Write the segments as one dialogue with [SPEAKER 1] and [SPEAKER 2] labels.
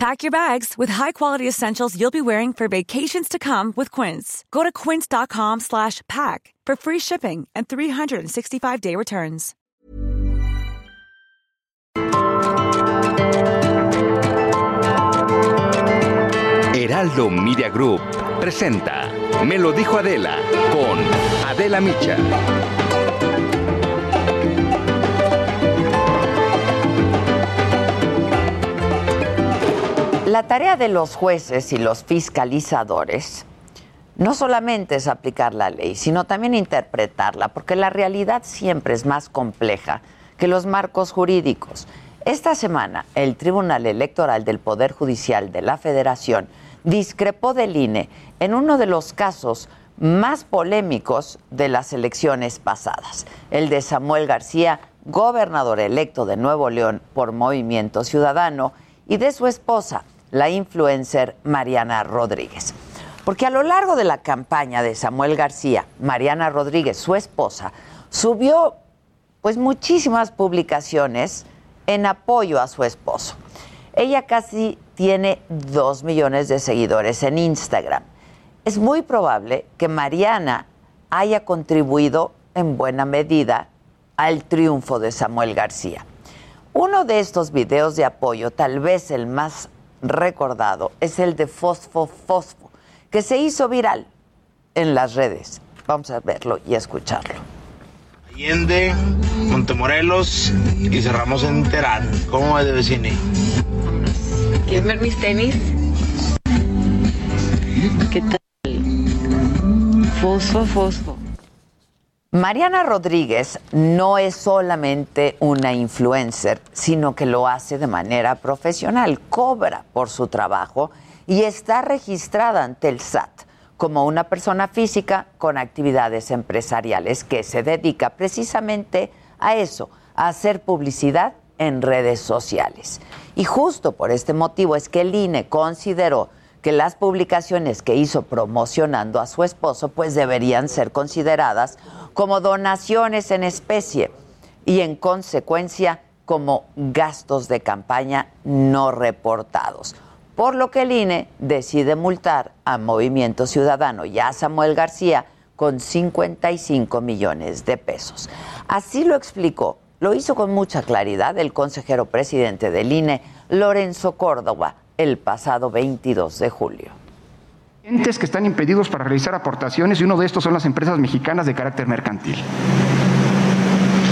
[SPEAKER 1] Pack your bags with high-quality essentials you'll be wearing for vacations to come with Quince. Go to quince.com slash pack for free shipping and 365-day returns.
[SPEAKER 2] Heraldo Media Group presenta Me lo dijo Adela con Adela Micha.
[SPEAKER 3] La tarea de los jueces y los fiscalizadores no solamente es aplicar la ley, sino también interpretarla, porque la realidad siempre es más compleja que los marcos jurídicos. Esta semana, el Tribunal Electoral del Poder Judicial de la Federación discrepó del INE en uno de los casos más polémicos de las elecciones pasadas, el de Samuel García, gobernador electo de Nuevo León por Movimiento Ciudadano, y de su esposa, la influencer Mariana Rodríguez. Porque a lo largo de la campaña de Samuel García, Mariana Rodríguez, su esposa, subió pues muchísimas publicaciones en apoyo a su esposo. Ella casi tiene dos millones de seguidores en Instagram. Es muy probable que Mariana haya contribuido en buena medida al triunfo de Samuel García. Uno de estos videos de apoyo, tal vez el más recordado es el de Fosfo Fosfo, que se hizo viral en las redes. Vamos a verlo y a escucharlo.
[SPEAKER 4] Allende, Montemorelos y cerramos en Terán. ¿Cómo es de vecine?
[SPEAKER 5] ¿Quieres ver mis tenis? ¿Qué tal? Fosfo, fosfo.
[SPEAKER 3] Mariana Rodríguez no es solamente una influencer, sino que lo hace de manera profesional, cobra por su trabajo y está registrada ante el SAT como una persona física con actividades empresariales que se dedica precisamente a eso, a hacer publicidad en redes sociales. Y justo por este motivo es que el INE consideró que las publicaciones que hizo promocionando a su esposo pues deberían ser consideradas como donaciones en especie y en consecuencia como gastos de campaña no reportados. Por lo que el INE decide multar a Movimiento Ciudadano y a Samuel García con 55 millones de pesos. Así lo explicó, lo hizo con mucha claridad el consejero presidente del INE, Lorenzo Córdoba, el pasado 22 de julio
[SPEAKER 6] entes que están impedidos para realizar aportaciones y uno de estos son las empresas mexicanas de carácter mercantil.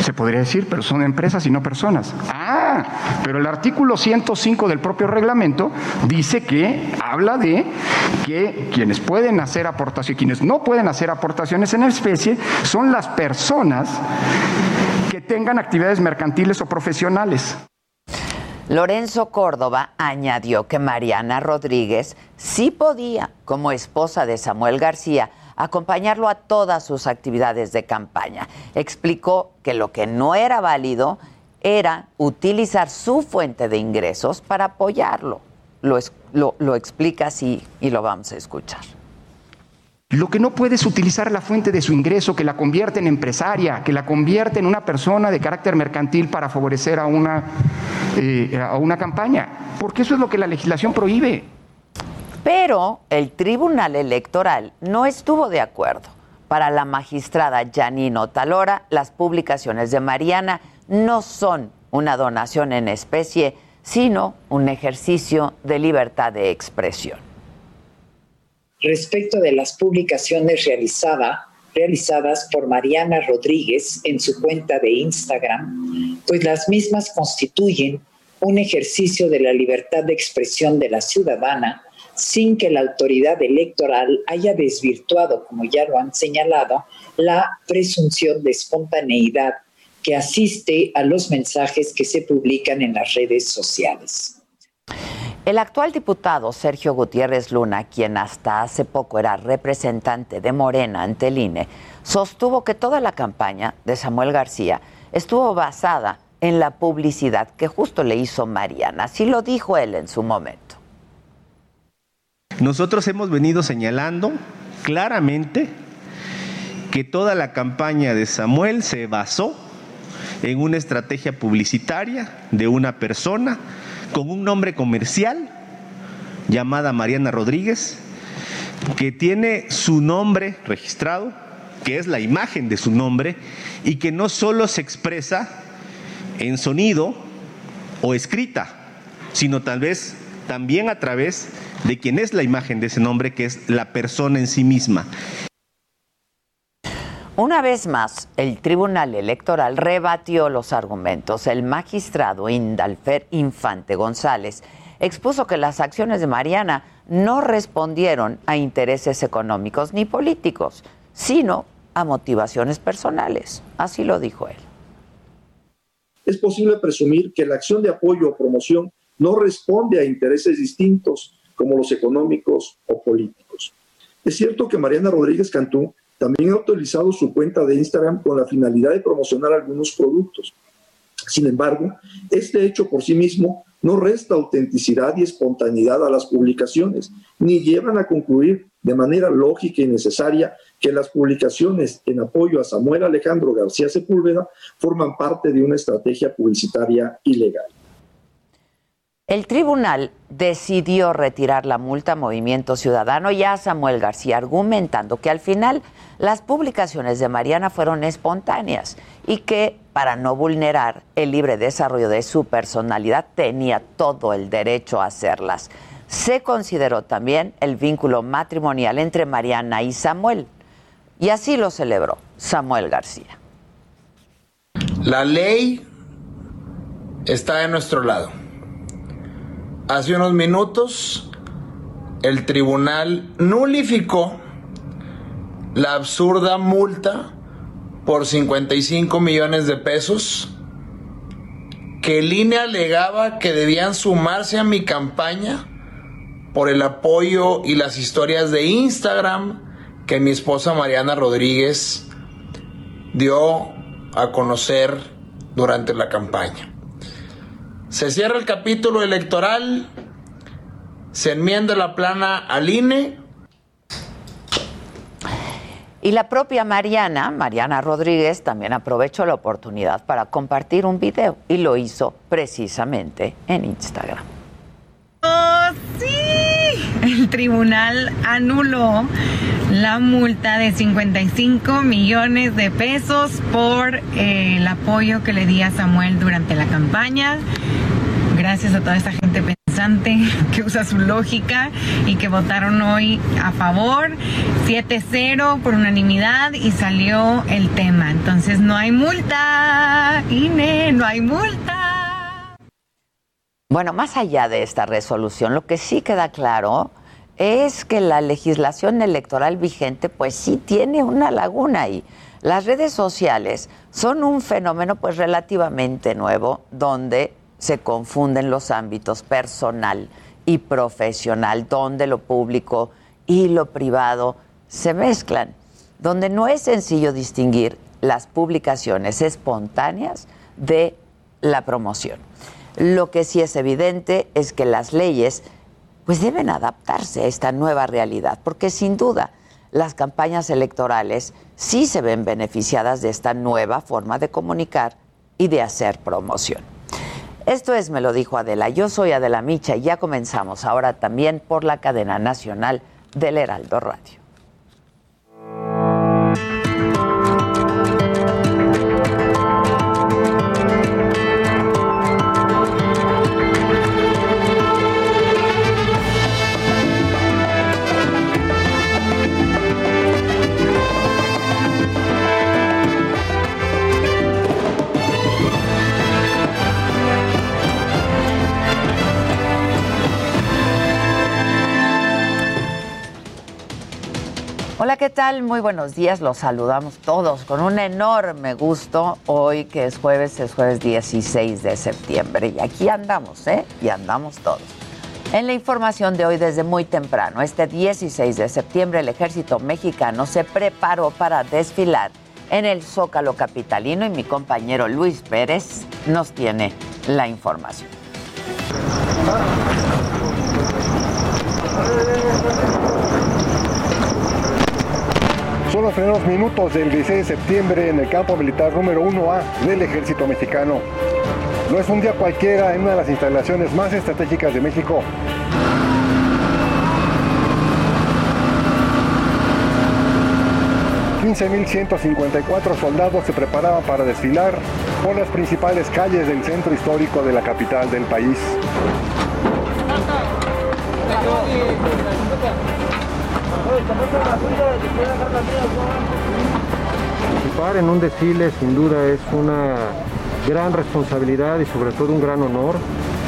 [SPEAKER 6] Se podría decir, pero son empresas y no personas. Ah, pero el artículo 105 del propio reglamento dice que habla de que quienes pueden hacer aportaciones, quienes no pueden hacer aportaciones en especie, son las personas que tengan actividades mercantiles o profesionales.
[SPEAKER 3] Lorenzo Córdoba añadió que Mariana Rodríguez sí podía, como esposa de Samuel García, acompañarlo a todas sus actividades de campaña. Explicó que lo que no era válido era utilizar su fuente de ingresos para apoyarlo. Lo, lo, explica así y lo vamos a escuchar.
[SPEAKER 6] Lo que no puede es utilizar la fuente de su ingreso, que la convierte en empresaria, que la convierte en una persona de carácter mercantil para favorecer a una, eh, a una campaña, porque eso es lo que la legislación prohíbe.
[SPEAKER 3] Pero el Tribunal Electoral no estuvo de acuerdo. Para la magistrada Janino Talora, las publicaciones de Mariana no son una donación en especie, sino un ejercicio de libertad de expresión
[SPEAKER 7] respecto de las publicaciones realizadas por Mariana Rodríguez en su cuenta de Instagram, pues las mismas constituyen un ejercicio de la libertad de expresión de la ciudadana sin que la autoridad electoral haya desvirtuado, como ya lo han señalado, la presunción de espontaneidad que asiste a los mensajes que se publican en las redes sociales.
[SPEAKER 3] El actual diputado Sergio Gutiérrez Luna, quien hasta hace poco era representante de Morena ante el INE, sostuvo que toda la campaña de Samuel García estuvo basada en la publicidad que justo le hizo Mariana. Así lo dijo él en su momento.
[SPEAKER 8] Nosotros hemos venido señalando claramente que toda la campaña de Samuel se basó en una estrategia publicitaria de una persona con un nombre comercial llamada Mariana Rodríguez, que tiene su nombre registrado, que es la imagen de su nombre, y que no solo se expresa en sonido o escrita, sino tal vez también a través de quien es la imagen de ese nombre, que es la persona en sí misma.
[SPEAKER 3] Una vez más, el Tribunal Electoral rebatió los argumentos. El magistrado Indalfer Infante González expuso que las acciones de Mariana no respondieron a intereses económicos ni políticos, sino a motivaciones personales. Así lo dijo él.
[SPEAKER 9] Es posible presumir que la acción de apoyo o promoción no responde a intereses distintos como los económicos o políticos. Es cierto que Mariana Rodríguez Cantú también ha utilizado su cuenta de Instagram con la finalidad de promocionar algunos productos. Sin embargo, este hecho por sí mismo no resta autenticidad y espontaneidad a las publicaciones, ni llevan a concluir de manera lógica y necesaria que las publicaciones en apoyo a Samuel Alejandro García Sepúlveda forman parte de una estrategia publicitaria ilegal.
[SPEAKER 3] El tribunal decidió retirar la multa a Movimiento Ciudadano y a Samuel García, argumentando que al final las publicaciones de Mariana fueron espontáneas y que para no vulnerar el libre desarrollo de su personalidad tenía todo el derecho a hacerlas. Se consideró también el vínculo matrimonial entre Mariana y Samuel y así lo celebró Samuel García.
[SPEAKER 4] La ley está de nuestro lado hace unos minutos el tribunal nulificó la absurda multa por 55 millones de pesos que INE alegaba que debían sumarse a mi campaña por el apoyo y las historias de Instagram que mi esposa Mariana Rodríguez dio a conocer durante la campaña. Se cierra el capítulo electoral, se enmienda la plana al INE.
[SPEAKER 3] Y la propia Mariana, Mariana Rodríguez, también aprovechó la oportunidad para compartir un video y lo hizo precisamente en Instagram.
[SPEAKER 10] ¡Oh, sí! El tribunal anuló la multa de 55 millones de pesos por eh, el apoyo que le di a Samuel durante la campaña. Gracias a toda esta gente pensante que usa su lógica y que votaron hoy a favor. 7-0 por unanimidad y salió el tema. Entonces no hay multa, INE, no hay multa.
[SPEAKER 3] Bueno, más allá de esta resolución, lo que sí queda claro es que la legislación electoral vigente pues sí tiene una laguna ahí. Las redes sociales son un fenómeno pues relativamente nuevo donde se confunden los ámbitos personal y profesional, donde lo público y lo privado se mezclan, donde no es sencillo distinguir las publicaciones espontáneas de la promoción. Lo que sí es evidente es que las leyes pues deben adaptarse a esta nueva realidad, porque sin duda las campañas electorales sí se ven beneficiadas de esta nueva forma de comunicar y de hacer promoción. Esto es Me lo dijo Adela, yo soy Adela Micha y ya comenzamos ahora también por la cadena nacional del Heraldo Radio. ¿Qué tal? Muy buenos días. Los saludamos todos con un enorme gusto. Hoy que es jueves, es jueves 16 de septiembre. Y aquí andamos, ¿eh? Y andamos todos. En la información de hoy desde muy temprano, este 16 de septiembre, el ejército mexicano se preparó para desfilar en el Zócalo Capitalino y mi compañero Luis Pérez nos tiene la información.
[SPEAKER 11] Son los primeros minutos del 16 de septiembre en el campo militar número 1A del ejército mexicano. No es un día cualquiera en una de las instalaciones más estratégicas de México. ...15.154 soldados se preparaban para desfilar por las principales calles del centro histórico de la capital del país.
[SPEAKER 12] Participar en un desfile sin duda es una gran responsabilidad y sobre todo un gran honor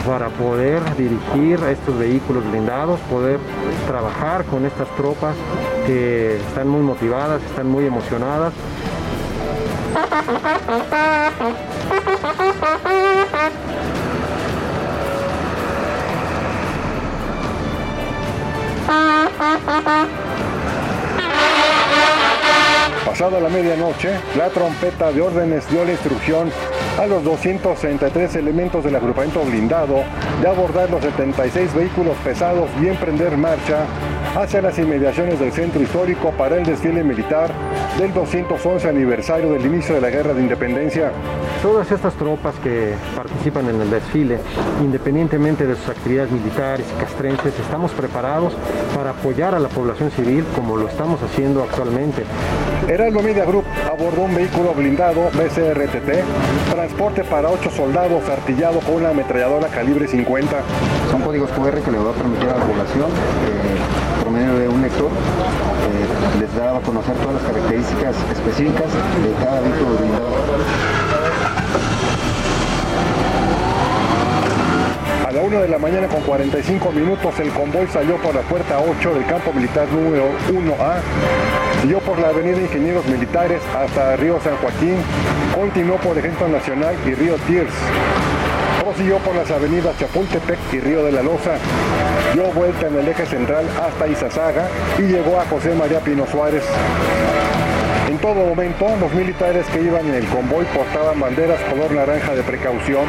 [SPEAKER 12] para poder dirigir estos vehículos blindados, poder trabajar con estas tropas que están muy motivadas, están muy emocionadas.
[SPEAKER 11] Pasada la medianoche, la trompeta de órdenes dio la instrucción a los 233 elementos del agrupamiento blindado de abordar los 76 vehículos pesados y emprender marcha hacia las inmediaciones del centro histórico para el desfile militar del 211 aniversario del inicio de la Guerra de Independencia.
[SPEAKER 12] Todas estas tropas que participan en el desfile, independientemente de sus actividades militares y castrenses, estamos preparados para apoyar a la población civil como lo estamos haciendo actualmente.
[SPEAKER 11] Heraldo Media Group abordó un vehículo blindado BCRTT, transporte para ocho soldados artillado con una ametralladora calibre 50.
[SPEAKER 13] Son códigos QR que le va a permitir a la población, eh, medio de un lector, eh, les da a conocer todas las características específicas de cada vehículo blindado.
[SPEAKER 11] A la 1 de la mañana con 45 minutos el convoy salió por la puerta 8 del campo militar número 1A, siguió por la avenida Ingenieros Militares hasta Río San Joaquín, continuó por Ejército Nacional y Río Tiers, prosiguió por las avenidas Chapultepec y Río de la Loza, dio vuelta en el eje central hasta Izazaga y llegó a José María Pino Suárez. En todo momento, los militares que iban en el convoy portaban banderas color naranja de precaución.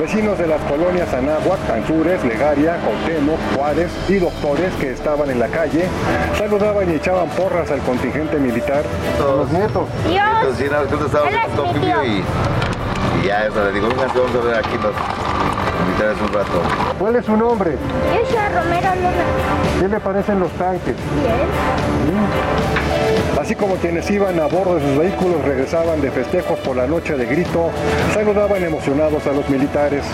[SPEAKER 11] Vecinos de las colonias Anáhuac, Anzures, Legaria, Cuauhtémoc, Juárez y doctores que estaban en la calle saludaban y echaban porras al contingente militar.
[SPEAKER 13] Los nietos.
[SPEAKER 14] Entonces, sí, no, y, ya, eso le digo, venga, vamos a ver aquí los militares un rato.
[SPEAKER 11] ¿Cuál es su nombre?
[SPEAKER 15] Yoshua Romero Luna.
[SPEAKER 11] ¿Qué le parecen los tanques?
[SPEAKER 15] Bien.
[SPEAKER 11] Así como quienes iban a bordo de sus vehículos regresaban de festejos por la noche de grito, saludaban emocionados a los militares.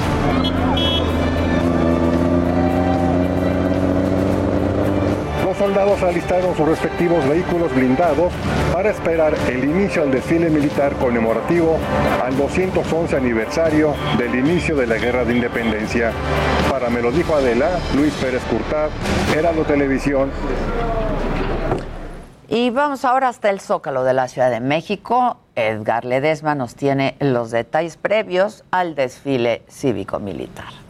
[SPEAKER 11] Soldados alistaron sus respectivos vehículos blindados para esperar el inicio del desfile militar conmemorativo al 211 aniversario del inicio de la Guerra de Independencia. Para Me lo dijo Adela, Luis Pérez Curtad, Heraldo Televisión.
[SPEAKER 3] Y vamos ahora hasta el Zócalo de la Ciudad de México. Edgar Ledesma nos tiene los detalles previos al desfile cívico-militar.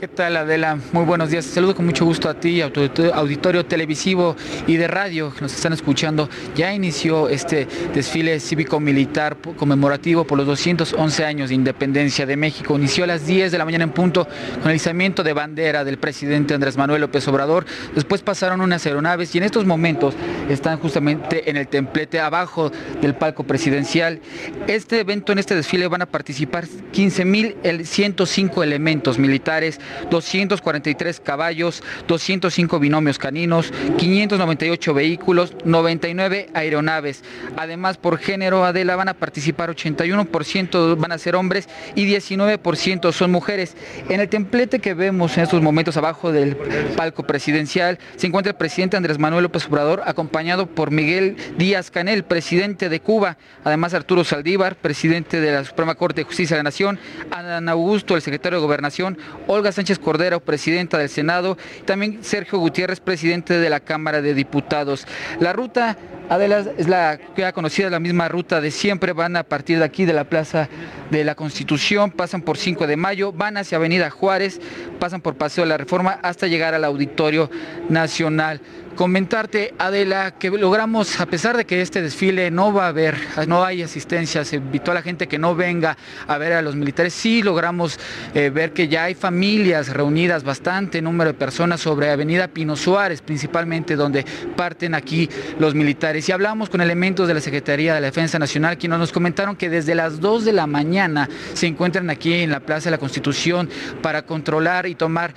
[SPEAKER 16] ¿Qué tal Adela? Muy buenos días. Saludo con mucho gusto a ti, a tu auditorio televisivo y de radio que nos están escuchando. Ya inició este desfile cívico-militar conmemorativo por los 211 años de independencia de México. Inició a las 10 de la mañana en punto con el izamiento de bandera del presidente Andrés Manuel López Obrador. Después pasaron unas aeronaves y en estos momentos están justamente en el templete abajo del palco presidencial. Este evento, en este desfile van a participar 15.105 elementos militares 243 caballos, 205 binomios caninos, 598 vehículos, 99 aeronaves. Además, por género, Adela, van a participar 81% van a ser hombres y 19% son mujeres. En el templete que vemos en estos momentos abajo del palco presidencial se encuentra el presidente Andrés Manuel López Obrador acompañado por Miguel Díaz Canel, presidente de Cuba, además Arturo Saldívar, presidente de la Suprema Corte de Justicia de la Nación, Adán Augusto, el secretario de Gobernación, Olga Sánchez Cordero, presidenta del Senado, y también Sergio Gutiérrez, presidente de la Cámara de Diputados. La ruta Adela es la que ha conocido la misma ruta de siempre, van a partir de aquí de la Plaza de la Constitución, pasan por 5 de mayo, van hacia Avenida Juárez, pasan por Paseo de la Reforma hasta llegar al Auditorio Nacional comentarte, Adela, que logramos, a pesar de que este desfile no va a haber, no hay asistencia, se invitó a la gente que no venga a ver a los militares, sí logramos eh, ver que ya hay familias reunidas, bastante número de personas sobre Avenida Pino Suárez, principalmente donde parten aquí los militares. Y hablamos con elementos de la Secretaría de la Defensa Nacional, quienes nos comentaron que desde las 2 de la mañana se encuentran aquí en la Plaza de la Constitución para controlar y tomar,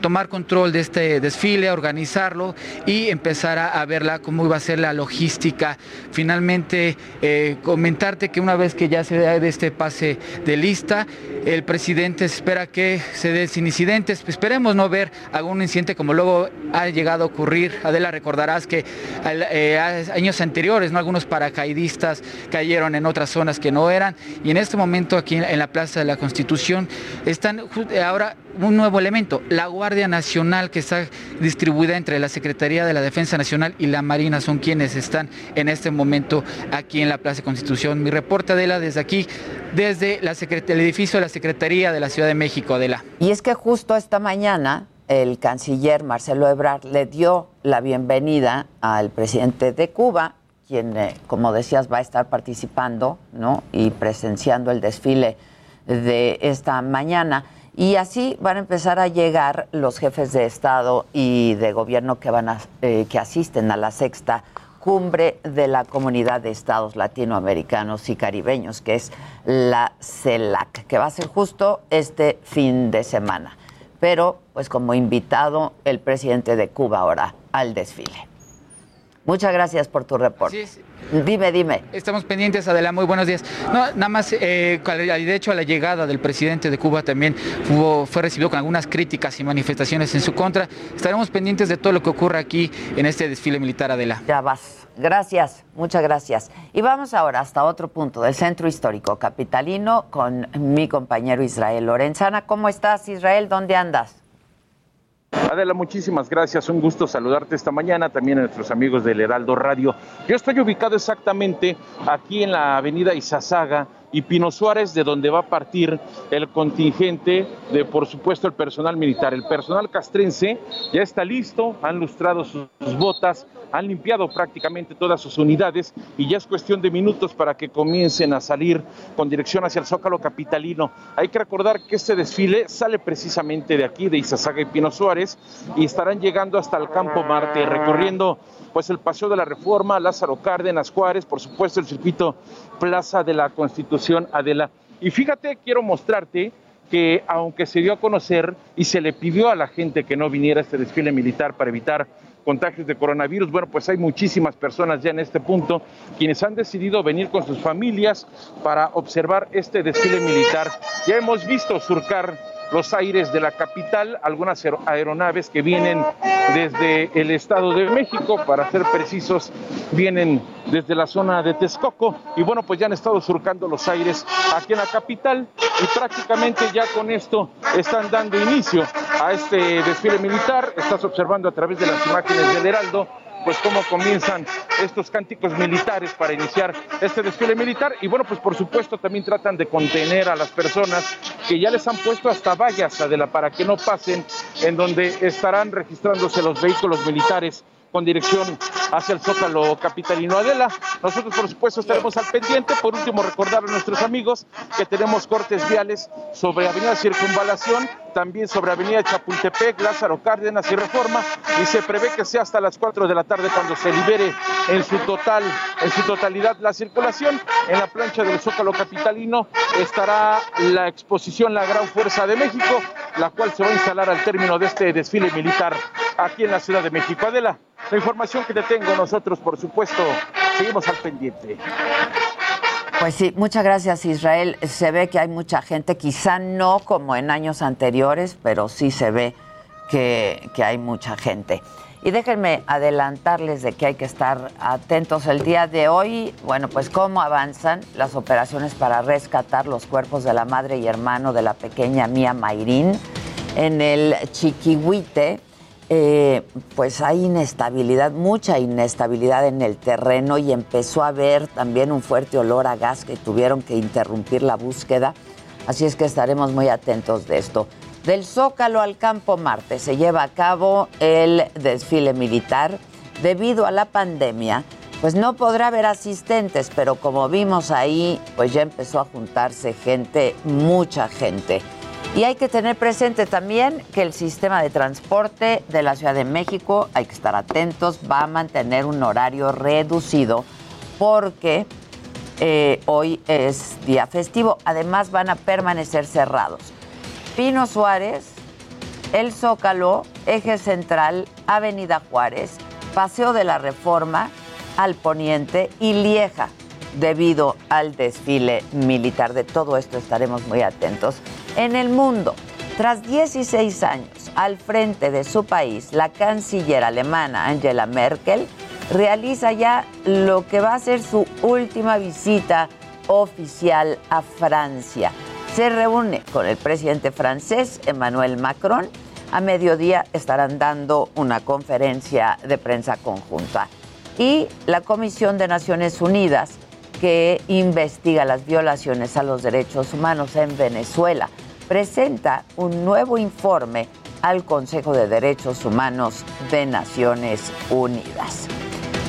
[SPEAKER 16] tomar control de este desfile, organizarlo y empezar a, verla cómo iba a ser la logística. Finalmente, eh, comentarte que una vez que ya se dé este pase de lista, el presidente espera que se dé sin incidentes. Esperemos no ver algún incidente como luego ha llegado a ocurrir. Adela, recordarás que eh, años anteriores, ¿no? algunos paracaidistas cayeron en otras zonas que no eran. Y en este momento aquí en la Plaza de la Constitución están ahora un nuevo elemento, la Guardia Nacional que está distribuida entre la Secretaría de la Defensa Nacional y la Marina son quienes están en este momento aquí en la Plaza Constitución. Mi reporte, Adela, desde aquí, desde el edificio de la Secretaría de la Ciudad de México, Adela.
[SPEAKER 3] Y es que justo esta mañana el canciller Marcelo Ebrard le dio la bienvenida al presidente de Cuba, quien, eh, como decías, va a estar participando ¿no? y presenciando el desfile de esta mañana. Y así van a empezar a llegar los jefes de Estado y de gobierno que, van a, eh, que asisten a la sexta cumbre de la Comunidad de Estados Latinoamericanos y Caribeños, que es la CELAC, que va a ser justo este fin de semana. Pero, pues como invitado, el presidente de Cuba ahora al desfile. Muchas gracias por tu reporte. Dime, dime.
[SPEAKER 16] Estamos pendientes, Adela, muy buenos días. No, nada más, eh, de hecho, a la llegada del presidente de Cuba también fue recibido con algunas críticas y manifestaciones en su contra. Estaremos pendientes de todo lo que ocurra aquí en este desfile militar, Adela.
[SPEAKER 3] Ya vas. Gracias, muchas gracias. Y vamos ahora hasta otro punto del centro histórico capitalino con mi compañero Israel Lorenzana. ¿Cómo estás, Israel? ¿Dónde andas?
[SPEAKER 17] Adela, muchísimas gracias. Un gusto saludarte esta mañana, también a nuestros amigos del Heraldo Radio. Yo estoy ubicado exactamente aquí en la avenida Izazaga y Pino Suárez, de donde va a partir el contingente de, por supuesto, el personal militar. El personal castrense ya está listo, han lustrado sus botas, han limpiado prácticamente todas sus unidades y ya es cuestión de minutos para que comiencen a salir con dirección hacia el Zócalo Capitalino. Hay que recordar que este desfile sale precisamente de aquí, de Izazaga y Pino Suárez, y estarán llegando hasta el Campo Marte, recorriendo pues el Paseo de la Reforma, Lázaro Cárdenas, Juárez, por supuesto el circuito Plaza de la Constitución, Adela. Y fíjate, quiero mostrarte que aunque se dio a conocer y se le pidió a la gente que no viniera a este desfile militar para evitar contagios de coronavirus. Bueno, pues hay muchísimas personas ya en este punto quienes han decidido venir con sus familias para observar este desfile militar. Ya hemos visto surcar los aires de la capital, algunas aeronaves que vienen desde el Estado de México, para ser precisos, vienen desde la zona de Texcoco y bueno, pues ya han estado surcando los aires aquí en la capital y prácticamente ya con esto están dando inicio a este desfile militar. Estás observando a través de las imágenes del Heraldo pues cómo comienzan estos cánticos militares para iniciar este desfile militar. Y bueno, pues por supuesto también tratan de contener a las personas que ya les han puesto hasta vallas Adela para que no pasen en donde estarán registrándose los vehículos militares con dirección hacia el Zócalo Capitalino Adela. Nosotros, por supuesto, estaremos al pendiente. Por último, recordar a nuestros amigos que tenemos cortes viales sobre Avenida Circunvalación, también sobre Avenida Chapultepec, Lázaro Cárdenas y Reforma, y se prevé que sea hasta las 4 de la tarde cuando se libere en su total, en su totalidad la circulación. En la plancha del Zócalo Capitalino estará la exposición La Gran Fuerza de México, la cual se va a instalar al término de este desfile militar aquí en la Ciudad de México. Adela, la información que te tengo nosotros, por supuesto, seguimos al pendiente.
[SPEAKER 3] Pues sí, muchas gracias Israel. Se ve que hay mucha gente, quizá no como en años anteriores, pero sí se ve que, hay mucha gente. Y déjenme adelantarles de que hay que estar atentos el día de hoy. Bueno, pues cómo avanzan las operaciones para rescatar los cuerpos de la madre y hermano de la pequeña Mía Mayrín en el Chiquihuite. Eh, pues hay inestabilidad, mucha inestabilidad en el terreno y empezó a haber también un fuerte olor a gas que tuvieron que interrumpir la búsqueda. Así es que estaremos muy atentos de esto. Del Zócalo al Campo Marte se lleva a cabo el desfile militar. Debido a la pandemia, pues no podrá haber asistentes, pero como vimos ahí, pues ya empezó a juntarse gente, mucha gente. Y hay que tener presente también que el sistema de transporte de la Ciudad de México, hay que estar atentos, va a mantener un horario reducido porque eh, hoy es día festivo. Además van a permanecer cerrados. Pino Suárez, El Zócalo, Eje Central, Avenida Juárez, Paseo de la Reforma, al Poniente y Lieja, debido al desfile militar. De todo esto estaremos muy atentos. En el mundo, tras 16 años al frente de su país, la canciller alemana Angela Merkel realiza ya lo que va a ser su última visita oficial a Francia se reúne con el presidente francés Emmanuel Macron. A mediodía estarán dando una conferencia de prensa conjunta. Y la Comisión de Naciones Unidas, que investiga las violaciones a los derechos humanos en Venezuela, presenta un nuevo informe al Consejo de Derechos Humanos de Naciones Unidas.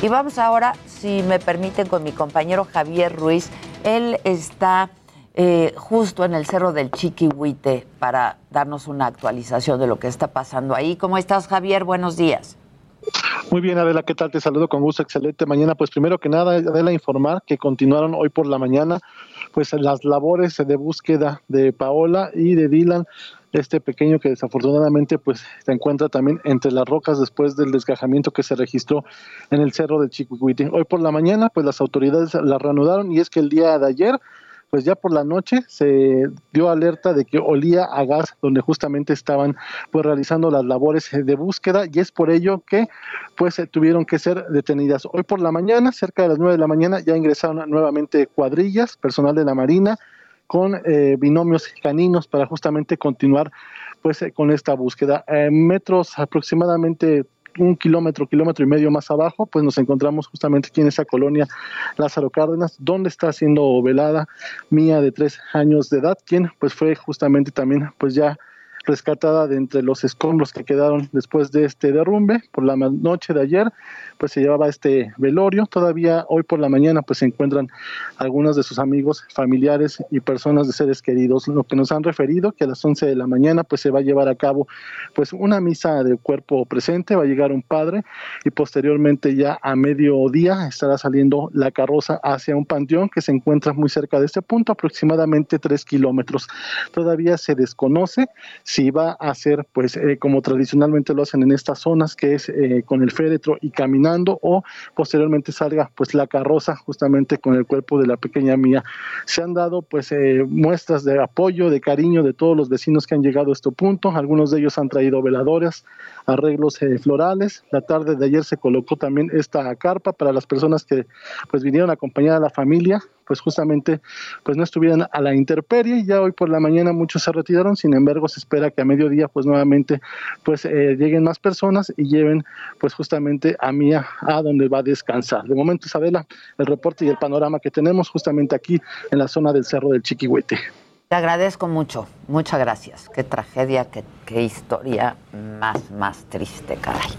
[SPEAKER 3] Y vamos ahora, si me permiten, con mi compañero Javier Ruiz. Él está eh, justo en el Cerro del Chiquihuite para darnos una actualización de lo que está pasando ahí. ¿Cómo estás, Javier? Buenos días.
[SPEAKER 18] Muy bien, Adela, ¿qué tal? Te saludo con gusto, excelente mañana. Pues primero que nada, Adela, informar que continuaron hoy por la mañana pues las labores de búsqueda de Paola y de Dylan, este pequeño que desafortunadamente pues se encuentra también entre las rocas después del desgajamiento que se registró en el cerro del Chiquihuite. Hoy por la mañana pues las autoridades la reanudaron y es que el día de ayer pues ya por la noche se dio alerta de que olía a gas donde justamente estaban pues realizando las labores de búsqueda y es por ello que pues tuvieron que ser detenidas. Hoy por la mañana, cerca de las 9 de la mañana, ya ingresaron nuevamente cuadrillas, personal de la Marina con eh, binomios caninos para justamente continuar pues con esta búsqueda. metros aproximadamente un kilómetro, kilómetro y medio más abajo, pues nos encontramos justamente aquí en esa colonia Lázaro Cárdenas, donde está siendo velada Mía de tres años de edad, quien pues fue justamente también pues ya rescatada de entre los escombros que quedaron después de este derrumbe por la noche de ayer pues se llevaba este velorio. Todavía hoy por la mañana pues se encuentran algunos de sus amigos, familiares y personas de seres queridos. Lo que nos han referido que a las 11 de la mañana pues se va a llevar a cabo pues una misa de cuerpo presente, va a llegar un padre y posteriormente ya a mediodía estará saliendo la carroza hacia un panteón que se encuentra muy cerca de este punto, aproximadamente tres kilómetros. Todavía se desconoce si va a ser pues eh, como tradicionalmente lo hacen en estas zonas, que es eh, con el féretro y caminando o posteriormente salga pues la carroza justamente con el cuerpo de la pequeña mía. Se han dado pues eh, muestras de apoyo, de cariño de todos los vecinos que han llegado a este punto. Algunos de ellos han traído veladores, arreglos eh, florales. La tarde de ayer se colocó también esta carpa para las personas que pues vinieron a acompañar a la familia pues justamente pues no estuvieran a la intemperie. Ya hoy por la mañana muchos se retiraron, sin embargo se espera que a mediodía pues nuevamente pues eh, lleguen más personas y lleven pues justamente a Mía a donde va a descansar. De momento Isabela, el reporte y el panorama que tenemos justamente aquí en la zona del Cerro del Chiquihuete.
[SPEAKER 3] Te agradezco mucho, muchas gracias. Qué tragedia, qué, qué historia más, más triste, caray.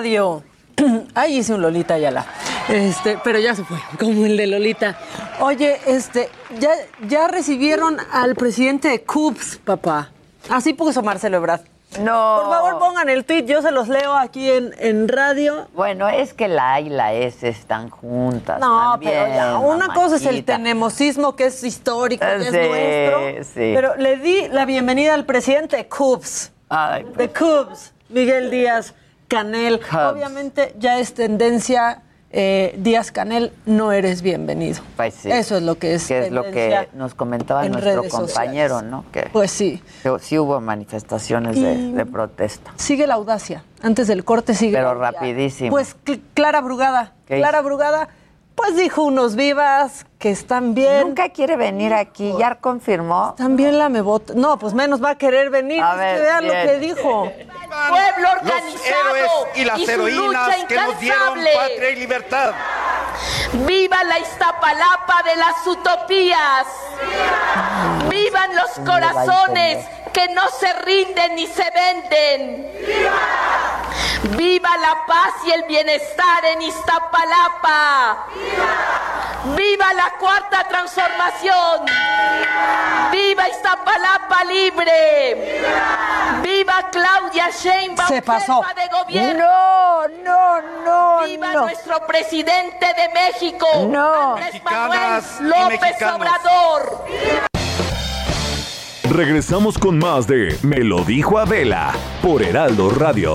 [SPEAKER 19] Radio. Ahí hice un Lolita Ayala. Este, pero ya se fue, como el de Lolita. Oye, este, ya, ya recibieron al presidente de CUPS, papá. Así puso Marcelo Ebrard.
[SPEAKER 3] No.
[SPEAKER 19] Por favor, pongan el tweet, yo se los leo aquí en, en radio.
[SPEAKER 3] Bueno, es que la A y la S están juntas.
[SPEAKER 19] No, pero ya, una cosa es el tenemosismo que es histórico, que es nuestro.
[SPEAKER 3] sí.
[SPEAKER 19] Pero le di la bienvenida al presidente de CUPS.
[SPEAKER 3] Ay,
[SPEAKER 19] de CUPS, Miguel Díaz Canel. Obviamente ya es tendencia eh, Díaz Canel, no eres bienvenido.
[SPEAKER 3] Pues sí.
[SPEAKER 19] Eso es lo que es.
[SPEAKER 3] Que es lo que nos comentaba
[SPEAKER 19] en
[SPEAKER 3] nuestro compañero,
[SPEAKER 19] sociales.
[SPEAKER 3] ¿no? Que,
[SPEAKER 19] Pues sí.
[SPEAKER 3] que sí hubo manifestaciones de,
[SPEAKER 19] Y-
[SPEAKER 3] de protesta.
[SPEAKER 19] Sigue la audacia. Antes del corte sigue.
[SPEAKER 3] Pero
[SPEAKER 19] la
[SPEAKER 3] rapidísimo.
[SPEAKER 19] Pues Cl- Clara Brugada.
[SPEAKER 3] ¿Qué
[SPEAKER 19] Clara
[SPEAKER 3] hizo?
[SPEAKER 19] Brugada, pues dijo unos vivas que están bien.
[SPEAKER 3] Nunca quiere venir aquí, ya confirmó.
[SPEAKER 19] También la me vota. No, pues menos va a querer venir.
[SPEAKER 3] A
[SPEAKER 19] Es
[SPEAKER 3] ver,
[SPEAKER 19] que vean lo que dijo.
[SPEAKER 20] pueblo organizado
[SPEAKER 21] héroes y las
[SPEAKER 20] su
[SPEAKER 21] heroínas
[SPEAKER 20] lucha
[SPEAKER 21] que nos dieron
[SPEAKER 20] incansable.
[SPEAKER 21] patria y libertad.
[SPEAKER 20] ¡Viva la Iztapalapa de las utopías! ¡Vivan los corazones que no se rinden ni se venden! ¡Viva la paz y el bienestar en Iztapalapa! ¡Viva la cuarta transformación! ¡Viva Iztapalapa libre! ¡Viva Claudia Sheinbaum,
[SPEAKER 19] Se pasó.
[SPEAKER 20] jefa de gobierno!
[SPEAKER 3] No, no, no,
[SPEAKER 20] ¡Viva
[SPEAKER 3] no.
[SPEAKER 20] nuestro presidente de México!
[SPEAKER 3] No.
[SPEAKER 20] Andrés Manuel
[SPEAKER 21] Mexicanas
[SPEAKER 20] López. Obrador.
[SPEAKER 22] Regresamos con más de Me lo dijo Adela por Heraldo Radio.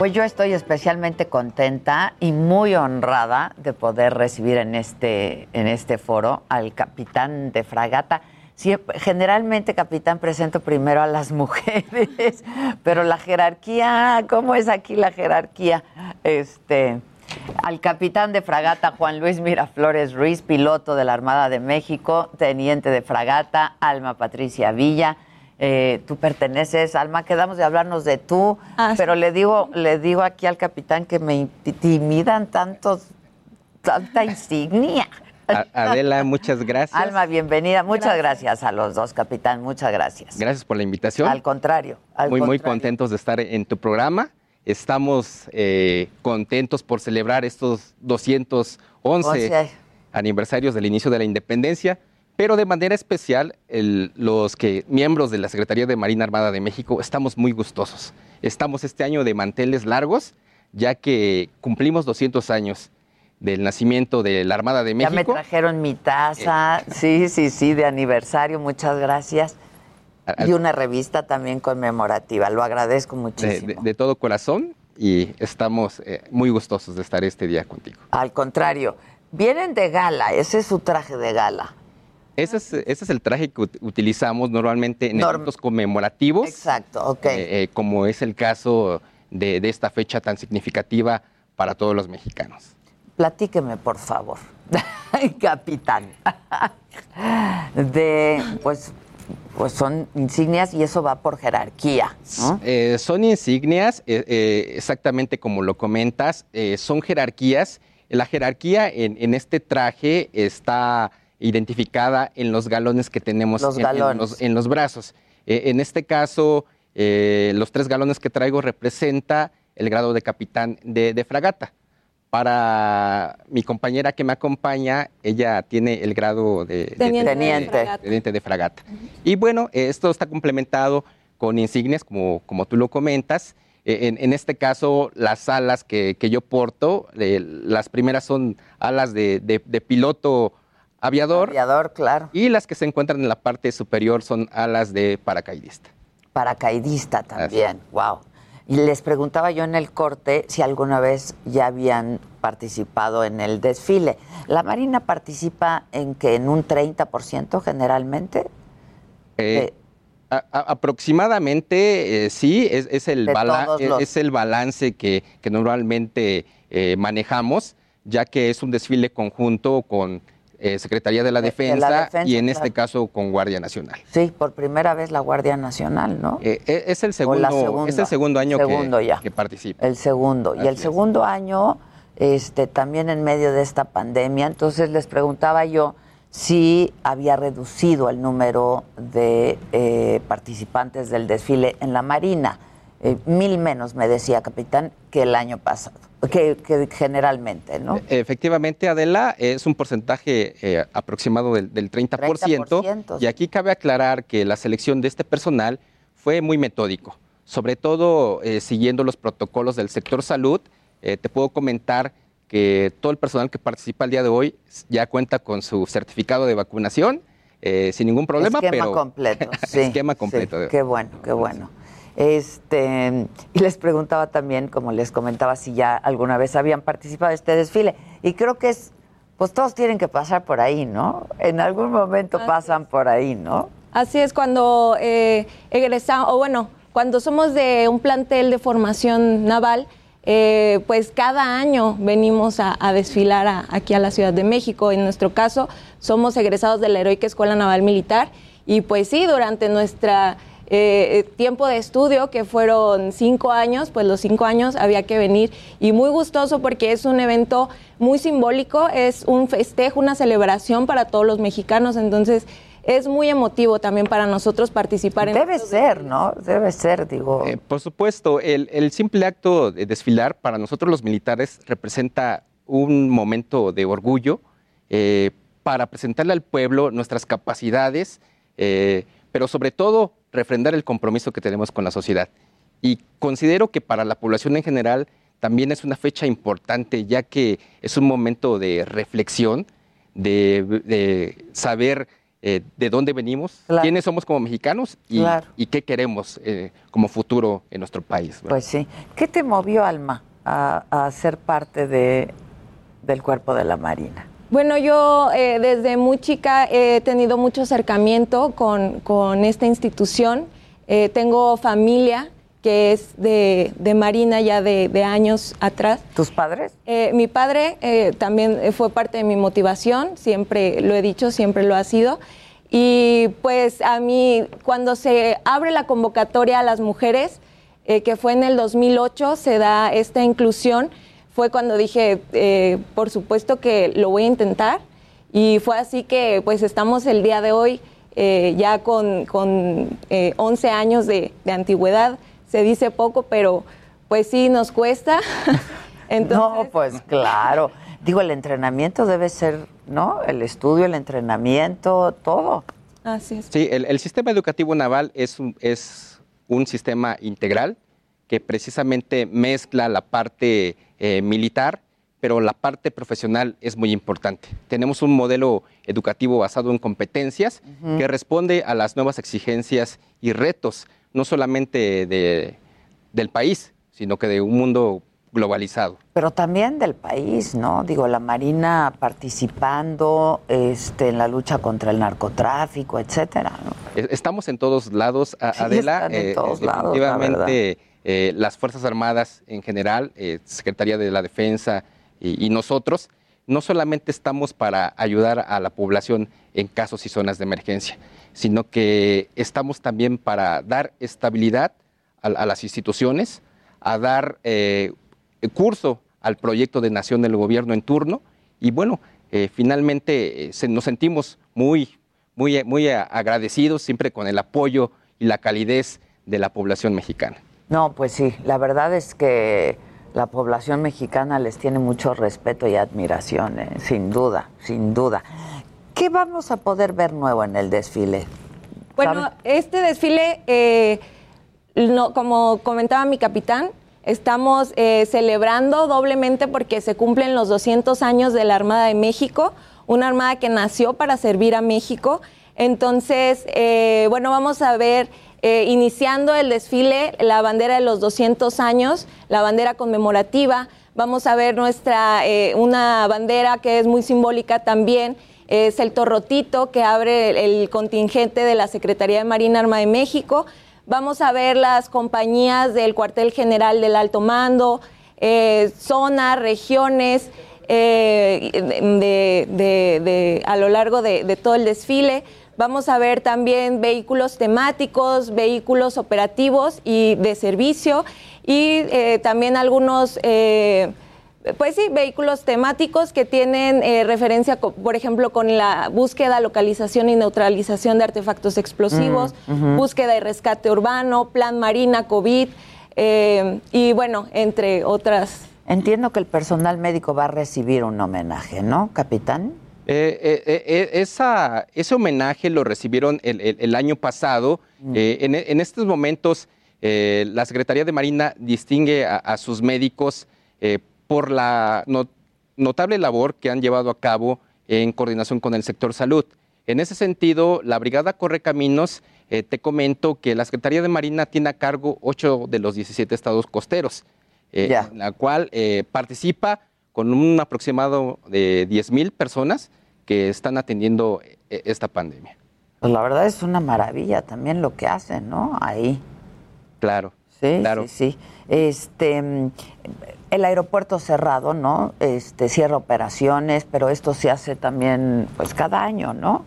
[SPEAKER 3] Pues yo estoy especialmente contenta y muy honrada de poder recibir en este, en este foro al capitán de fragata. Generalmente, capitán, presento primero a las mujeres, pero la jerarquía, ¿cómo es aquí la jerarquía? Este, al capitán de fragata Juan Luis Miraflores Ruiz, piloto de la Armada de México, teniente de fragata Alma Patricia Villa. Eh, tú perteneces, Alma, quedamos de hablarnos de tú,
[SPEAKER 19] Ah,
[SPEAKER 3] pero le digo, le digo aquí al capitán que me intimidan tantos, tanta insignia.
[SPEAKER 23] A- Adela, muchas gracias.
[SPEAKER 3] Alma, bienvenida. Muchas gracias. a los dos, capitán. Muchas gracias.
[SPEAKER 23] Gracias por la invitación.
[SPEAKER 3] Al contrario. al
[SPEAKER 23] muy, muy contentos de estar en tu programa. Estamos eh, contentos por celebrar estos 211
[SPEAKER 3] Once.
[SPEAKER 23] aniversarios del inicio de la independencia, pero de manera especial el- los que miembros de la Secretaría de Marina Armada de México estamos muy gustosos. Estamos este año de manteles largos, ya que cumplimos 200 años del nacimiento de la Armada de
[SPEAKER 3] Ya me
[SPEAKER 23] México.
[SPEAKER 3] trajeron mi taza. Sí, sí, sí, de aniversario. Muchas gracias. Y una revista también conmemorativa. Lo agradezco
[SPEAKER 23] de,
[SPEAKER 3] muchísimo.
[SPEAKER 23] de- de todo corazón y estamos eh, muy gustosos de estar este día contigo.
[SPEAKER 3] Al contrario. Vienen de gala. Ese es su traje de gala.
[SPEAKER 23] Ese es, ese es el traje que ut- utilizamos normalmente en
[SPEAKER 3] Norm-
[SPEAKER 23] eventos conmemorativos.
[SPEAKER 3] Exacto, ok.
[SPEAKER 23] eh, eh, como es el caso de, de esta fecha tan significativa para todos los mexicanos.
[SPEAKER 3] Platíqueme, por favor, capitán. De, pues, pues son insignias y eso va por jerarquía. ¿no?
[SPEAKER 23] Eh, son insignias, exactamente como lo comentas, son jerarquías. La jerarquía en, en este traje está identificada en los galones que tenemos
[SPEAKER 3] Los
[SPEAKER 23] en- los, en los brazos. Eh, en este caso, eh, los tres galones que traigo representa el grado de capitán de, de fragata. Para mi compañera que me acompaña, ella tiene el grado de
[SPEAKER 3] Teniente.
[SPEAKER 23] de-
[SPEAKER 3] Teniente.
[SPEAKER 23] de- teniente de fragata. Y bueno, esto está complementado con insignias, como, como tú lo comentas. Eh, en, en este caso, las alas que, que yo porto, eh, las primeras son alas de, de- de piloto aviador.
[SPEAKER 3] Aviador, claro.
[SPEAKER 23] Y las que se encuentran en la parte superior son alas de paracaidista.
[SPEAKER 3] Paracaidista también. Wow. Y les preguntaba yo en el corte si alguna vez ya habían participado en el desfile. ¿La Marina participa en que en un 30% generalmente?
[SPEAKER 23] Eh, a- a- aproximadamente, eh, sí, es, es el es-
[SPEAKER 3] los-
[SPEAKER 23] es el balance que, que normalmente eh, manejamos, ya que es un desfile conjunto con eh, Secretaría de la,
[SPEAKER 3] De- de
[SPEAKER 23] Defensa,
[SPEAKER 3] la Defensa,
[SPEAKER 23] y en
[SPEAKER 3] claro.
[SPEAKER 23] este caso con Guardia Nacional.
[SPEAKER 3] Sí, por primera vez la Guardia Nacional, ¿no?
[SPEAKER 23] Eh, eh, es, el segundo, es el segundo año que-
[SPEAKER 3] Segundo
[SPEAKER 23] que,
[SPEAKER 3] ya.
[SPEAKER 23] participa.
[SPEAKER 3] El segundo. y el segundo año, este, también en medio de esta pandemia, entonces les preguntaba yo si había reducido el número de eh, participantes del desfile en la Marina. Mil menos, me decía capitán, que el año pasado. Que, que generalmente, ¿no?
[SPEAKER 23] Efectivamente, Adela, es un porcentaje eh, aproximado del, del 30%,
[SPEAKER 3] 30%,
[SPEAKER 23] y aquí cabe aclarar que la selección de este personal fue muy metódico, sobre todo eh, siguiendo los protocolos del sector salud. Eh, te puedo comentar que todo el personal que participa el día de hoy ya cuenta con su certificado de vacunación eh, sin ningún problema,
[SPEAKER 3] Esquema
[SPEAKER 23] pero
[SPEAKER 3] completo, sí,
[SPEAKER 23] esquema completo.
[SPEAKER 3] sí, qué bueno, qué bueno. Este, y les preguntaba también, como les comentaba, si ya alguna vez habían participado de este desfile. Y creo que es, pues todos tienen que pasar por ahí, ¿no? En algún momento pasan por ahí, ¿no?
[SPEAKER 24] Así es, cuando eh, egresamos, o bueno, cuando somos de un plantel de formación naval, eh, pues cada año venimos a, a desfilar a- aquí a la Ciudad de México. En nuestro caso, somos egresados de la Heroica Escuela Naval Militar y pues sí, durante nuestra eh, tiempo de estudio, que fueron cinco años, pues los cinco años había que venir y muy gustoso porque es un evento muy simbólico, es un festejo, una celebración para todos los mexicanos, entonces es muy emotivo también para nosotros participar en
[SPEAKER 3] Debe ser, ¿no? Debe ser, digo.
[SPEAKER 23] Eh, por supuesto, el, el simple acto de desfilar para nosotros los militares representa un momento de orgullo eh, para presentarle al pueblo nuestras capacidades, eh, pero sobre todo refrendar el compromiso que tenemos con la sociedad. Y considero que para la población en general también es una fecha importante, ya que es un momento de reflexión, de, de saber eh, de dónde venimos,
[SPEAKER 3] Claro.
[SPEAKER 23] quiénes somos como mexicanos y,
[SPEAKER 3] Claro.
[SPEAKER 23] y qué queremos eh, como futuro en nuestro país. ¿verdad?
[SPEAKER 3] Pues sí. ¿Qué te movió, Alma, a, a ser parte de, del cuerpo de la Marina?
[SPEAKER 24] Bueno, yo eh, desde muy chica he tenido mucho acercamiento con, con esta institución. Eh, tengo familia que es de, de Marina ya de, de años atrás.
[SPEAKER 3] ¿Tus padres?
[SPEAKER 24] Eh, mi padre eh, también fue parte de mi motivación, siempre lo he dicho, siempre lo ha sido. Y pues a mí, cuando se abre la convocatoria a las mujeres, eh, que fue en el 2008, se da esta inclusión, fue cuando dije, eh, por supuesto que lo voy a intentar. Y fue así que pues estamos el día de hoy eh, ya con, con eh, 11 años de, de antigüedad. Se dice poco, pero pues sí nos cuesta.
[SPEAKER 3] no, pues claro. Digo, el entrenamiento debe ser, ¿no? El estudio, el entrenamiento, todo.
[SPEAKER 24] Así es.
[SPEAKER 23] Sí, el, el sistema educativo naval es un, es un sistema integral que precisamente mezcla la parte eh, militar, pero la parte profesional es muy importante. Tenemos un modelo educativo basado en competencias que responde a las nuevas exigencias y retos, no solamente de- del país, sino que de un mundo globalizado.
[SPEAKER 3] Pero también del país, ¿no? Digo, la Marina participando este, en la lucha contra el narcotráfico, etcétera, ¿no?
[SPEAKER 23] Eh, Estamos en todos lados,
[SPEAKER 3] Sí,
[SPEAKER 23] Adela.
[SPEAKER 3] están en
[SPEAKER 23] eh,
[SPEAKER 3] todos lados, la
[SPEAKER 23] definitivamente, eh, las Fuerzas Armadas en general, eh, Secretaría de la Defensa y, nosotros, no solamente estamos para ayudar a la población en casos y zonas de emergencia, sino que estamos también para dar estabilidad a, las instituciones, a dar eh, curso al proyecto de nación del gobierno en turno y bueno, finalmente se- nos sentimos muy, muy, muy agradecidos siempre con el apoyo y la calidez de la población mexicana.
[SPEAKER 3] No, pues sí, la verdad es que la población mexicana les tiene mucho respeto y admiración, ¿eh? sin duda, sin duda. ¿Qué vamos a poder ver nuevo en el desfile?
[SPEAKER 24] Bueno,
[SPEAKER 3] ¿Sabe?
[SPEAKER 24] este desfile, eh, no- como comentaba mi capitán, estamos eh, celebrando doblemente porque se cumplen los 200 años de la Armada de México, una armada que nació para servir a México. Entonces, bueno, vamos a ver, eh, iniciando el desfile, la bandera de los 200 años, la bandera conmemorativa. Vamos a ver nuestra, eh, una bandera que es muy simbólica también, es el torrotito que abre el, contingente de la Secretaría de Marina Armada de México. Vamos a ver las compañías del cuartel general del alto mando, eh, zonas, regiones, eh, de- a lo largo de todo el desfile. Vamos a ver también vehículos temáticos, vehículos operativos y de servicio y eh, también algunos... eh, pues sí, vehículos temáticos que tienen eh, referencia, por ejemplo, con la búsqueda, localización y neutralización de artefactos explosivos,
[SPEAKER 25] Mm,
[SPEAKER 24] búsqueda y rescate urbano, plan marina, COVID, eh, y bueno, entre otras.
[SPEAKER 3] Entiendo que el personal médico va a recibir un homenaje, ¿no, capitán?
[SPEAKER 23] Eh, eh, eh, eh, esa, ese homenaje lo recibieron el, el- el año pasado. Eh, en, en estos momentos, la Secretaría de Marina distingue a, a sus médicos por la no- notable labor que han llevado a cabo en coordinación con el sector salud. En ese sentido, la Brigada Correcaminos, eh, te comento que la Secretaría de Marina tiene a cargo 8 de los 17 estados costeros, en la cual eh, participa con un aproximado de 10 mil personas que están atendiendo eh, esta pandemia.
[SPEAKER 3] Pues la verdad es una maravilla también lo que hacen, ¿no? Ahí.
[SPEAKER 23] Claro.
[SPEAKER 3] Sí,
[SPEAKER 23] claro.
[SPEAKER 3] sí, sí. Este, mm, el aeropuerto cerrado, ¿no? Este, cierra operaciones, pero esto se hace también, pues, cada año, ¿no?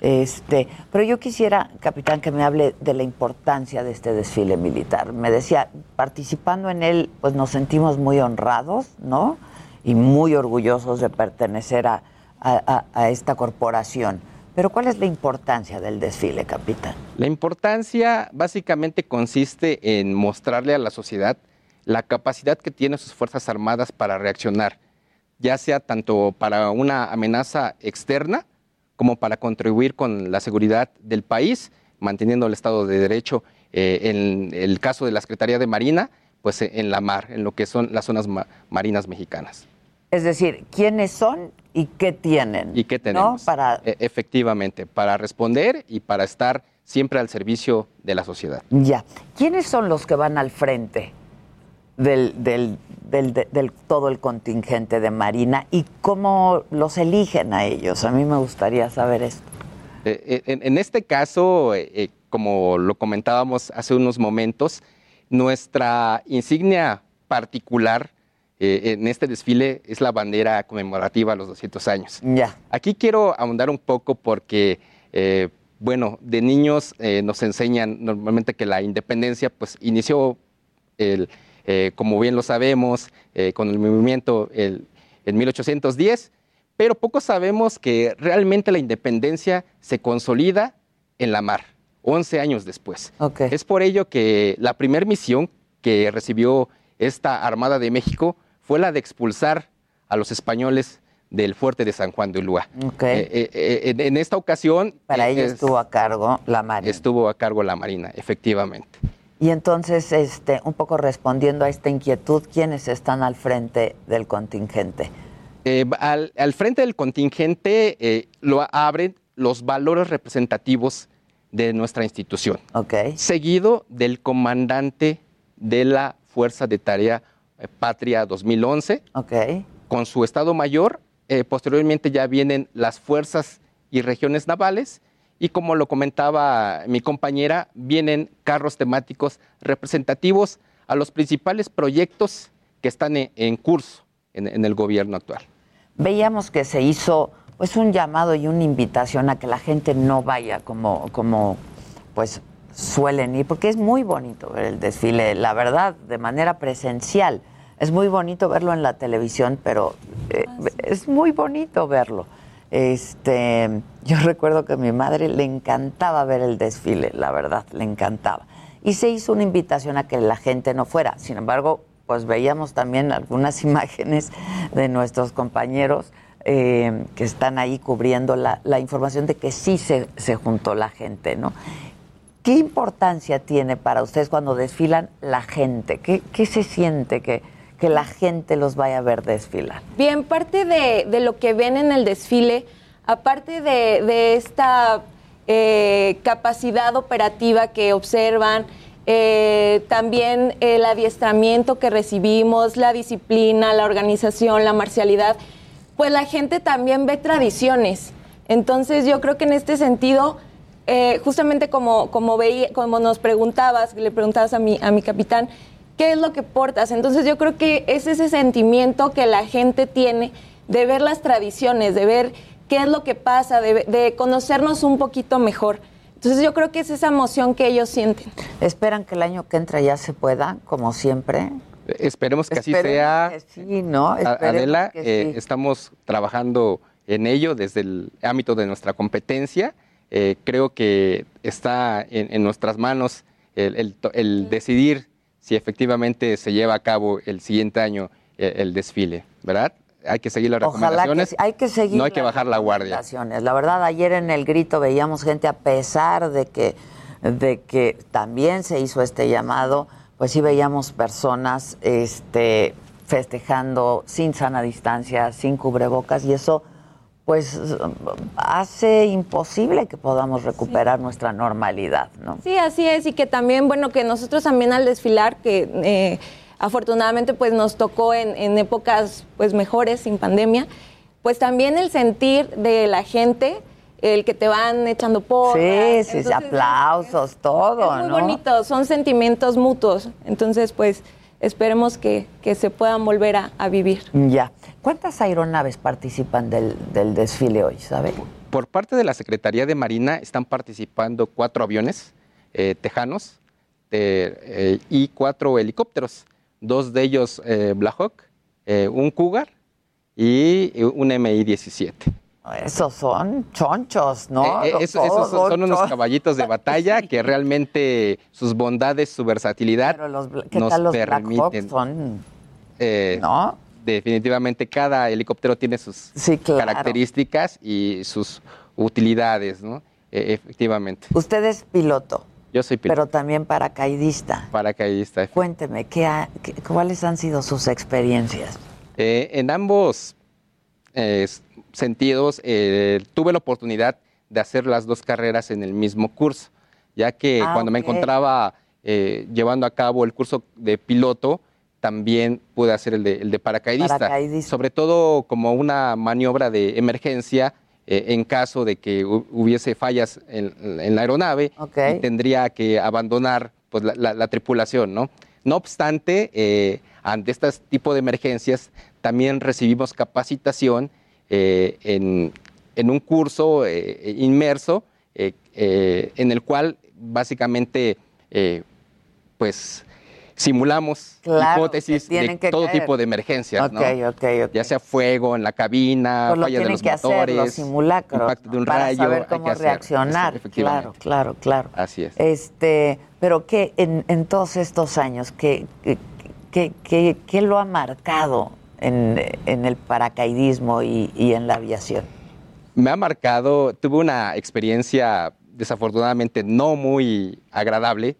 [SPEAKER 3] Este, pero yo quisiera, capitán, que me hable de la importancia de este desfile militar. Me decía, participando en él, pues nos sentimos muy honrados, ¿no? Y muy orgullosos de pertenecer a, a- a- a esta corporación. Pero ¿cuál es la importancia del desfile, capitán?
[SPEAKER 23] La importancia básicamente consiste en mostrarle a la sociedad la capacidad que tienen sus Fuerzas Armadas para reaccionar, ya sea tanto para una amenaza externa como para contribuir con la seguridad del país, manteniendo el Estado de Derecho. eh, en el caso de la Secretaría de Marina, pues en la mar, en lo que son las zonas ma- marinas mexicanas.
[SPEAKER 3] Es decir, ¿quiénes son y qué tienen?
[SPEAKER 23] ¿Y qué tenemos?
[SPEAKER 3] Para...
[SPEAKER 23] E- efectivamente, para responder y para estar siempre al servicio de la sociedad.
[SPEAKER 3] Ya. ¿Quiénes son los que van al frente del, del, del, de- del todo el contingente de Marina y cómo los eligen a ellos? A mí me gustaría saber esto.
[SPEAKER 23] Eh, eh, en, en este caso, eh, como lo comentábamos hace unos momentos, nuestra insignia particular eh, en este desfile es la bandera conmemorativa a los 200 años.
[SPEAKER 3] Ya.
[SPEAKER 23] Aquí quiero ahondar un poco porque, eh, bueno, de niños eh, nos enseñan normalmente que la independencia pues inició, el, eh, como bien lo sabemos, con el movimiento el, en 1810, pero poco sabemos que realmente la independencia se consolida en la mar, 11 años después. Es por ello que la primera misión que recibió esta Armada de México fue la de expulsar a los españoles del fuerte de San Juan de Ulúa. Eh, eh, eh, en, en esta ocasión...
[SPEAKER 3] Para ello
[SPEAKER 23] es-
[SPEAKER 3] estuvo a cargo la Marina.
[SPEAKER 23] Estuvo a cargo la Marina, efectivamente.
[SPEAKER 3] Y entonces, este, un poco respondiendo a esta inquietud, ¿quiénes están al frente del contingente?
[SPEAKER 23] Eh, al, al frente del contingente lo abren los valores representativos de nuestra institución. Seguido del comandante de la Fuerza de Tarea Patria 2011. Con su Estado Mayor. Eh, posteriormente ya vienen las fuerzas y regiones navales. Y como lo comentaba mi compañera, vienen carros temáticos representativos a los principales proyectos que están en, en curso en- en el gobierno actual.
[SPEAKER 3] Veíamos que se hizo pues un llamado y una invitación a que la gente no vaya como, como pues suelen ir, porque es muy bonito ver el desfile, la verdad, de manera presencial. Es muy bonito verlo en la televisión, pero eh, es muy bonito verlo. Este, yo recuerdo que a mi madre le encantaba ver el desfile, la verdad, le encantaba. Y se hizo una invitación a que la gente no fuera. Sin embargo, pues veíamos también algunas imágenes de nuestros compañeros eh, que están ahí cubriendo la, la información de que sí se, se juntó la gente, ¿no? ¿Qué importancia tiene para ustedes cuando desfilan la gente? ¿Qué, qué se siente que, que la gente los vaya a ver desfilar?
[SPEAKER 24] Bien, parte de, de lo que ven en el desfile, aparte de, de esta eh, capacidad operativa que observan, eh, también el adiestramiento que recibimos, la disciplina, la organización, la marcialidad, pues la gente también ve tradiciones. Entonces yo creo que en este sentido, eh, justamente como, como, veía, como nos preguntabas, le preguntabas a mi, a mi capitán, ¿qué es lo que portas? Entonces yo creo que es ese sentimiento que la gente tiene de ver las tradiciones, de ver qué es lo que pasa, de, de conocernos un poquito mejor. Entonces yo creo que es esa emoción que ellos sienten.
[SPEAKER 3] ¿Esperan que el año que entra ya se pueda, como siempre?
[SPEAKER 23] Esperemos que así sea.
[SPEAKER 3] que sí, ¿no?
[SPEAKER 23] Adela,
[SPEAKER 3] que
[SPEAKER 23] eh,
[SPEAKER 3] sí.
[SPEAKER 23] estamos trabajando en ello desde el ámbito de nuestra competencia. Eh, creo que está en, en nuestras manos el, el to- el decidir si efectivamente se lleva a cabo el siguiente año el, el desfile, ¿verdad? Hay que seguir las
[SPEAKER 3] Ojalá que
[SPEAKER 23] recomendaciones.
[SPEAKER 3] sí. hay que seguir
[SPEAKER 23] No hay que bajar la guardia.
[SPEAKER 3] La verdad, ayer en el grito veíamos gente, a pesar de que, de que también se hizo este llamado, pues sí veíamos personas este, festejando sin sana distancia, sin cubrebocas, y eso pues hace imposible que podamos recuperar nuestra normalidad, ¿no?
[SPEAKER 24] Sí, así es, y que también, bueno, que nosotros también al desfilar, que eh, afortunadamente pues nos tocó en, en épocas pues mejores, sin pandemia, pues también el sentir de la gente, el que te van echando porras.
[SPEAKER 3] Sí, sí,
[SPEAKER 24] Entonces,
[SPEAKER 3] aplausos, todo,
[SPEAKER 24] es muy
[SPEAKER 3] ¿no?
[SPEAKER 24] bonito, son sentimientos mutuos. Entonces, pues esperemos que, que se puedan volver a, a vivir.
[SPEAKER 3] Ya. ¿Cuántas aeronaves participan del, del desfile hoy, sabe?
[SPEAKER 23] Por parte de la Secretaría de Marina están participando cuatro aviones eh, tejanos eh, eh, y cuatro helicópteros. Dos de ellos eh, Black Hawk, un Cougar y un MI-17.
[SPEAKER 3] Esos son chonchos, ¿no?
[SPEAKER 23] Eh, eso- esos son, unos caballitos de batalla que realmente sus bondades, su versatilidad
[SPEAKER 3] ¿Qué
[SPEAKER 23] nos
[SPEAKER 3] tal los Black
[SPEAKER 23] permiten.
[SPEAKER 3] Hawk? Son
[SPEAKER 23] Eh, Definitivamente cada helicóptero tiene sus
[SPEAKER 3] claro.
[SPEAKER 23] características y sus utilidades, ¿no? Eh, efectivamente.
[SPEAKER 3] Usted es piloto,
[SPEAKER 23] Yo soy piloto.
[SPEAKER 3] pero también paracaidista.
[SPEAKER 23] Paracaidista.
[SPEAKER 3] Cuénteme, ¿qué ha- qué- ¿cuáles han sido sus experiencias?
[SPEAKER 23] Eh, en ambos eh, sentidos eh, tuve la oportunidad de hacer las dos carreras en el mismo curso, ya que
[SPEAKER 25] Ah,
[SPEAKER 23] cuando me encontraba llevando a cabo el curso de piloto, también pude hacer el de, el de paracaidista,
[SPEAKER 3] Paracaidista.
[SPEAKER 23] sobre todo como una maniobra de emergencia eh, en caso de que hu- hubiese fallas en, en la aeronave y tendría que abandonar pues, la, la- la tripulación, ¿no? No obstante, eh, ante este tipo de emergencias, también recibimos capacitación eh, en, en un curso inmerso en el cual básicamente pues simulamos
[SPEAKER 3] Claro,
[SPEAKER 23] hipótesis
[SPEAKER 3] que
[SPEAKER 23] de
[SPEAKER 3] que
[SPEAKER 23] todo
[SPEAKER 3] caer.
[SPEAKER 23] tipo de emergencias, ¿no? Ya sea fuego en la cabina,
[SPEAKER 3] Pues lo
[SPEAKER 23] fallas de los
[SPEAKER 3] que
[SPEAKER 23] motores,
[SPEAKER 3] simulacros,
[SPEAKER 23] impacto de un
[SPEAKER 3] para
[SPEAKER 23] rayo,
[SPEAKER 3] saber
[SPEAKER 23] hay
[SPEAKER 3] cómo
[SPEAKER 23] que
[SPEAKER 3] reaccionar. Claro, claro, claro.
[SPEAKER 23] Así es.
[SPEAKER 3] Este, pero ¿qué en, en todos estos años, qué, qué, qué- qué- qué lo ha marcado en, en el paracaidismo y, y en la aviación?
[SPEAKER 23] Me ha marcado, tuve una experiencia desafortunadamente no muy agradable.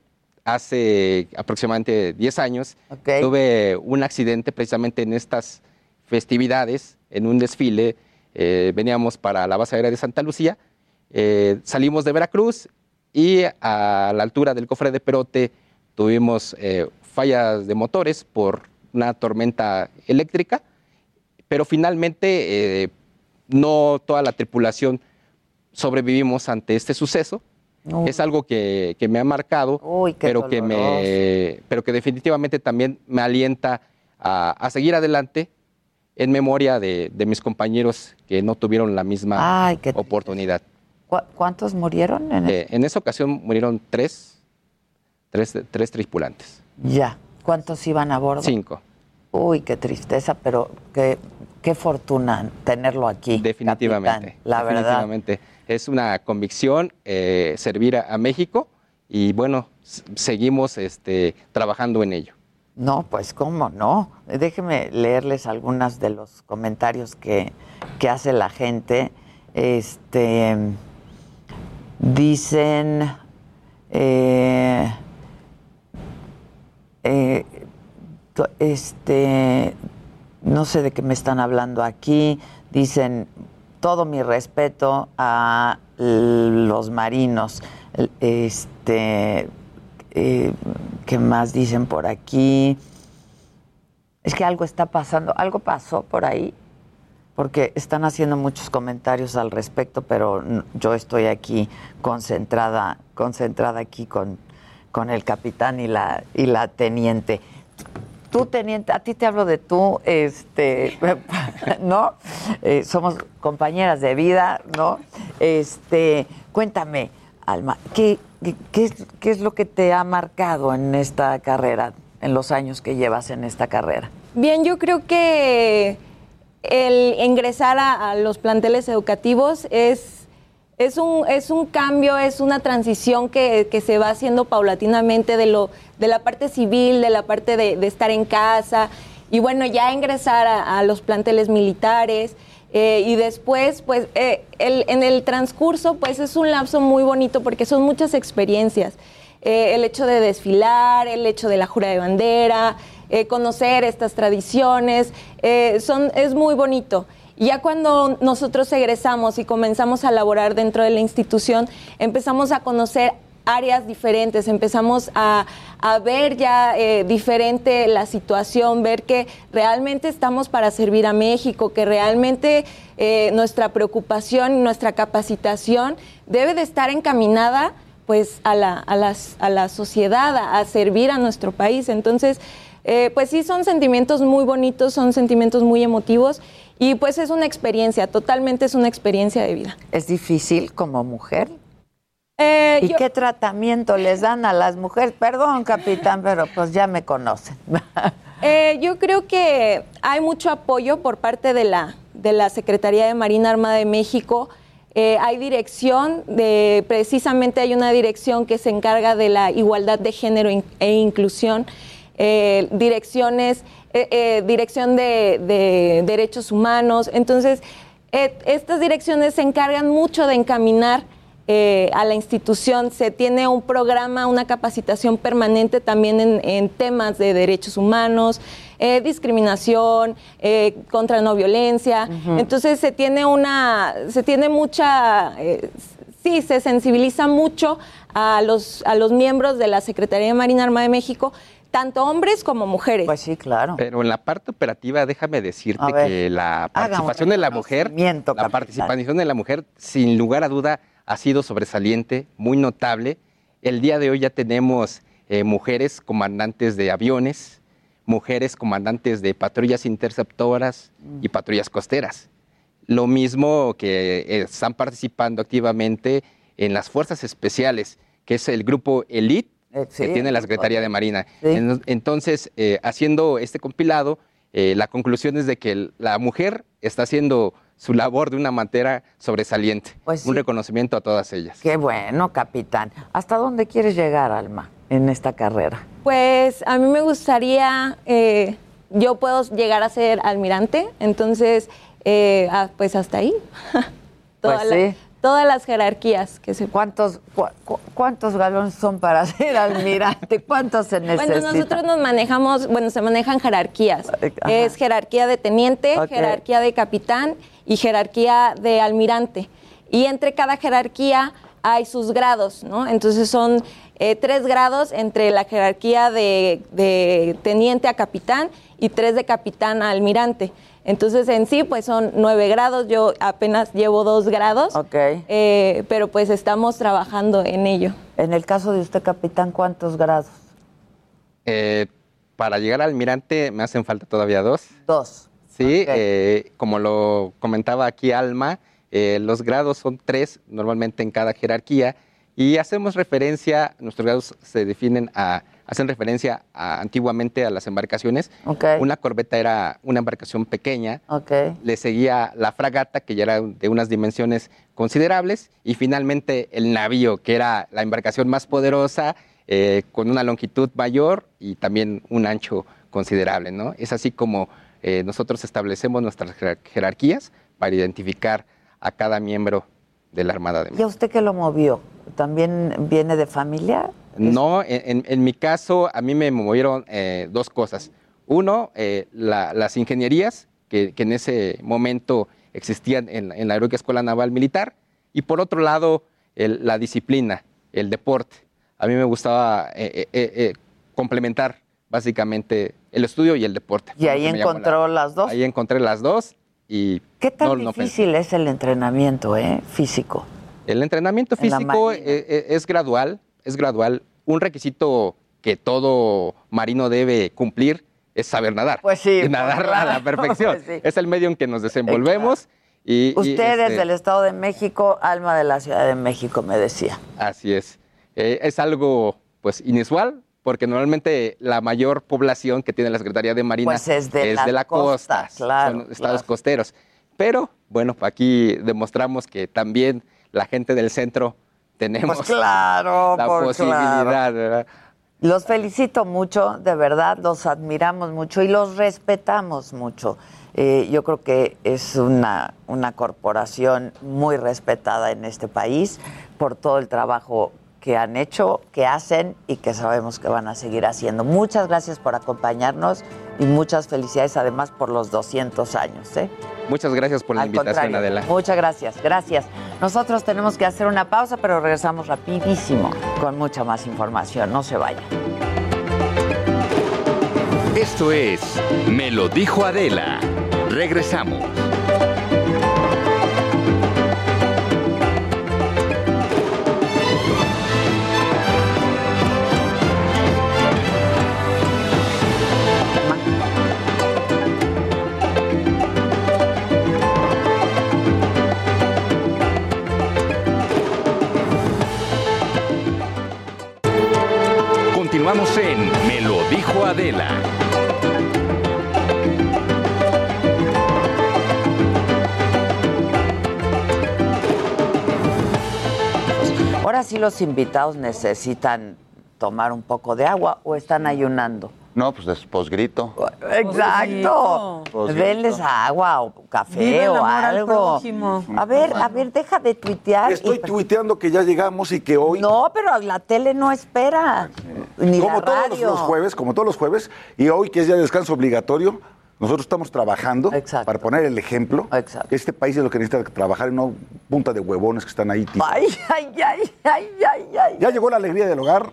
[SPEAKER 23] Hace aproximadamente 10 años tuve un accidente precisamente en estas festividades, en un desfile. eh, veníamos para la base aérea de Santa Lucía, eh, salimos de Veracruz y a la altura del cofre de Perote tuvimos eh, fallas de motores por una tormenta eléctrica, pero finalmente no toda la tripulación sobrevivimos ante este suceso.
[SPEAKER 3] Uy.
[SPEAKER 23] Es algo que, que me ha marcado, pero, que me, pero que definitivamente también me alienta a, a seguir adelante en memoria de, de mis compañeros que no tuvieron la misma
[SPEAKER 3] Ay,
[SPEAKER 23] oportunidad.
[SPEAKER 3] ¿Cu- ¿Cuántos murieron en
[SPEAKER 23] Eh, en esa ocasión murieron tres, tres, tres tripulantes.
[SPEAKER 3] Ya. ¿Cuántos iban a bordo?
[SPEAKER 23] Cinco.
[SPEAKER 3] Uy, qué tristeza, pero qué, qué fortuna tenerlo aquí.
[SPEAKER 23] Definitivamente.
[SPEAKER 3] capitán, la verdad.
[SPEAKER 23] Es una convicción eh, servir a, México y bueno, seguimos este, trabajando en ello.
[SPEAKER 3] No, pues cómo no. Déjeme leerles algunos de los comentarios que, que hace la gente. Este dicen eh, eh, este no sé de qué me están hablando aquí. Dicen todo mi respeto a los marinos. Este eh, ¿Qué más dicen por aquí? Es que algo está pasando, algo pasó por ahí, porque están haciendo muchos comentarios al respecto, pero yo estoy aquí concentrada, concentrada aquí con, con el capitán y la, y la teniente. Tú, teniente, a ti te hablo de tú, este, ¿no? Eh, somos compañeras de vida, ¿no? Este, cuéntame, Alma, ¿qué, qué, es, qué es lo que te ha marcado en esta carrera, en los años que llevas en esta carrera?
[SPEAKER 24] Bien, yo creo que el ingresar a los planteles educativos es, es, un, es un cambio, es una transición que, que se va haciendo paulatinamente de, lo, de la parte civil, de la parte de, estar en casa. y bueno, ya ingresar a, los planteles militares. eh, y después, pues, eh, el- en el transcurso, pues es un lapso muy bonito porque son muchas experiencias. Eh, el hecho de desfilar, el hecho de la jura de bandera, eh, conocer estas tradiciones, son, es muy bonito. Ya cuando nosotros egresamos y comenzamos a laborar dentro de la institución, empezamos a conocer áreas diferentes, empezamos a, a ver ya eh, diferente la situación, ver que realmente estamos para servir a México, que realmente eh, nuestra preocupación, nuestra capacitación debe de estar encaminada pues a la, a las- a la sociedad, a, a servir a nuestro país. Entonces, eh, pues sí, son sentimientos muy bonitos, son sentimientos muy emotivos y pues es una experiencia, totalmente es una experiencia de vida.
[SPEAKER 3] ¿Es difícil como mujer?
[SPEAKER 24] Eh,
[SPEAKER 3] ¿Y qué tratamiento les dan a las mujeres? Perdón, capitán, pero pues ya me conocen.
[SPEAKER 24] Eh, yo creo que hay mucho apoyo por parte de la, de la Secretaría de Marina Armada de México. Eh, hay dirección, de, precisamente hay una dirección que se encarga de la igualdad de género e inclusión. Eh, direcciones, eh, eh, dirección de, de derechos humanos. Entonces, estas direcciones se encargan mucho de encaminar a la institución. Se tiene un programa, una capacitación permanente también en, en temas de derechos humanos, eh, discriminación, eh, contra no violencia. Entonces se tiene una, se tiene mucha, eh, sí, se sensibiliza mucho a los, a los miembros de la Secretaría de Marina Armada de México, tanto hombres como mujeres.
[SPEAKER 3] Pues sí, claro.
[SPEAKER 23] Pero en la parte operativa, déjame decirte
[SPEAKER 24] ver,
[SPEAKER 23] que la participación de la mujer, la participación de la mujer, sin lugar a duda, ha sido sobresaliente, muy notable. El día de hoy ya tenemos eh, mujeres comandantes de aviones, mujeres comandantes de patrullas interceptoras y patrullas costeras. Lo mismo que eh, están participando activamente en las fuerzas especiales, que es el grupo Elite
[SPEAKER 3] sí,
[SPEAKER 23] que tiene la Secretaría de Marina.
[SPEAKER 3] Sí.
[SPEAKER 23] En- Entonces, eh, haciendo este compilado, eh, la conclusión es de que la mujer está haciendo su labor de una manera sobresaliente.
[SPEAKER 3] Pues sí.
[SPEAKER 23] Un reconocimiento a todas ellas.
[SPEAKER 3] Qué bueno, capitán. ¿Hasta dónde quieres llegar, Alma, en esta carrera?
[SPEAKER 24] Pues a mí me gustaría, eh, yo puedo llegar a ser almirante, entonces, eh, ah, pues hasta ahí. Toda
[SPEAKER 3] Pues
[SPEAKER 24] la-
[SPEAKER 3] sí.
[SPEAKER 24] Todas las jerarquías que se
[SPEAKER 3] ¿Cuántos, cu- cu- ¿Cuántos galones son para ser almirante? ¿Cuántos se necesitan?
[SPEAKER 24] Bueno, nosotros nos manejamos, bueno, se manejan jerarquías.
[SPEAKER 3] Ajá.
[SPEAKER 24] Es jerarquía de teniente, jerarquía de capitán y jerarquía de almirante. Y entre cada jerarquía hay sus grados, ¿no? Entonces son eh, tres grados entre la jerarquía de, de teniente a capitán y tres de capitán a almirante. Entonces en sí, pues son nueve grados. Yo apenas llevo dos grados. Eh, pero pues estamos trabajando en ello.
[SPEAKER 3] En el caso de usted, capitán, ¿cuántos grados?
[SPEAKER 23] Eh, para llegar al almirante me hacen falta todavía dos.
[SPEAKER 3] Dos.
[SPEAKER 23] Sí, eh, como lo comentaba aquí Alma, eh, los grados son tres normalmente en cada jerarquía y hacemos referencia, nuestros grados se definen a, hacen referencia a- antiguamente a las embarcaciones. Una corbeta era una embarcación pequeña,
[SPEAKER 3] Ok.
[SPEAKER 23] le seguía la fragata, que ya era de unas dimensiones considerables, y finalmente el navío, que era la embarcación más poderosa, eh, con una longitud mayor y también un ancho considerable. ¿no? Es así como eh, nosotros establecemos nuestras jerar- jerarquías para identificar a cada miembro de la Armada de
[SPEAKER 3] ¿Y a usted qué lo movió? ¿También viene de familia?
[SPEAKER 23] No, en, en- mi caso, a mí me movieron eh, dos cosas. Uno, eh, la- las ingenierías que, que en ese momento existían en, en la Heroica Escuela Naval Militar. Y por otro lado, el- la disciplina, el deporte. A mí me gustaba eh, eh, eh, complementar básicamente el estudio y el deporte.
[SPEAKER 3] Y ahí
[SPEAKER 23] la-
[SPEAKER 3] encontró las dos.
[SPEAKER 23] Ahí encontré las dos y...
[SPEAKER 3] ¿Qué tan
[SPEAKER 23] no- no pensé.
[SPEAKER 3] difícil es el entrenamiento eh, físico?
[SPEAKER 23] El entrenamiento físico eh, eh, es gradual, es gradual. Un requisito que todo marino debe cumplir es saber nadar.
[SPEAKER 3] Pues sí,
[SPEAKER 23] Y nadar a la perfección.
[SPEAKER 3] pues sí.
[SPEAKER 23] Es el medio en que nos desenvolvemos. Y, y,
[SPEAKER 3] Usted es
[SPEAKER 23] este,
[SPEAKER 3] del Estado de México, alma de la Ciudad de México, me decía.
[SPEAKER 23] Así es. Eh, es algo pues inusual porque normalmente la mayor población que tiene la Secretaría de Marina
[SPEAKER 3] Pues es de la
[SPEAKER 23] costa,
[SPEAKER 3] costa, claro,
[SPEAKER 23] son estados
[SPEAKER 3] claro.
[SPEAKER 23] costeros. Pero bueno, aquí demostramos que también la gente del centro tenemos
[SPEAKER 3] Pues claro,
[SPEAKER 23] la
[SPEAKER 3] por
[SPEAKER 23] posibilidad,
[SPEAKER 3] claro.
[SPEAKER 23] ¿verdad?
[SPEAKER 3] Los felicito mucho, de verdad, los admiramos mucho y los respetamos mucho. Eh, yo creo que es una, una corporación muy respetada en este país por todo el trabajo que han hecho, que hacen y que sabemos que van a seguir haciendo. Muchas gracias por acompañarnos y muchas felicidades además por los 200 años. ¿eh?
[SPEAKER 23] Muchas gracias por la
[SPEAKER 3] Al
[SPEAKER 23] invitación, Adela.
[SPEAKER 3] Muchas gracias, gracias. Nosotros tenemos que hacer una pausa, pero regresamos rapidísimo con mucha más información. No se vayan.
[SPEAKER 2] Esto es Me lo dijo Adela. Regresamos. Continuamos en Me lo dijo Adela.
[SPEAKER 3] Ahora sí los invitados necesitan tomar un poco de agua o están ayunando.
[SPEAKER 14] No, pues es posgrito.
[SPEAKER 3] Exacto.
[SPEAKER 14] Posgrito.
[SPEAKER 3] Denles agua o café
[SPEAKER 19] Vive el
[SPEAKER 3] o
[SPEAKER 19] al
[SPEAKER 3] algo. A ver, a ver, deja de tuitear.
[SPEAKER 25] Estoy tuiteando que ya llegamos y que hoy.
[SPEAKER 3] No, pero la tele no espera. Ni
[SPEAKER 25] como
[SPEAKER 3] la
[SPEAKER 25] todos los, jueves, como todos los jueves, y hoy que es ya descanso obligatorio, nosotros estamos trabajando para poner el ejemplo. Este país es lo que necesita trabajar y no punta de huevones que están ahí.
[SPEAKER 3] Ay, ay, ay, ay, ay, ay.
[SPEAKER 25] Ya llegó la alegría del hogar.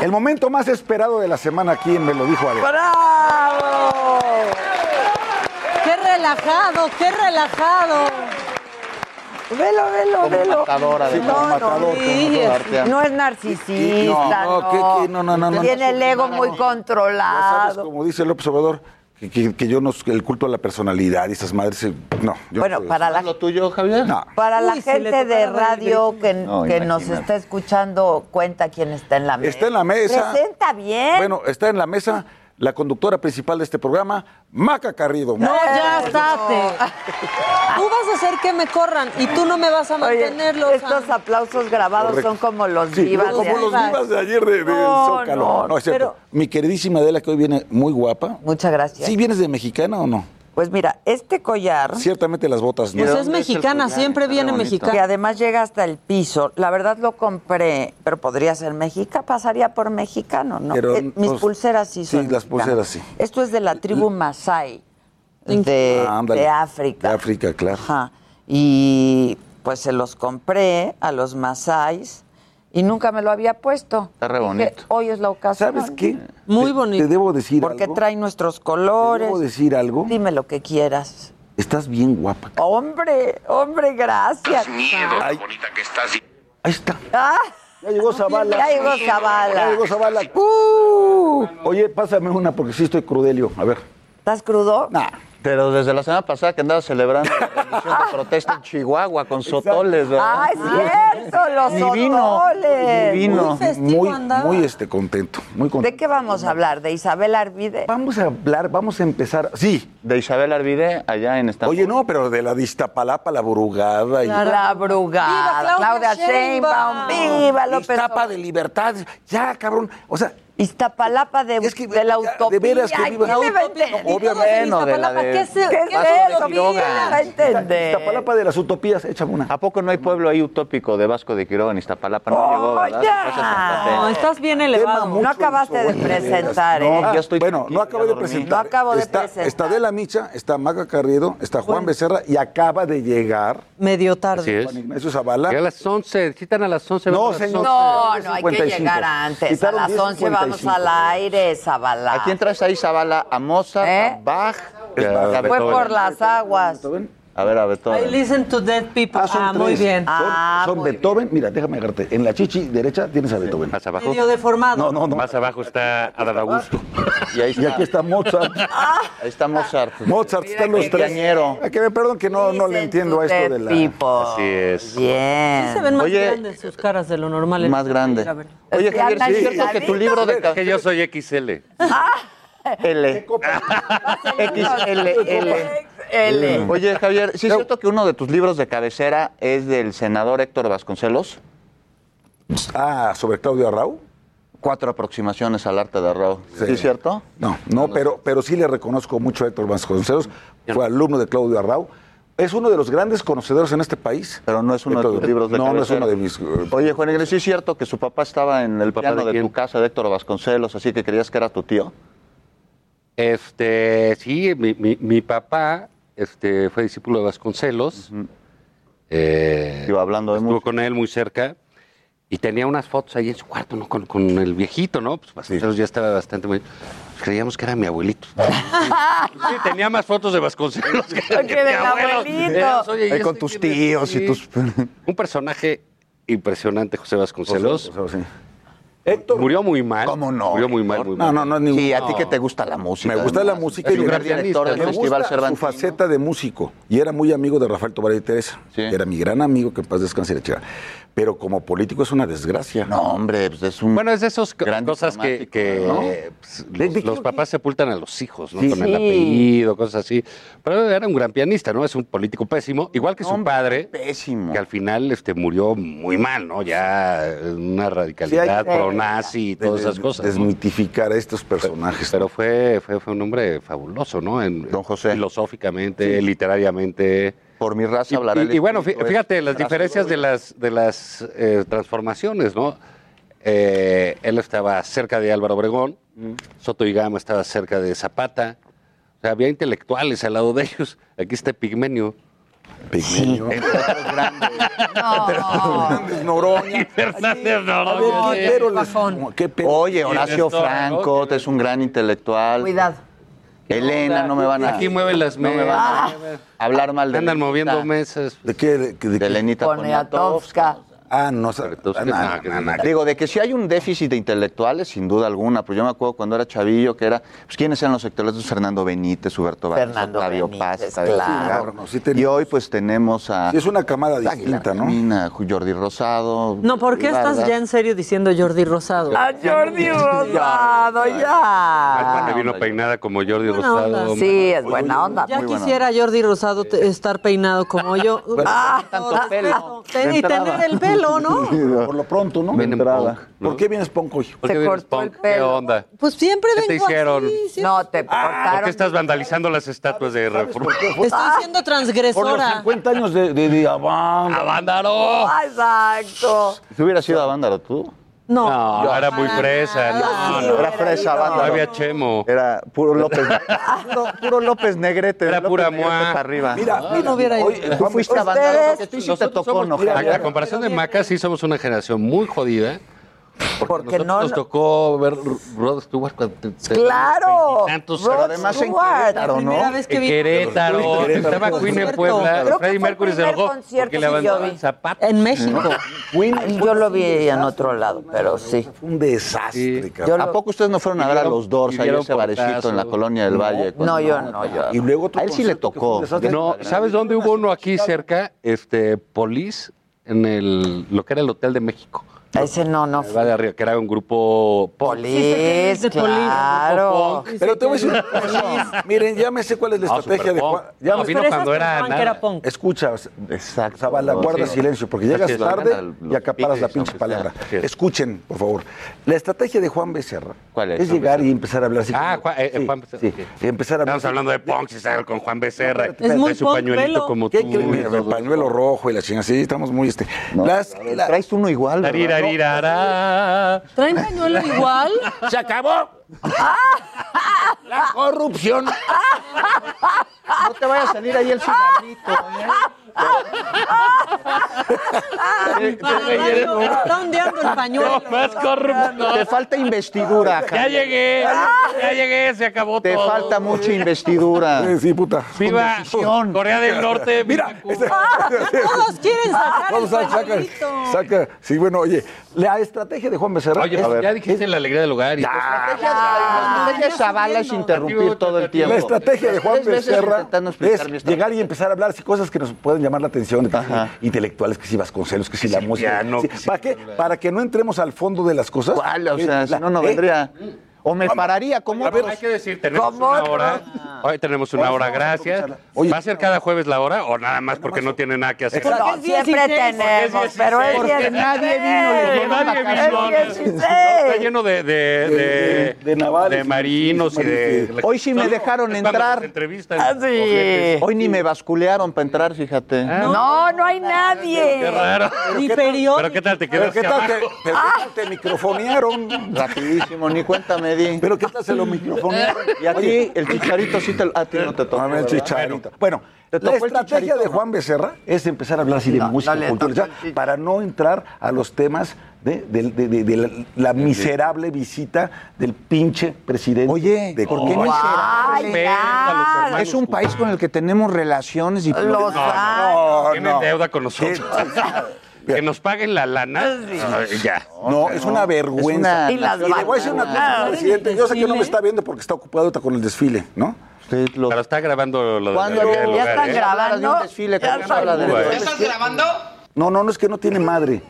[SPEAKER 25] El momento más esperado de la semana aquí en Me lo dijo Adela.
[SPEAKER 3] ¡Bravo!
[SPEAKER 19] ¡Qué relajado, qué relajado!
[SPEAKER 3] Velo, velo,
[SPEAKER 14] Como
[SPEAKER 3] velo.
[SPEAKER 14] matadora
[SPEAKER 3] no, sí, es-
[SPEAKER 14] Artea.
[SPEAKER 3] no es narcisista,
[SPEAKER 25] No,
[SPEAKER 3] no.
[SPEAKER 25] ¿qué- qué? No, no, no, no.
[SPEAKER 3] Tiene el ego muy
[SPEAKER 25] Ya sabes,
[SPEAKER 3] controlado.
[SPEAKER 25] como dice López Obrador, que, yo no, el culto a la personalidad y esas madres, eh, no. yo
[SPEAKER 3] Bueno,
[SPEAKER 25] no-
[SPEAKER 3] para la,
[SPEAKER 14] ¿Lo tuyo, Javier?
[SPEAKER 25] No.
[SPEAKER 3] para la
[SPEAKER 19] Uy,
[SPEAKER 3] gente de radio que,
[SPEAKER 25] No,
[SPEAKER 3] que nos está escuchando, cuenta quién está en la mesa.
[SPEAKER 25] Está en la mesa.
[SPEAKER 3] Presenta bien.
[SPEAKER 25] Bueno, está en la mesa la conductora principal de este programa, Maca Carrido.
[SPEAKER 19] No, ya estate. Tú vas a hacer que me corran y tú no me vas a
[SPEAKER 3] Oye,
[SPEAKER 19] mantenerlo.
[SPEAKER 3] estos aplausos grabados
[SPEAKER 25] Correcto.
[SPEAKER 3] son como los
[SPEAKER 25] Sí,
[SPEAKER 3] vivas
[SPEAKER 25] como
[SPEAKER 3] de
[SPEAKER 25] los vivas de ayer de, del
[SPEAKER 3] No,
[SPEAKER 25] Zócalo.
[SPEAKER 3] no,
[SPEAKER 25] No, es cierto.
[SPEAKER 3] pero-
[SPEAKER 25] Mi queridísima Adela, que hoy viene muy guapa.
[SPEAKER 3] Muchas gracias.
[SPEAKER 25] ¿Sí vienes de mexicana o no?
[SPEAKER 3] Pues mira, este collar,
[SPEAKER 25] Ciertamente las botas no.
[SPEAKER 19] Pues es mexicana, siempre viene
[SPEAKER 3] que
[SPEAKER 19] mexicana.
[SPEAKER 3] además llega hasta el piso, la verdad lo compré, pero podría ser mexicano, pasaría por mexicano, ¿no?
[SPEAKER 25] Pero,
[SPEAKER 3] Eh, mis
[SPEAKER 25] pues,
[SPEAKER 3] pulseras sí
[SPEAKER 25] sí,
[SPEAKER 3] son
[SPEAKER 25] las pulseras sí.
[SPEAKER 3] Esto es de la tribu Masai, de,
[SPEAKER 25] Ah,
[SPEAKER 3] de África.
[SPEAKER 25] De África, claro.
[SPEAKER 3] Ajá. Y pues se los compré a los Masais y nunca me lo había puesto.
[SPEAKER 14] Está re
[SPEAKER 3] Dije,
[SPEAKER 14] bonito.
[SPEAKER 3] Hoy es la ocasión.
[SPEAKER 25] ¿Sabes qué?
[SPEAKER 19] Muy
[SPEAKER 25] Te-
[SPEAKER 19] bonito.
[SPEAKER 25] Te debo decir
[SPEAKER 3] Porque
[SPEAKER 25] algo.
[SPEAKER 3] trae nuestros colores.
[SPEAKER 25] Te debo decir algo.
[SPEAKER 3] Dime lo que quieras.
[SPEAKER 25] Estás bien guapa.
[SPEAKER 3] Hombre, hombre, gracias.
[SPEAKER 25] Ay, Ahí está.
[SPEAKER 3] Ah,
[SPEAKER 25] Ya llegó Zavala.
[SPEAKER 3] Ya llegó Zavala.
[SPEAKER 25] Ya llegó Zavala.
[SPEAKER 3] Uh,
[SPEAKER 25] Oye, pásame una porque sí estoy crudelio. A ver.
[SPEAKER 3] ¿Estás crudo?
[SPEAKER 25] Nah.
[SPEAKER 14] Pero desde la semana pasada que andaba celebrando la rendición de protesta en Chihuahua con sotoles, ¿verdad?
[SPEAKER 3] Ah, es cierto, los sotoles.
[SPEAKER 14] ni vino.
[SPEAKER 3] Muy festivo
[SPEAKER 25] Muy,
[SPEAKER 3] andaba.
[SPEAKER 25] muy este, contento. Muy contento.
[SPEAKER 3] ¿De qué vamos a hablar? ¿De Isabel Arvide?
[SPEAKER 25] Vamos a hablar, vamos a empezar. Sí.
[SPEAKER 14] De Isabel Arvide, allá en Estambul.
[SPEAKER 25] Oye, no, pero de la de Iztapalapa, la burugada. Y...
[SPEAKER 3] La brugada.
[SPEAKER 19] Viva Claudia
[SPEAKER 3] Claudia Sheinbaum. Viva López
[SPEAKER 25] Iztapa de libertad. Ya, cabrón. O sea,
[SPEAKER 3] Iztapalapa de, de la utopía.
[SPEAKER 25] de veras que viva-
[SPEAKER 3] ¿Quién me va entender?
[SPEAKER 14] Obviamente, no, de la de...
[SPEAKER 3] ¿Qué es, qué es
[SPEAKER 14] de
[SPEAKER 3] eso?
[SPEAKER 14] Quiroga.
[SPEAKER 3] ¿Quién va entender?
[SPEAKER 25] Iztapalapa de las utopías, échame una.
[SPEAKER 14] ¿A poco no hay pueblo ahí utópico de Vasco de Quiroga en Iztapalapa? No
[SPEAKER 3] Oh,
[SPEAKER 14] llegó, ¿verdad?
[SPEAKER 3] ya.
[SPEAKER 19] No, estás bien elevado.
[SPEAKER 3] No acabaste de presentar, ¿eh?
[SPEAKER 14] No, ya estoy
[SPEAKER 25] Bueno, no acabo de presentar.
[SPEAKER 3] No acabo de
[SPEAKER 25] está,
[SPEAKER 3] presentar.
[SPEAKER 25] Está Adela Micha, está Maca Carrido, está Juan Becerra y acaba de llegar
[SPEAKER 19] Medio tarde.
[SPEAKER 26] Así es.
[SPEAKER 25] Juan Ignacio Zavala.
[SPEAKER 26] Que a las 11, citan a las 11.
[SPEAKER 25] No, señor.
[SPEAKER 26] 11.
[SPEAKER 3] No, no, hay que
[SPEAKER 25] 55.
[SPEAKER 3] llegar antes. A las 11 vamos
[SPEAKER 25] 10:55.
[SPEAKER 3] al aire, Zavala.
[SPEAKER 14] ¿A quién traes ahí, Zavala? ¿A Mozart?
[SPEAKER 3] ¿Eh?
[SPEAKER 14] ¿A Bach?
[SPEAKER 25] Es
[SPEAKER 14] ¿A
[SPEAKER 25] Bach.
[SPEAKER 3] Fue por las aguas.
[SPEAKER 14] A ver, a
[SPEAKER 19] I
[SPEAKER 14] Beethoven.
[SPEAKER 19] listen to dead people.
[SPEAKER 25] Ah, son
[SPEAKER 19] Ah, muy
[SPEAKER 25] tres.
[SPEAKER 19] bien.
[SPEAKER 25] Son,
[SPEAKER 3] Ah,
[SPEAKER 25] son
[SPEAKER 3] muy
[SPEAKER 25] Beethoven. Mira, déjame agarrarte. En la chichi derecha tienes a Beethoven.
[SPEAKER 26] Más abajo.
[SPEAKER 19] Medio deformado.
[SPEAKER 25] No, no, no.
[SPEAKER 26] Más abajo está Adán Augusto.
[SPEAKER 14] Y ahí
[SPEAKER 25] Y
[SPEAKER 14] está,
[SPEAKER 25] aquí está Mozart.
[SPEAKER 14] ahí está Mozart.
[SPEAKER 25] Mozart, están los tres.
[SPEAKER 14] Cañero.
[SPEAKER 25] Ah, que me perdón que no, no le entiendo a esto
[SPEAKER 3] dead
[SPEAKER 25] de la...
[SPEAKER 3] people.
[SPEAKER 26] Así es.
[SPEAKER 3] Bien.
[SPEAKER 19] Se ven más
[SPEAKER 14] Oye,
[SPEAKER 19] grandes sus caras de lo normal.
[SPEAKER 14] Más grande.
[SPEAKER 19] A ver.
[SPEAKER 14] Oye,
[SPEAKER 3] Sí,
[SPEAKER 14] Javier, ¿sí es cierto que tu libro de...
[SPEAKER 26] Que yo soy XL.
[SPEAKER 14] L. XL.
[SPEAKER 3] L.
[SPEAKER 14] Oye, Javier, ¿sí es cierto que uno de tus libros de cabecera es del senador Héctor Vasconcelos?
[SPEAKER 25] Ah, sobre Claudio Arrau.
[SPEAKER 27] cuatro aproximaciones al arte de Raúl. ¿Sí, es cierto?
[SPEAKER 25] No, no, pero, pero sí le reconozco mucho a Héctor Vasconcelos. Fue alumno de Claudio Arrau. Es uno de los grandes conocedores en este país.
[SPEAKER 27] Pero no es uno de tus libros de
[SPEAKER 25] No, no es
[SPEAKER 27] cabecera.
[SPEAKER 25] uno de mis... eh,
[SPEAKER 27] Oye, Juan Ignacio, ¿sí es cierto que su papá estaba en el piano de, tu casa de Héctor Vasconcelos, así que creías que era tu tío?
[SPEAKER 26] Este, sí, mi, mi- mi papá este, fue discípulo de Vasconcelos. Eh,
[SPEAKER 27] Iba hablando de
[SPEAKER 26] estuvo con él muy cerca y tenía unas fotos ahí en su cuarto, ¿no? Con, con el viejito, ¿no? Pues Vasconcelos ya estaba bastante muy... pues creíamos que era mi abuelito. Sí, tenía más fotos de Vasconcelos que, que
[SPEAKER 3] Que
[SPEAKER 26] mi abuelo.
[SPEAKER 3] abuelito.
[SPEAKER 26] Oye, ¿y
[SPEAKER 27] Ahí con tus tíos y tus...
[SPEAKER 26] Un personaje impresionante, José Vasconcelos.
[SPEAKER 25] sí.
[SPEAKER 26] Murió muy mal.
[SPEAKER 27] ¿Cómo no?
[SPEAKER 26] Murió muy mal, muy
[SPEAKER 25] No,
[SPEAKER 26] mal.
[SPEAKER 25] no, no es ningún...
[SPEAKER 27] Sí, a ti
[SPEAKER 26] No.
[SPEAKER 27] que te gusta la música.
[SPEAKER 25] Me gusta la música
[SPEAKER 27] Es
[SPEAKER 25] y
[SPEAKER 27] gran director del
[SPEAKER 25] me
[SPEAKER 27] Festival
[SPEAKER 25] gusta su faceta de músico. Y era muy amigo de Rafael Tobar y Teresa. Era mi gran amigo, que en paz descanse y la chica. Pero como político es una desgracia.
[SPEAKER 27] No, hombre, pues es un...
[SPEAKER 26] Bueno, es de esas cosas que,
[SPEAKER 27] diplomático,
[SPEAKER 26] que,
[SPEAKER 27] ¿no?
[SPEAKER 26] pues, los, los papás sepultan a los hijos, ¿no?
[SPEAKER 27] Sí.
[SPEAKER 26] Con el apellido, cosas así. Pero era un gran pianista, ¿no? Es un político pésimo, igual que su
[SPEAKER 27] Hombre,
[SPEAKER 26] padre,
[SPEAKER 27] Pésimo.
[SPEAKER 26] que al final este, murió muy mal, ¿no? Ya una radicalidad
[SPEAKER 25] Sí, hay-
[SPEAKER 26] pro-nazi y todas
[SPEAKER 25] de-
[SPEAKER 26] esas cosas. ¿no?
[SPEAKER 25] Desmitificar a estos personajes.
[SPEAKER 26] Pero fue, fue, fue un hombre fabuloso, ¿no? En,
[SPEAKER 27] Don José.
[SPEAKER 26] Filosóficamente, literariamente.
[SPEAKER 27] Por mi raza
[SPEAKER 26] Y,
[SPEAKER 27] hablará el
[SPEAKER 26] y- y bueno, fíjate las diferencias de las, de las eh, transformaciones, ¿no? Eh, él estaba cerca de Álvaro Obregón, Soto y Gama estaba cerca de Zapata, o sea, había intelectuales al lado de ellos. Aquí está Pigmenio.
[SPEAKER 25] Pigmenio.
[SPEAKER 27] Entre otros grandes.
[SPEAKER 25] Fernández Noroña.
[SPEAKER 26] Fernández
[SPEAKER 25] A ver, ¿qué pero les- qué pero-
[SPEAKER 27] Oye, Horacio Franco, es un gran intelectual.
[SPEAKER 3] Cuidado.
[SPEAKER 27] Elena, no me van a...
[SPEAKER 26] Aquí mueven las
[SPEAKER 27] no me
[SPEAKER 26] mesas.
[SPEAKER 27] van a hablar mal de
[SPEAKER 26] Andan moviendo mesas.
[SPEAKER 25] ¿De qué? ¿De, de qué?
[SPEAKER 27] Elenita
[SPEAKER 3] Poniatowska.
[SPEAKER 25] Ah, no, ah, na-
[SPEAKER 26] ah,
[SPEAKER 25] na- na-
[SPEAKER 27] Digo, de que si hay un déficit de intelectuales, sin duda alguna, pues yo me acuerdo cuando era chavillo que era, pues ¿quiénes eran los intelectuales? Fernando Benítez, Huberto Vázquez,
[SPEAKER 3] Fernando
[SPEAKER 27] Octavio
[SPEAKER 3] Benítez,
[SPEAKER 27] Paz,
[SPEAKER 3] claro.
[SPEAKER 25] No, sí
[SPEAKER 27] Y
[SPEAKER 25] tenía-
[SPEAKER 27] hoy pues tenemos a
[SPEAKER 25] Sí, es una camada distinta, ¿no?
[SPEAKER 27] Camina, Jordi Rosado.
[SPEAKER 19] No, ¿por qué estás
[SPEAKER 27] Vargas.
[SPEAKER 19] ya en serio diciendo Jordi Rosado?
[SPEAKER 3] A Jordi Rosado, ya.
[SPEAKER 26] me vino peinada como Jordi
[SPEAKER 19] Buena
[SPEAKER 26] Rosado.
[SPEAKER 19] onda.
[SPEAKER 3] Sí, es buena onda.
[SPEAKER 19] Ya
[SPEAKER 27] Muy buena.
[SPEAKER 19] quisiera Jordi Rosado estar peinado como yo.
[SPEAKER 27] Ah, tanto pelo.
[SPEAKER 19] Y tener el pelo, ¿no?
[SPEAKER 25] Por lo pronto, ¿no?
[SPEAKER 27] De entrada.
[SPEAKER 25] ¿Por qué vienes punk hoy?
[SPEAKER 26] ¿Por qué
[SPEAKER 3] Se
[SPEAKER 26] vienes
[SPEAKER 3] cortó el
[SPEAKER 26] punk? ¿Qué
[SPEAKER 3] pelo.
[SPEAKER 26] onda?
[SPEAKER 19] Pues siempre
[SPEAKER 26] ¿Qué te
[SPEAKER 19] vengo
[SPEAKER 26] hicieron?
[SPEAKER 19] así. siempre-
[SPEAKER 3] No, te
[SPEAKER 26] ¿Por
[SPEAKER 3] cortaron.
[SPEAKER 26] qué estás vandalizando las estatuas de Reforma?
[SPEAKER 19] Estoy siendo
[SPEAKER 25] Por los
[SPEAKER 19] transgresora.
[SPEAKER 25] 50 años de, de, de Aván.
[SPEAKER 26] ¡Avándaro!
[SPEAKER 3] Ah, Exacto.
[SPEAKER 27] Si hubieras sido a Vándaro tú.
[SPEAKER 19] No.
[SPEAKER 26] No, era muy fresa. No, no.
[SPEAKER 27] Era fresa,
[SPEAKER 26] No
[SPEAKER 27] Vándaro.
[SPEAKER 26] había chemo.
[SPEAKER 27] Era puro López, puro, puro López Negrete.
[SPEAKER 26] Era
[SPEAKER 27] López
[SPEAKER 26] pura mua.
[SPEAKER 27] para arriba.
[SPEAKER 25] Mira,
[SPEAKER 19] Yo
[SPEAKER 25] mira,
[SPEAKER 19] no hubiera ido.
[SPEAKER 25] hoy,
[SPEAKER 27] Tú fuiste a Vándaro porque ti sí te tocó,
[SPEAKER 26] somos-
[SPEAKER 27] ¿no?
[SPEAKER 26] a comparación de Maca, sí somos una generación muy jodida.
[SPEAKER 3] Porque
[SPEAKER 26] Nosotros
[SPEAKER 3] no.
[SPEAKER 26] nos tocó ver Rod Stewart cuando te-
[SPEAKER 3] Claro. Rod
[SPEAKER 26] años.
[SPEAKER 27] además en
[SPEAKER 3] Stewart.
[SPEAKER 27] Querétaro, ¿no?
[SPEAKER 19] Primera vez que
[SPEAKER 26] En
[SPEAKER 19] vi.
[SPEAKER 26] Querétaro, estaba Queen en. Puebla, Freddie Mercury se enojó porque
[SPEAKER 3] que
[SPEAKER 26] le zapatos.
[SPEAKER 19] En México.
[SPEAKER 3] Yo lo vi en otro lado, pero sí.
[SPEAKER 25] Fue un desastre,
[SPEAKER 27] ¿A poco ustedes no fueron a ver a los Doors ahí ese barecito en la colonia del Valle?
[SPEAKER 3] No, yo no, yo.
[SPEAKER 25] Y luego otro
[SPEAKER 27] A él sí le tocó.
[SPEAKER 26] No, ¿sabes dónde hubo uno aquí cerca? Este, Polis, en el, lo que era el Hotel de México.
[SPEAKER 3] Ese no, no.
[SPEAKER 26] Va de arriba, que era un grupo.
[SPEAKER 3] Polis,
[SPEAKER 19] de Polis.
[SPEAKER 3] claro.
[SPEAKER 25] Pero te voy a decir una cosa. Miren, ya me sé cuál es la estrategia de Juan.
[SPEAKER 26] punk.
[SPEAKER 25] Ya
[SPEAKER 26] No,
[SPEAKER 25] me-
[SPEAKER 26] vino
[SPEAKER 19] Pero
[SPEAKER 26] cuando era
[SPEAKER 19] pensaban
[SPEAKER 26] nada.
[SPEAKER 19] que era punk.
[SPEAKER 25] Escucha,
[SPEAKER 27] Exacto.
[SPEAKER 25] Zavala, guarda
[SPEAKER 26] sí.
[SPEAKER 25] silencio, porque llegas
[SPEAKER 26] es,
[SPEAKER 25] tarde y acaparas la pinche palabra.
[SPEAKER 26] es.
[SPEAKER 25] Escuchen, por favor. La estrategia de Juan Becerra
[SPEAKER 27] ¿Cuál es,
[SPEAKER 25] es llegar y empezar a hablar así.
[SPEAKER 26] Ah,
[SPEAKER 25] como-
[SPEAKER 26] Juan, eh,
[SPEAKER 25] sí,
[SPEAKER 26] Juan Becerra,
[SPEAKER 25] sí, y empezar a hablar.
[SPEAKER 26] Estamos hablando de punk, si sabe, con Juan Becerra.
[SPEAKER 25] Es
[SPEAKER 19] muy
[SPEAKER 26] su
[SPEAKER 19] punk
[SPEAKER 26] pañuelito como
[SPEAKER 25] ¿Qué
[SPEAKER 26] tú.
[SPEAKER 25] el pañuelo rojo y la chingada. Sí, estamos muy este. Las-
[SPEAKER 27] a traes uno igual, ¿verdad?
[SPEAKER 26] Tarirarirara.
[SPEAKER 19] ¿Traen pañuelo igual?
[SPEAKER 25] Se acabó. La corrupción.
[SPEAKER 27] No te vaya a salir ahí el cigarrito, ¿eh?
[SPEAKER 19] Está ondeando el pañuelo.
[SPEAKER 26] Más corrupto.
[SPEAKER 27] Te falta investidura,
[SPEAKER 26] Ya
[SPEAKER 27] Javier.
[SPEAKER 26] llegué, ya llegué, se acabó
[SPEAKER 27] Te
[SPEAKER 26] todo.
[SPEAKER 27] falta mucha investidura.
[SPEAKER 25] Sí, sí, puta.
[SPEAKER 26] Viva. Corea del Norte.
[SPEAKER 25] Mira, este-
[SPEAKER 19] Todos quieren sacar
[SPEAKER 25] Vamos
[SPEAKER 19] el
[SPEAKER 25] a sacar,
[SPEAKER 19] pañuelito.
[SPEAKER 25] saca. Sí, bueno, oye, la estrategia de Juan Becerra
[SPEAKER 26] Oye,
[SPEAKER 25] es-
[SPEAKER 26] pues, ya dijiste la alegría del hogar. y-
[SPEAKER 27] La estrategia de Zavala es interrumpir todo el tiempo.
[SPEAKER 25] La estrategia de Juan Becerra es llegar y empezar a hablar así cosas que nos pueden llamar la atención, de que sí, intelectuales, que si Vasconcelos, que si la música. Sí,
[SPEAKER 26] si-
[SPEAKER 25] ¿Para qué? Para que no entremos al fondo de las cosas.
[SPEAKER 27] ¿Cuál? O sea,
[SPEAKER 25] Eh,
[SPEAKER 27] si no, no
[SPEAKER 25] eh,
[SPEAKER 27] vendría. O me pararía, como
[SPEAKER 26] A ver, hay que decir, tenemos una hora. Hoy tenemos una hora, gracias. ¿Va a ser cada jueves la hora o nada más porque no tiene nada que hacer?
[SPEAKER 3] No, siempre tenemos, pero es
[SPEAKER 27] Porque
[SPEAKER 3] 16.
[SPEAKER 27] nadie vino,
[SPEAKER 26] Nadie vino. Está lleno de, de, de, de marinos y de.
[SPEAKER 27] Hoy sí me dejaron entrar.
[SPEAKER 3] Ah, sí.
[SPEAKER 27] Hoy ni me basculearon para entrar, fíjate.
[SPEAKER 3] No, no hay nadie.
[SPEAKER 26] Qué raro.
[SPEAKER 19] Ni
[SPEAKER 26] Pero
[SPEAKER 19] periódico.
[SPEAKER 26] qué tal te
[SPEAKER 25] Pero
[SPEAKER 26] quedas
[SPEAKER 25] qué tal te, pero qué tal te microfonearon.
[SPEAKER 27] Rapidísimo, ni cuenta
[SPEAKER 25] Pero qué tal se lo microfonearon.
[SPEAKER 27] Y a ti, el chicharito sí te lo... A ti no te tocó,
[SPEAKER 25] No, no, el chicharito. Bueno,
[SPEAKER 27] ¿Te
[SPEAKER 25] la estrategia de
[SPEAKER 27] no?
[SPEAKER 25] Juan Becerra es empezar a hablar así de
[SPEAKER 3] No,
[SPEAKER 25] música,
[SPEAKER 3] no
[SPEAKER 25] cultura, para no entrar a los temas de, de- de- de- de la, la miserable visita del pinche presidente
[SPEAKER 27] Oye,
[SPEAKER 25] de
[SPEAKER 27] ¿por qué.
[SPEAKER 3] Ay,
[SPEAKER 26] los hermanos
[SPEAKER 27] Es un país con el que tenemos relaciones
[SPEAKER 3] Los
[SPEAKER 27] diplomáticas.
[SPEAKER 3] años.
[SPEAKER 26] Tienen deuda con nosotros. Que nos paguen la lana. Ay, ya.
[SPEAKER 25] No, es una vergüenza.
[SPEAKER 27] una
[SPEAKER 3] Y las
[SPEAKER 25] Y le voy a decir una cosa, presidente. Yo sé que no me está viendo porque está ocupado ahorita con el desfile, ¿no?
[SPEAKER 27] Usted lo-
[SPEAKER 26] Pero está grabando lo de la del
[SPEAKER 3] ¿Ya
[SPEAKER 26] Hogar,
[SPEAKER 3] están
[SPEAKER 26] ¿eh?
[SPEAKER 3] grabando?
[SPEAKER 27] de un desfile,
[SPEAKER 3] Ya
[SPEAKER 27] ¿cómo se habla de-
[SPEAKER 3] están-
[SPEAKER 26] ¿eh?
[SPEAKER 28] ¿Estás grabando?
[SPEAKER 25] No, no, no es que no tiene madre.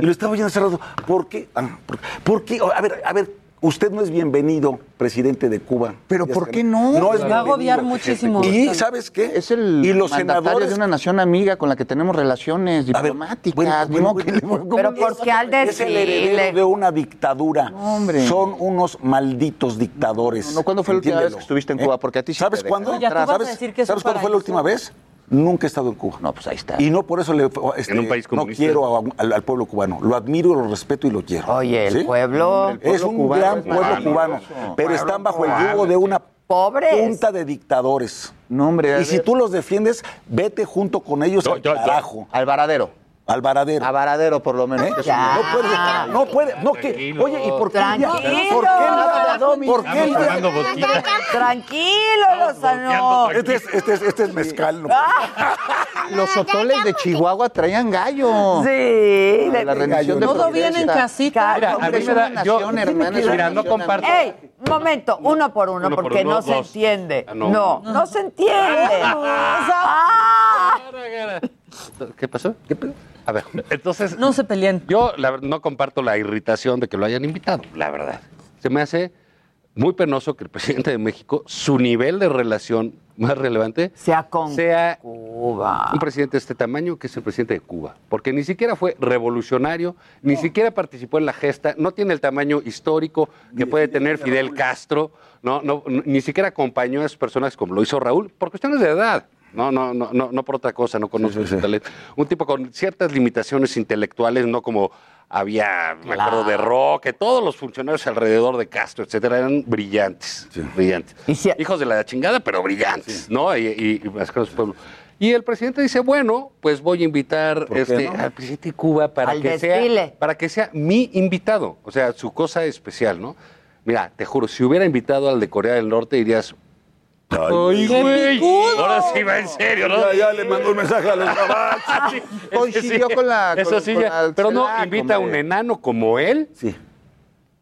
[SPEAKER 25] Y lo estaba oyendo hace rato. ¿Por qué? Ah, ¿por, por qué? A ver, a ver, usted no es bienvenido, presidente de Cuba.
[SPEAKER 27] Pero ¿por qué no?
[SPEAKER 25] No es
[SPEAKER 19] Va a agobiar muchísimo.
[SPEAKER 25] Y ¿sabes qué?
[SPEAKER 27] Es el
[SPEAKER 25] y los
[SPEAKER 27] mandatario
[SPEAKER 25] senadores
[SPEAKER 27] de una nación amiga con la que tenemos relaciones
[SPEAKER 25] A ver,
[SPEAKER 27] diplomáticas.
[SPEAKER 25] bueno, bueno,
[SPEAKER 27] modo que
[SPEAKER 25] bueno,
[SPEAKER 27] le-
[SPEAKER 25] bueno,
[SPEAKER 27] ¿cómo
[SPEAKER 3] Pero
[SPEAKER 27] no?
[SPEAKER 3] ¿por qué al
[SPEAKER 25] es el heredero de una dictadura.
[SPEAKER 27] No, hombre.
[SPEAKER 25] Son unos malditos dictadores.
[SPEAKER 27] No, ¿cuándo fue la última vez que estuviste en
[SPEAKER 25] ¿Eh?
[SPEAKER 27] Cuba? Porque a ti sí
[SPEAKER 25] ¿Sabes
[SPEAKER 27] te
[SPEAKER 25] cuándo? ¿Sabes, ¿sabes cuándo fue la última vez? Nunca he estado en Cuba.
[SPEAKER 27] No, pues ahí está.
[SPEAKER 25] Y no por eso le, este,
[SPEAKER 26] En un país
[SPEAKER 25] no quiero a- al, al pueblo cubano. Lo admiro, lo respeto y lo quiero.
[SPEAKER 3] Oye, el
[SPEAKER 25] ¿Sí?
[SPEAKER 3] pueblo.
[SPEAKER 27] El pueblo
[SPEAKER 25] es un
[SPEAKER 27] cubano
[SPEAKER 25] gran
[SPEAKER 27] es
[SPEAKER 25] pueblo
[SPEAKER 27] maravilloso.
[SPEAKER 25] cubano, pero están bajo el yugo de una
[SPEAKER 3] Pobres.
[SPEAKER 25] punta de dictadores.
[SPEAKER 27] No, hombre. a
[SPEAKER 25] Y si
[SPEAKER 27] ver.
[SPEAKER 25] tú los defiendes, vete junto con ellos
[SPEAKER 26] Yo-
[SPEAKER 25] al
[SPEAKER 26] yo- yo-
[SPEAKER 25] carajo,
[SPEAKER 27] Al varadero.
[SPEAKER 25] Al varadero.
[SPEAKER 27] A varadero, por lo menos.
[SPEAKER 25] ¿Eh?
[SPEAKER 3] Ya.
[SPEAKER 25] No puede, no puede, no que, oye, ¿y por qué?
[SPEAKER 3] Tranquilo.
[SPEAKER 25] ¿Por qué ¿Por qué el
[SPEAKER 26] Estamos
[SPEAKER 25] día-
[SPEAKER 26] tomando vodka.
[SPEAKER 3] Tranquilo, Lozano.
[SPEAKER 25] Este es, este es, este es mezcal. ¿no?
[SPEAKER 27] Los hotoles de Chihuahua traían gallo.
[SPEAKER 3] Sí.
[SPEAKER 27] De la
[SPEAKER 3] de-
[SPEAKER 27] rendición de
[SPEAKER 19] Todo bien en casita.
[SPEAKER 26] Mira, a mí me da. Yo, mira, no comparto.
[SPEAKER 3] ¡Ey! Un momento, uno por uno,
[SPEAKER 26] Uno por
[SPEAKER 3] porque
[SPEAKER 26] uno,
[SPEAKER 3] no se entiende.
[SPEAKER 26] Ah,
[SPEAKER 3] no.
[SPEAKER 26] no.
[SPEAKER 3] no, se entiende. Ah.
[SPEAKER 26] ¿Qué pasó? ¿Qué pasó? A ver, entonces.
[SPEAKER 19] No se peleen.
[SPEAKER 26] Yo la verdad, no comparto la irritación de que lo hayan invitado, la verdad. Se me hace muy penoso que el presidente de México, su nivel de relación más relevante,
[SPEAKER 3] Sea con
[SPEAKER 26] sea
[SPEAKER 3] Cuba.
[SPEAKER 26] un presidente de este tamaño que es el presidente de Cuba. Porque ni siquiera fue revolucionario, ni siquiera participó en la gesta, no tiene el tamaño histórico que puede tener Fidel Castro, no, no, ni siquiera acompañó a esos personajes como lo hizo Raúl, por cuestiones de edad. No, no, no, no, no por otra cosa, no conozco
[SPEAKER 25] sí,
[SPEAKER 26] su
[SPEAKER 25] sí.
[SPEAKER 26] talento. Un tipo con ciertas limitaciones intelectuales, no como había, me acuerdo de Roque, todos los funcionarios alrededor de Castro, etcétera, eran brillantes, brillantes. Hijos de la chingada, pero brillantes, ¿no? Y, y, y mascaros del pueblo. Y el presidente dice, bueno, pues voy a invitar este,
[SPEAKER 25] no?
[SPEAKER 26] al presidente de Cuba para
[SPEAKER 3] Al
[SPEAKER 26] que
[SPEAKER 3] desfile.
[SPEAKER 26] sea para que sea mi invitado, o sea, su cosa especial, ¿no? Mira, te juro, si hubiera invitado al de Corea del Norte dirías, ¡ay,
[SPEAKER 19] ¡Qué
[SPEAKER 26] güey! Ahora sí va en serio, ¿no?
[SPEAKER 25] Ya, ya le mandó un mensaje a los gabachos.
[SPEAKER 27] Coincidió con la-
[SPEAKER 26] Eso sí,
[SPEAKER 27] con
[SPEAKER 26] ya.
[SPEAKER 27] la
[SPEAKER 26] Pero no, invita a un enano como él
[SPEAKER 25] Sí.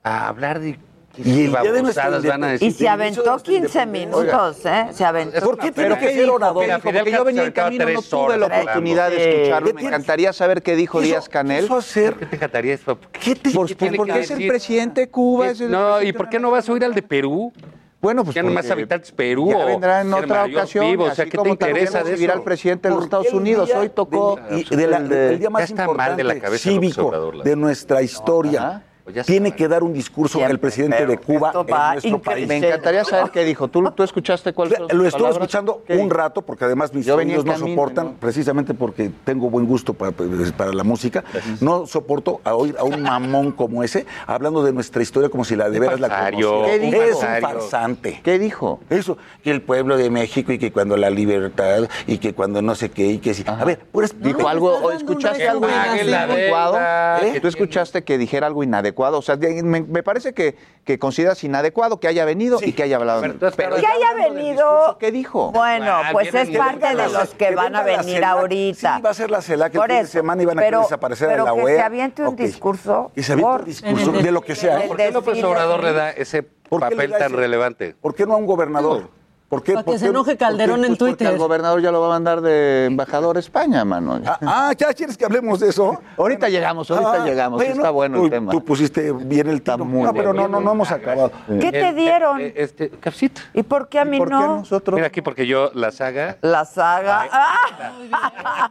[SPEAKER 26] a hablar de
[SPEAKER 25] Y el día de nuestra
[SPEAKER 26] babosadas van a decir.
[SPEAKER 3] Y se aventó 15 minutos, ¿eh? Se aventó.
[SPEAKER 25] ¿Por qué tiene
[SPEAKER 27] ¿Pero
[SPEAKER 25] que ser orador?
[SPEAKER 27] ¿Qué dijo?
[SPEAKER 26] Fidel
[SPEAKER 27] Porque yo venía en camino, no tuve la oportunidad de escucharlo.
[SPEAKER 25] ¿Qué
[SPEAKER 27] Me encantaría saber qué dijo
[SPEAKER 25] ¿Qué
[SPEAKER 27] Díaz Canel.
[SPEAKER 25] ¿Qué hacer?
[SPEAKER 26] ¿Qué te encantaría? eso?
[SPEAKER 25] ¿Qué te-
[SPEAKER 27] Pues,
[SPEAKER 26] ¿Qué
[SPEAKER 27] porque es el presidente de Cuba. es el
[SPEAKER 26] No, ¿y por qué no vas a ir al de Perú?
[SPEAKER 27] Bueno, pues
[SPEAKER 26] Tienen más
[SPEAKER 27] porque
[SPEAKER 26] habitantes Perú
[SPEAKER 27] Ya vendrá en otra ocasión.
[SPEAKER 26] PIB, o sea,
[SPEAKER 27] así
[SPEAKER 26] ¿qué te
[SPEAKER 27] como también
[SPEAKER 26] interesa de eso?
[SPEAKER 27] al presidente de los
[SPEAKER 25] ¿Por
[SPEAKER 27] Estados Unidos. Hoy tocó
[SPEAKER 25] de- y de
[SPEAKER 27] de-
[SPEAKER 25] el día más
[SPEAKER 26] Ya mal de la
[SPEAKER 25] importante
[SPEAKER 26] cabeza
[SPEAKER 25] cívico de nuestra historia.
[SPEAKER 27] Ajá.
[SPEAKER 26] Pues
[SPEAKER 25] Tiene que dar un discurso
[SPEAKER 3] Siempre,
[SPEAKER 25] el presidente
[SPEAKER 3] pero
[SPEAKER 25] de Cuba en nuestro país.
[SPEAKER 27] Me encantaría saber qué dijo. ¿Tú, tú escuchaste cuál fue
[SPEAKER 25] Lo estuve escuchando un rato porque además mis oídos no soportan,
[SPEAKER 27] ¿no?
[SPEAKER 25] precisamente porque tengo buen gusto para, para la música, no soporto a oír a un mamón como ese hablando de nuestra historia como si la de veras la conociera.
[SPEAKER 27] ¿Qué dijo?
[SPEAKER 25] Es un farsante.
[SPEAKER 27] ¿Qué dijo?
[SPEAKER 25] Eso, que el pueblo de México y que cuando la libertad y que cuando no sé qué y que sí. A ver,
[SPEAKER 27] Dijo algo, o escuchaste algo inadecuado. ¿Eh? ¿Tú escuchaste que dijera algo inadecuado? O sea, me, me parece que, que consideras inadecuado que haya venido y que haya hablado.
[SPEAKER 26] Pero
[SPEAKER 27] Pero
[SPEAKER 3] Que
[SPEAKER 27] ya
[SPEAKER 3] haya venido.
[SPEAKER 27] ¿Qué dijo?
[SPEAKER 3] Bueno,
[SPEAKER 26] Ah,
[SPEAKER 3] pues es parte de los que van a
[SPEAKER 25] la
[SPEAKER 3] venir
[SPEAKER 25] CELAC.
[SPEAKER 3] ahorita.
[SPEAKER 25] Sí, va a ser la CELAC el
[SPEAKER 3] Por
[SPEAKER 25] fin de semana y van a querer
[SPEAKER 3] pero-
[SPEAKER 25] desaparecer a
[SPEAKER 3] pero
[SPEAKER 25] la
[SPEAKER 3] que
[SPEAKER 25] OEA.
[SPEAKER 3] se aviente un
[SPEAKER 25] Ok.
[SPEAKER 3] discurso.
[SPEAKER 25] Que se aviente
[SPEAKER 3] por-
[SPEAKER 25] un discurso de lo que sea.
[SPEAKER 26] ¿Por qué López. Obrador le da ese
[SPEAKER 25] ¿Por qué le
[SPEAKER 26] papel tan relevante?
[SPEAKER 25] ¿Por qué no a un gobernador? ¿Por qué?
[SPEAKER 19] Para
[SPEAKER 25] ¿Por
[SPEAKER 19] que se
[SPEAKER 25] qué?
[SPEAKER 19] enoje Calderón en
[SPEAKER 27] Pues porque
[SPEAKER 19] Twitter.
[SPEAKER 27] al gobernador ya lo va a mandar de embajador a España, mano.
[SPEAKER 25] Ah, ah, ¿ya quieres que hablemos de eso?
[SPEAKER 27] Ahorita llegamos, ahorita
[SPEAKER 25] Ah,
[SPEAKER 27] llegamos. está bueno el
[SPEAKER 25] tú,
[SPEAKER 27] tema.
[SPEAKER 25] Tú pusiste bien el tiro. no, pero no, no, no hemos acabado.
[SPEAKER 3] ¿Qué te
[SPEAKER 26] El-
[SPEAKER 3] dieron?
[SPEAKER 26] eh, Este, cafecito.
[SPEAKER 3] ¿Y por qué a mí
[SPEAKER 27] ¿Por qué
[SPEAKER 3] no?
[SPEAKER 27] nosotros?
[SPEAKER 26] Mira aquí, porque yo la saga.
[SPEAKER 3] La saga. ¡Ah!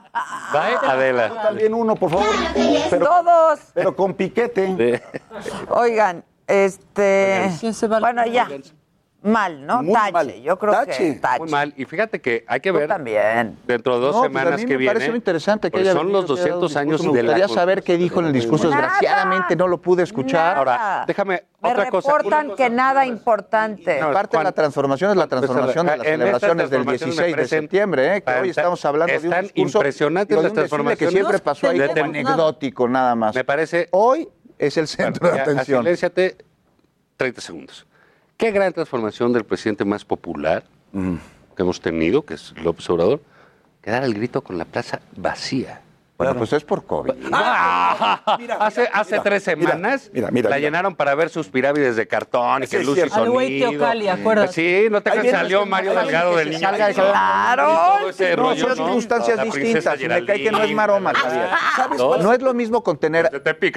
[SPEAKER 26] Bye, Adela.
[SPEAKER 25] También uno, por favor. Pero,
[SPEAKER 3] Todos.
[SPEAKER 25] pero con piquete.
[SPEAKER 3] Oigan, este. Bueno, ya. Mal, ¿no?
[SPEAKER 25] Muy
[SPEAKER 3] tache.
[SPEAKER 25] mal.
[SPEAKER 3] Yo creo que
[SPEAKER 25] Tache.
[SPEAKER 26] Muy mal. Y fíjate que hay que
[SPEAKER 3] Tú
[SPEAKER 26] ver
[SPEAKER 3] también.
[SPEAKER 26] dentro de dos
[SPEAKER 27] No, pues a
[SPEAKER 26] semanas
[SPEAKER 27] mí
[SPEAKER 26] que
[SPEAKER 27] me
[SPEAKER 26] viene.
[SPEAKER 27] parece muy interesante que haya
[SPEAKER 26] son los
[SPEAKER 27] que haya dado
[SPEAKER 26] 200 años.
[SPEAKER 27] Me
[SPEAKER 26] de la
[SPEAKER 27] gustaría saber qué dijo en el discurso.
[SPEAKER 3] Nada.
[SPEAKER 27] Desgraciadamente no lo pude escuchar.
[SPEAKER 26] Ahora, déjame
[SPEAKER 3] Me
[SPEAKER 26] otra cosa.
[SPEAKER 3] reportan que nada importante.
[SPEAKER 26] No,
[SPEAKER 27] Parte de la transformación es la transformación de las celebraciones del
[SPEAKER 26] transformaciones
[SPEAKER 27] 16
[SPEAKER 26] me
[SPEAKER 27] de septiembre, ¿eh? que hoy estamos hablando de un discurso de
[SPEAKER 26] las
[SPEAKER 27] un desfile que
[SPEAKER 26] transformaciones.
[SPEAKER 27] siempre pasó ahí
[SPEAKER 26] De
[SPEAKER 27] como anecdótico nada más.
[SPEAKER 26] Me parece.
[SPEAKER 27] Hoy es el centro
[SPEAKER 26] Bueno,
[SPEAKER 27] de atención.
[SPEAKER 26] Silénciate 30 segundos. Qué gran transformación del presidente más popular que hemos tenido, que es López Obrador, que dar el grito con la plaza vacía.
[SPEAKER 27] Bueno, pues es por COVID.
[SPEAKER 26] hace hace tres semanas
[SPEAKER 25] mira, mira,
[SPEAKER 26] la
[SPEAKER 25] mira.
[SPEAKER 26] llenaron para ver sus pirámides de cartón y que luz y
[SPEAKER 25] cierto.
[SPEAKER 19] Al güey
[SPEAKER 26] sonido.
[SPEAKER 19] Teocali, acuérdate.
[SPEAKER 26] Sí, no te creas, salió
[SPEAKER 25] este-
[SPEAKER 26] Mario Delgado del niño.
[SPEAKER 27] salga
[SPEAKER 3] Claro.
[SPEAKER 26] Ese
[SPEAKER 27] No,
[SPEAKER 26] rollo,
[SPEAKER 27] son
[SPEAKER 26] ¿no?
[SPEAKER 27] circunstancias
[SPEAKER 26] princesa
[SPEAKER 27] distintas. y Me cae que no es maroma, Javier.
[SPEAKER 25] ¿Sabes
[SPEAKER 27] No,
[SPEAKER 25] cuál?
[SPEAKER 27] no es lo mismo contener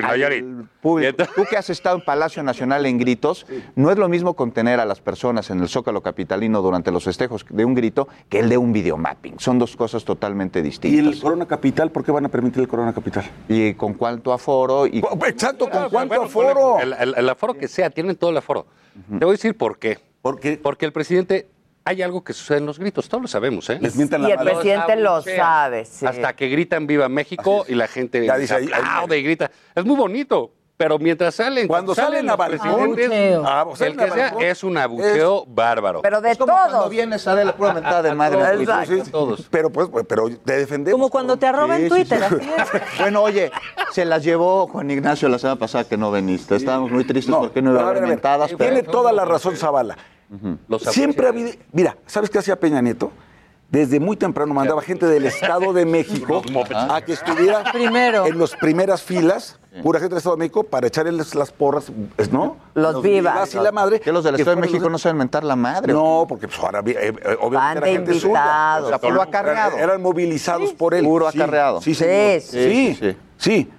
[SPEAKER 26] Nayarit.
[SPEAKER 27] al público. Tú que has estado en Palacio Nacional en gritos, no es lo mismo contener a las personas en el Zócalo Capitalino durante los festejos de un grito que el de un videomapping. Son dos cosas totalmente
[SPEAKER 25] ¿Y el
[SPEAKER 27] distintas.
[SPEAKER 25] Corona Capital? ¿Por qué van a permitir el Corona Capital?
[SPEAKER 27] Y, con cuánto aforo y
[SPEAKER 25] Exacto, ¿con
[SPEAKER 26] Ah,
[SPEAKER 25] cuánto
[SPEAKER 26] bueno,
[SPEAKER 25] aforo?
[SPEAKER 26] El, el- el aforo que sea, tienen todo el aforo. Te voy a decir por qué.
[SPEAKER 25] ¿Por qué?
[SPEAKER 26] Porque el presidente, hay algo que sucede en los gritos, todos lo sabemos, ¿eh?
[SPEAKER 25] Les mientan
[SPEAKER 3] Y
[SPEAKER 25] la
[SPEAKER 3] el
[SPEAKER 25] madre.
[SPEAKER 3] presidente lo sabe, sí.
[SPEAKER 26] Hasta que gritan Viva México y la gente
[SPEAKER 25] Ya dice ahí- ahí-
[SPEAKER 26] aplaude y grita. Es muy bonito, pero mientras salen,
[SPEAKER 25] Cuando salen a balcón, ah,
[SPEAKER 26] el
[SPEAKER 25] salen
[SPEAKER 26] que sea es un abucheo bárbaro.
[SPEAKER 3] Pero de
[SPEAKER 27] Es como cuando
[SPEAKER 3] todos.
[SPEAKER 27] vienes a dar la prueba mentada de madre.
[SPEAKER 25] Sí,
[SPEAKER 26] Todos.
[SPEAKER 25] Pero pues, pero te defendemos.
[SPEAKER 19] Como cuando te arroba
[SPEAKER 27] Sí,
[SPEAKER 19] Twitter,
[SPEAKER 27] sí.
[SPEAKER 19] así es.
[SPEAKER 27] Bueno, oye, se las llevó Juan Ignacio la semana pasada que no veniste. Estábamos muy tristes porque no iba a haber mentadas. pero-
[SPEAKER 25] Tiene toda la razón Zavala.
[SPEAKER 26] Los
[SPEAKER 25] Siempre ha habido. Mira, ¿sabes qué hacía Peña Nieto? Desde muy temprano mandaba gente del Estado de México a que estuviera
[SPEAKER 19] Primero.
[SPEAKER 25] en las primeras filas, pura gente del Estado de México, para echarles las porras, ¿no?
[SPEAKER 3] Los vivas.
[SPEAKER 25] y la madre.
[SPEAKER 27] Que los del Estado de México
[SPEAKER 25] los-
[SPEAKER 27] no saben mentar la madre.
[SPEAKER 25] No, porque pues, ahora eh, eh,
[SPEAKER 3] Van
[SPEAKER 25] obviamente
[SPEAKER 3] de
[SPEAKER 25] era gente suya. O sea,
[SPEAKER 27] Puro acarreado.
[SPEAKER 25] Eran movilizados por él.
[SPEAKER 27] Puro acarreado.
[SPEAKER 25] Sí,
[SPEAKER 3] Sí, sí,
[SPEAKER 25] sí,
[SPEAKER 27] sí,
[SPEAKER 25] sí.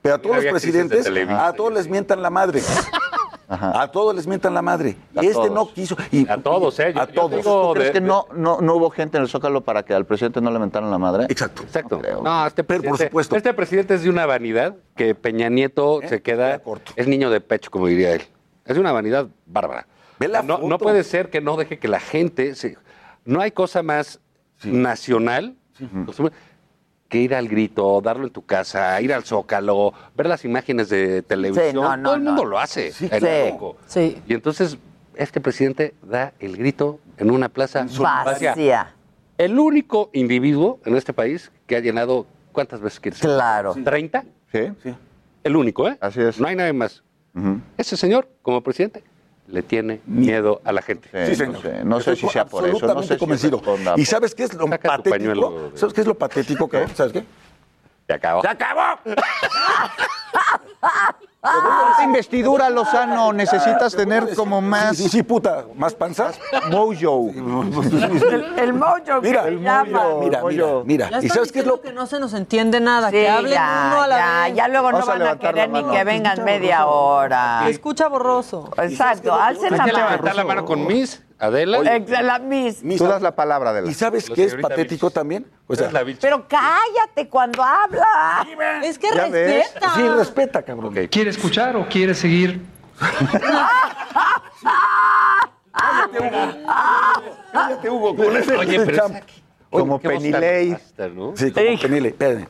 [SPEAKER 25] Pero a todos los presidentes, a todos les mientan la madre. A todos les mientan la madre.
[SPEAKER 27] A
[SPEAKER 25] este
[SPEAKER 27] todos.
[SPEAKER 25] no quiso. Y,
[SPEAKER 26] A todos, ¿eh? Yo-
[SPEAKER 25] A todos.
[SPEAKER 26] digo
[SPEAKER 27] ¿Tú crees
[SPEAKER 26] de-
[SPEAKER 27] que
[SPEAKER 26] de-
[SPEAKER 27] no, no, no hubo gente en el Zócalo para que al presidente no le mentaran la madre?
[SPEAKER 25] Exacto.
[SPEAKER 26] Exacto.
[SPEAKER 27] No
[SPEAKER 26] este
[SPEAKER 25] Pero, por
[SPEAKER 26] presidente,
[SPEAKER 25] supuesto.
[SPEAKER 26] este presidente es de una vanidad que Peña Nieto se queda
[SPEAKER 25] corto.
[SPEAKER 26] es niño de pecho, como diría él. Es de una vanidad bárbara.
[SPEAKER 25] Ve la
[SPEAKER 26] no,
[SPEAKER 25] foto.
[SPEAKER 26] no puede ser que no deje que la gente se- no hay cosa más nacional que ir al grito, darlo en tu casa, ir al Zócalo, ver las imágenes de televisión.
[SPEAKER 3] no, no,
[SPEAKER 26] Todo el mundo
[SPEAKER 3] no.
[SPEAKER 26] lo hace.
[SPEAKER 3] Sí.
[SPEAKER 26] en
[SPEAKER 3] Sí.
[SPEAKER 19] Sí.
[SPEAKER 26] Y entonces este presidente da el grito en una plaza
[SPEAKER 3] Vacía.
[SPEAKER 26] el único individuo en este país que ha llenado, ¿cuántas veces quieres?
[SPEAKER 3] Claro.
[SPEAKER 26] ¿30?
[SPEAKER 27] Sí.
[SPEAKER 26] El único, ¿eh?
[SPEAKER 27] Así es.
[SPEAKER 26] No hay nadie más. Ese señor, como presidente, le tiene miedo a la gente.
[SPEAKER 27] Sí,
[SPEAKER 25] Sí,
[SPEAKER 27] no
[SPEAKER 25] señor.
[SPEAKER 27] sé, no sé si sea por eso, no sé si
[SPEAKER 25] convencido. ¿Y sabes qué es lo
[SPEAKER 26] Saca
[SPEAKER 25] patético?
[SPEAKER 26] de-
[SPEAKER 25] ¿Sabes qué es lo patético, cabrón? ¿Sabes qué?
[SPEAKER 26] Se acabó.
[SPEAKER 25] ¡Se acabó!
[SPEAKER 27] Esta investidura, Lozano, necesitas tener como más
[SPEAKER 25] Sí, sí, sí, puta. ¿Más panzas?
[SPEAKER 27] mojo.
[SPEAKER 3] El, el mojo
[SPEAKER 25] Mira, el
[SPEAKER 3] llama.
[SPEAKER 25] Mira, mira, ¿Y sabes qué es lo
[SPEAKER 19] que no se nos entiende nada,
[SPEAKER 3] Sí,
[SPEAKER 19] que hablen
[SPEAKER 3] ya,
[SPEAKER 19] uno a la
[SPEAKER 3] ya,
[SPEAKER 19] vez.
[SPEAKER 3] ya luego no
[SPEAKER 27] Vamos
[SPEAKER 3] van a querer ni que vengan media hora.
[SPEAKER 19] Escucha borroso.
[SPEAKER 3] Exacto, alcen la mano.
[SPEAKER 26] levantar la mano con Miss, Adela.
[SPEAKER 3] Ex- La mis.
[SPEAKER 25] Mis-
[SPEAKER 27] Tú das la palabra de la.
[SPEAKER 25] ¿Y sabes qué es patético también? O sea,
[SPEAKER 26] eres la bicha.
[SPEAKER 3] Pero cállate cuando habla.
[SPEAKER 19] Es que
[SPEAKER 27] ¿Ya ves?
[SPEAKER 19] respeta.
[SPEAKER 25] sí, respeta, cabrón.
[SPEAKER 26] Ok.
[SPEAKER 16] ¿Quiere escuchar o quiere seguir?
[SPEAKER 25] Cállate, Hugo, con ese
[SPEAKER 26] Oye, pero
[SPEAKER 25] champ.
[SPEAKER 26] es-
[SPEAKER 27] Como Penilei.
[SPEAKER 26] ¿no?
[SPEAKER 25] Sí, como Penile, espérame.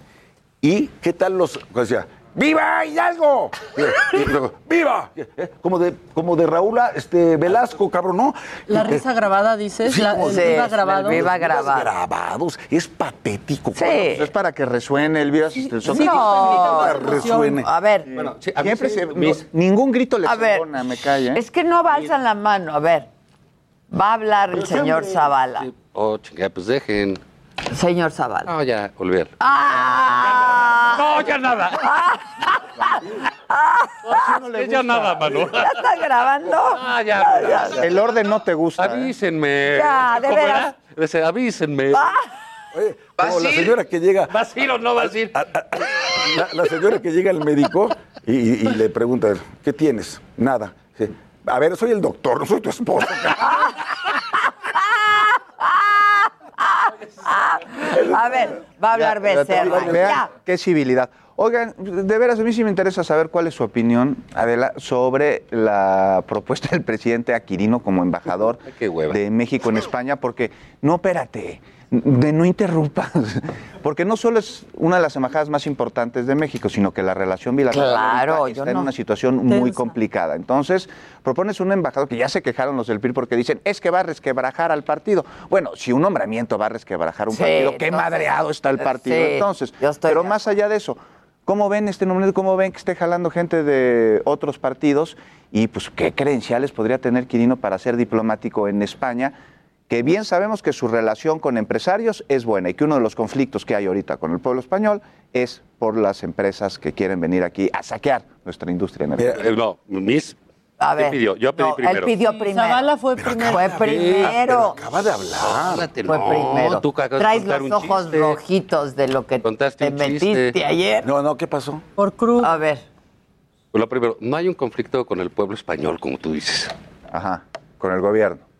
[SPEAKER 25] ¿Y qué tal los...? O sea, ¡Viva Hidalgo! Y luego, ¡Viva! Eh, Como de, como de Raúl este, Velasco, cabrón, ¿no?
[SPEAKER 19] La risa grabada, dices. La, el
[SPEAKER 3] Sí,
[SPEAKER 19] viva
[SPEAKER 3] el
[SPEAKER 19] grabado.
[SPEAKER 3] viva
[SPEAKER 25] Los
[SPEAKER 3] grabado.
[SPEAKER 25] grabados. Es patético.
[SPEAKER 3] Sí.
[SPEAKER 27] Pues es para que resuene el el
[SPEAKER 19] Sí,
[SPEAKER 27] Zócalo.
[SPEAKER 3] No.
[SPEAKER 25] Para resuene.
[SPEAKER 3] A ver,
[SPEAKER 26] Bueno, sí, a mí
[SPEAKER 27] Siempre
[SPEAKER 26] sí,
[SPEAKER 27] se, no, ningún grito le
[SPEAKER 3] a ver.
[SPEAKER 27] perdona, me calla.
[SPEAKER 3] Es que no alzan la mano. A ver, va a hablar el señor Zavala.
[SPEAKER 26] Oh, chingada, pues dejen.
[SPEAKER 3] Señor Zavala.
[SPEAKER 26] No, ya, olvidar.
[SPEAKER 3] ¡Ah!
[SPEAKER 26] No, ya nada. Es ya nada, mano.
[SPEAKER 3] ¿Ya estás grabando?
[SPEAKER 26] Ah, ya.
[SPEAKER 27] El orden no te gusta. ¿eh?
[SPEAKER 26] Avísenme.
[SPEAKER 3] Ya, de
[SPEAKER 26] ¿Cómo
[SPEAKER 3] veras.
[SPEAKER 26] era? Dice, avísenme.
[SPEAKER 25] Oye, como la señora que llega,
[SPEAKER 26] ¿Vas a ir o no vas a ir?
[SPEAKER 25] la, la señora que llega al médico y, y- y le pregunta, ¿qué tienes? Nada. Dice, a ver, soy el doctor, no soy tu esposo.
[SPEAKER 3] A ver, va a hablar
[SPEAKER 27] Ya, ya te-
[SPEAKER 3] Becerra.
[SPEAKER 27] Vean
[SPEAKER 3] Ya.
[SPEAKER 27] qué civilidad. Oigan, de veras, a mí sí me interesa saber cuál es su opinión, Adela, sobre la propuesta del presidente Aquirino como embajador de México en España, porque, no, espérate, de no interrumpas, porque no solo es una de las embajadas más importantes de México, sino que la relación bilateral
[SPEAKER 3] Claro,
[SPEAKER 27] está en
[SPEAKER 3] no-
[SPEAKER 27] una situación muy complicada. Entonces, propones un embajador que ya se quejaron los del PRI porque dicen, es que va a resquebrajar al partido. Bueno, si un nombramiento va a resquebrajar un
[SPEAKER 3] Sí,
[SPEAKER 27] partido, qué
[SPEAKER 3] entonces-
[SPEAKER 27] madreado está el partido.
[SPEAKER 3] Sí,
[SPEAKER 27] entonces, pero más allá de eso, ¿cómo ven este nombre? ¿Cómo ven que esté jalando gente de otros partidos? Y pues, ¿qué credenciales podría tener Quirino para ser diplomático en España? Que bien sabemos que su relación con empresarios es buena y que uno de los conflictos que hay ahorita con el pueblo español es por las empresas que quieren venir aquí a saquear nuestra industria energética.
[SPEAKER 26] Eh, no, mis.
[SPEAKER 3] A
[SPEAKER 26] ¿Quién
[SPEAKER 3] ver,
[SPEAKER 26] pidió? Yo pedí
[SPEAKER 3] no,
[SPEAKER 26] primero.
[SPEAKER 3] Él pidió primero.
[SPEAKER 19] Zavala fue primero.
[SPEAKER 3] Fue primero.
[SPEAKER 25] acaba de hablar.
[SPEAKER 3] Fue
[SPEAKER 26] no,
[SPEAKER 3] primero.
[SPEAKER 26] tú
[SPEAKER 3] Traes los
[SPEAKER 26] un
[SPEAKER 3] ojos
[SPEAKER 26] chiste.
[SPEAKER 3] rojitos de lo que
[SPEAKER 26] Contaste
[SPEAKER 3] te metiste
[SPEAKER 26] chiste.
[SPEAKER 3] ayer.
[SPEAKER 25] No, no, ¿qué pasó?
[SPEAKER 19] Por cruz.
[SPEAKER 3] A ver.
[SPEAKER 26] Lo primero, no hay un conflicto con el pueblo español, como tú dices.
[SPEAKER 27] Ajá, con el gobierno.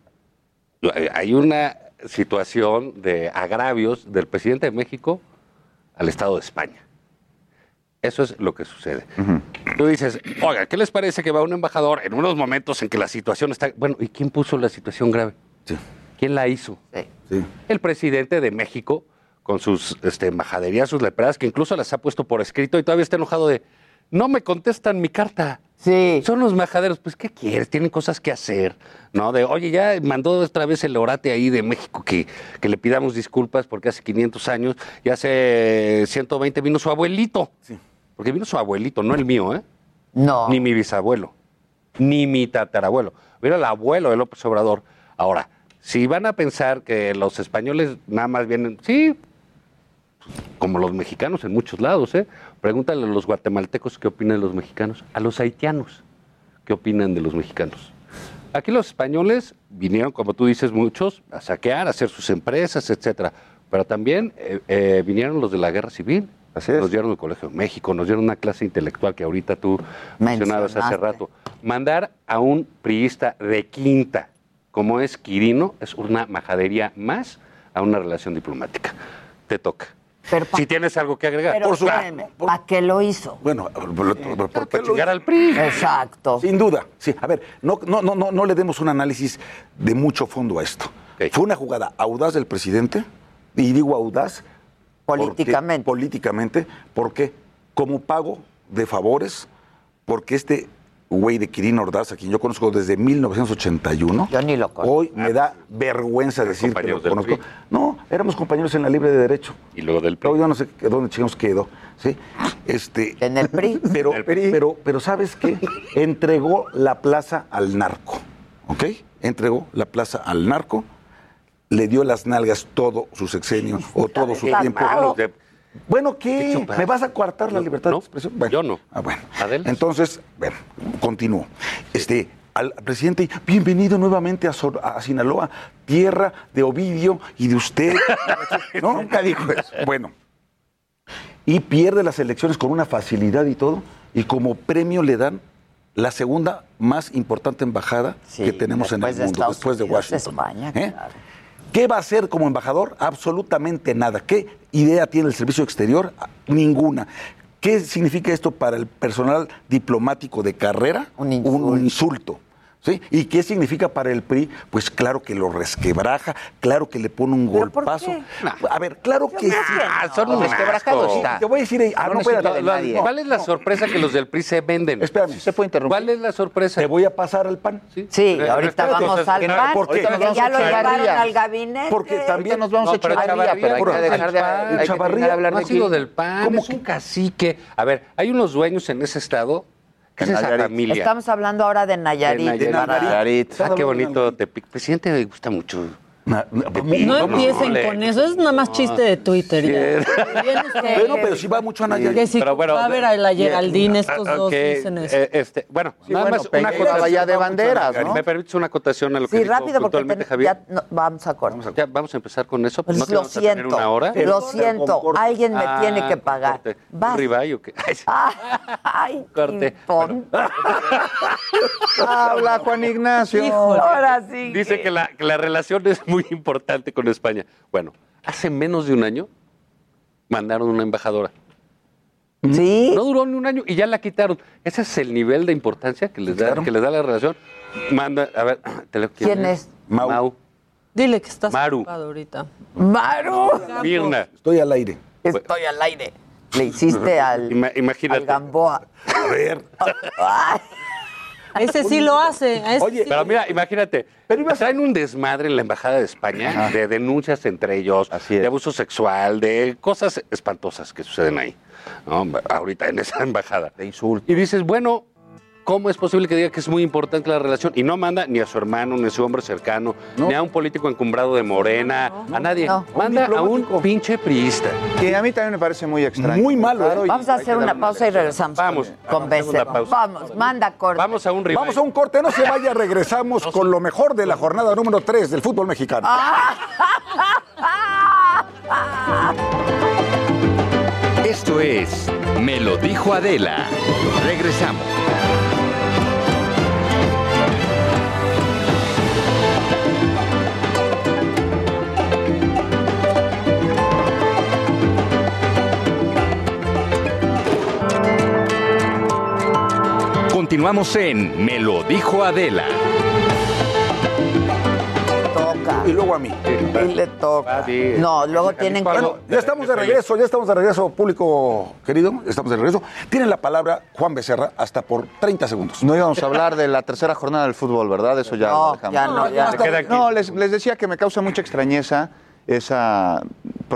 [SPEAKER 26] Hay una situación de agravios del presidente de México al Estado de España. Eso es lo que sucede. Tú dices, oiga, ¿qué les parece que va un embajador en unos momentos en que la situación está... Bueno, ¿y quién puso la situación grave? ¿Quién la hizo?
[SPEAKER 25] Sí.
[SPEAKER 26] El presidente de México, con sus este, embajaderías, sus lepradas, que incluso las ha puesto por escrito y todavía está enojado de, no me contestan mi carta.
[SPEAKER 3] Sí.
[SPEAKER 26] Son los embajaderos, pues, ¿qué quieres? Tienen cosas que hacer, ¿no? De, oye, ya mandó otra vez el orate ahí de México que, que le pidamos disculpas porque hace 500 años y hace 120 vino su abuelito. Porque vino su abuelito, no el mío, ¿eh?
[SPEAKER 3] No.
[SPEAKER 26] Ni mi bisabuelo, ni mi tatarabuelo. Vino el abuelo de López Obrador. Ahora, si van a pensar que los españoles nada más vienen, sí, como los mexicanos en muchos lados, ¿eh? Pregúntale a los guatemaltecos qué opinan de los mexicanos, a los haitianos qué opinan de los mexicanos. Aquí los españoles vinieron, como tú dices, muchos a saquear, a hacer sus empresas, etcétera. Pero también eh, eh, vinieron los de la guerra civil. Nos dieron el Colegio de México, nos dieron una clase intelectual que ahorita tú mencionabas hace rato. Mandar a un priista de quinta, como es Quirino, es una majadería más a una relación diplomática. Te toca. Si tienes algo que agregar.
[SPEAKER 3] Pero espérenme, ¿para qué lo hizo?
[SPEAKER 25] Bueno, por, por- por hizo?
[SPEAKER 26] al PRI.
[SPEAKER 3] Exacto.
[SPEAKER 25] Sin duda. Sí, a ver, no, no, no, no, no le demos un análisis de mucho fondo a esto. Fue una jugada audaz del presidente, y digo audaz.
[SPEAKER 3] Políticamente.
[SPEAKER 25] políticamente, porque como pago de favores, porque este güey de Quirino Ordaz, a quien yo conozco desde 1981.
[SPEAKER 3] Yo ni lo conozco.
[SPEAKER 25] Hoy me da vergüenza decir que lo conozco.
[SPEAKER 26] PRI.
[SPEAKER 25] No, éramos compañeros en la Libre de Derecho.
[SPEAKER 26] Y luego del PRI.
[SPEAKER 25] Luego yo no sé qué- dónde chingamos quedó. ¿sí? Este,
[SPEAKER 3] en el PRI.
[SPEAKER 25] Pero, pero, pero ¿sabes qué? Entregó la plaza al narco. ¿Ok? Entregó la plaza al narco, le dio las nalgas todo su sexenio o todo su tiempo.
[SPEAKER 26] malo.
[SPEAKER 25] Bueno, ¿qué? ¿Me vas a coartar la libertad
[SPEAKER 26] no,
[SPEAKER 25] de expresión? Bueno,
[SPEAKER 26] yo no.
[SPEAKER 25] Ah, bueno. Entonces, bueno, continúo. Este, al presidente, bienvenido nuevamente a, Sor- a Sinaloa, tierra de Ovidio y de usted. ¿No? Nunca dijo eso. Bueno. Y pierde las elecciones con una facilidad y todo, y como premio le dan la segunda más importante embajada que tenemos en el
[SPEAKER 3] de
[SPEAKER 25] mundo,
[SPEAKER 3] Estados
[SPEAKER 25] después de Washington.
[SPEAKER 3] España,
[SPEAKER 25] ¿Eh?
[SPEAKER 3] claro.
[SPEAKER 25] ¿Qué va a hacer como embajador? Absolutamente nada. ¿Qué idea tiene el servicio exterior? Ninguna. ¿Qué significa esto para el personal diplomático de carrera? Un insulto. ¿Sí? ¿Y qué significa para el PRI? Pues claro que lo resquebraja, claro que le pone un golpazo. A ver, claro que sí.
[SPEAKER 26] Ah, son
[SPEAKER 25] No,
[SPEAKER 26] un
[SPEAKER 25] resquebrajado
[SPEAKER 26] asco.
[SPEAKER 25] está. Te voy a decir, ah, no, espérate.
[SPEAKER 26] Lo- ¿Cuál es la sorpresa que los del PRI se venden?
[SPEAKER 25] Espérame.
[SPEAKER 27] ¿Se puede interrumpir?
[SPEAKER 26] ¿Cuál es la sorpresa?
[SPEAKER 25] Te voy a pasar al pan.
[SPEAKER 26] Sí,
[SPEAKER 3] Sí, ahorita
[SPEAKER 26] espérate,
[SPEAKER 3] vamos al
[SPEAKER 26] no-
[SPEAKER 3] pan.
[SPEAKER 25] ¿por qué?
[SPEAKER 3] porque
[SPEAKER 25] Nos
[SPEAKER 3] ya
[SPEAKER 25] vamos
[SPEAKER 3] lo
[SPEAKER 25] a
[SPEAKER 3] llevaron al gabinete.
[SPEAKER 25] Porque también
[SPEAKER 27] nos vamos
[SPEAKER 26] No,
[SPEAKER 27] a Chavarría, pero hay que dejar de, hablar
[SPEAKER 26] no
[SPEAKER 27] de
[SPEAKER 26] ha sido
[SPEAKER 27] aquí.
[SPEAKER 26] del PAN, es un cacique. A ver, hay unos dueños en ese estado. ¿Qué es
[SPEAKER 27] En
[SPEAKER 26] esa
[SPEAKER 27] Nayarit.
[SPEAKER 26] familia?
[SPEAKER 3] Estamos hablando ahora de Nayarit.
[SPEAKER 26] De Nayarit.
[SPEAKER 3] para-
[SPEAKER 27] Nayarit.
[SPEAKER 26] Ah, qué bonito. Tepic. Presidente me gusta mucho.
[SPEAKER 25] Na- na-
[SPEAKER 19] No empiecen con eso, es nada más chiste de Twitter. ya.
[SPEAKER 25] Bueno, pero si va mucho a
[SPEAKER 26] Pero bueno,
[SPEAKER 19] va a ver a la Geraldine, estos
[SPEAKER 26] Ah,
[SPEAKER 19] dos dicen eso.
[SPEAKER 26] eh, este, bueno,
[SPEAKER 27] Sí,
[SPEAKER 26] nada
[SPEAKER 27] bueno,
[SPEAKER 26] más una acotación.
[SPEAKER 27] de banderas, ¿no?
[SPEAKER 26] ¿Me permites una acotación a lo que
[SPEAKER 3] Sí,
[SPEAKER 26] dijo
[SPEAKER 3] rápido porque
[SPEAKER 26] puntualmente
[SPEAKER 3] ten-
[SPEAKER 26] Javier?
[SPEAKER 3] ya vamos a cortar.
[SPEAKER 26] Ya, vamos a empezar con eso.
[SPEAKER 3] Pues
[SPEAKER 26] ¿No te
[SPEAKER 3] lo siento,
[SPEAKER 26] una hora?
[SPEAKER 3] lo siento, alguien me
[SPEAKER 26] Ah,
[SPEAKER 3] tiene que pagar.
[SPEAKER 26] ¿Un ribeye o qué? Ay, Corte.
[SPEAKER 27] Habla Juan Ignacio.
[SPEAKER 3] Ahora sí.
[SPEAKER 26] Dice que la, que la relación es muy importante con España. Bueno, hace menos de un año mandaron una embajadora.
[SPEAKER 3] ¿Sí?
[SPEAKER 26] No duró ni un año y ya la quitaron. Ese es el nivel de importancia que les da, que les da la relación. Manda, a ver, te lo-
[SPEAKER 3] ¿Quién es?
[SPEAKER 26] Mau.
[SPEAKER 19] Dile que estás
[SPEAKER 26] Maru.
[SPEAKER 19] ocupado ahorita.
[SPEAKER 3] Maru.
[SPEAKER 26] Mirna.
[SPEAKER 25] Estoy al aire.
[SPEAKER 3] Estoy al aire. Le hiciste al,
[SPEAKER 26] Ima- imagínate.
[SPEAKER 3] al Gamboa.
[SPEAKER 25] A ver.
[SPEAKER 19] Ese sí lo hace.
[SPEAKER 26] Oye,
[SPEAKER 19] sí
[SPEAKER 26] pero mira, imagínate, traen un desmadre en la Embajada de España de denuncias entre ellos, de abuso sexual, de cosas espantosas que suceden ahí, ¿no? ahorita en esa embajada.
[SPEAKER 27] De insulto.
[SPEAKER 26] Y dices, bueno, ¿cómo es posible que diga que es muy importante la relación? Y no manda ni a su hermano, ni a su hombre cercano, ni a un político encumbrado de Morena, a nadie.
[SPEAKER 3] no.
[SPEAKER 26] Manda a un pinche priista.
[SPEAKER 27] Que a mí también me parece muy extraño.
[SPEAKER 25] Muy malo, ¿eh?
[SPEAKER 3] Vamos a hacer una pausa y regresamos.
[SPEAKER 26] Vamos,
[SPEAKER 3] con Becerra.
[SPEAKER 26] pausa.
[SPEAKER 3] Vamos, manda corte.
[SPEAKER 26] Vamos a un rival.
[SPEAKER 25] Vamos a un corte, no se vaya, regresamos con lo mejor de la jornada número 3 del fútbol mexicano.
[SPEAKER 2] Esto es Me lo dijo Adela. Regresamos. Continuamos en Me lo dijo Adela.
[SPEAKER 3] toca.
[SPEAKER 25] Y luego a mí.
[SPEAKER 3] Y le toca. No, luego tienen que...
[SPEAKER 25] Bueno, ya estamos de regreso, ya estamos de regreso, público querido, estamos de regreso. Tienen la palabra Juan Becerra hasta por 30 segundos.
[SPEAKER 27] No íbamos a habar de la tercera jornada del fútbol, ¿verdad? Eso ya
[SPEAKER 3] No,
[SPEAKER 27] lo dejamos.
[SPEAKER 3] ya no, ya.
[SPEAKER 26] Se queda aquí.
[SPEAKER 27] No, les, les decía que me causa mucha extrañeza esa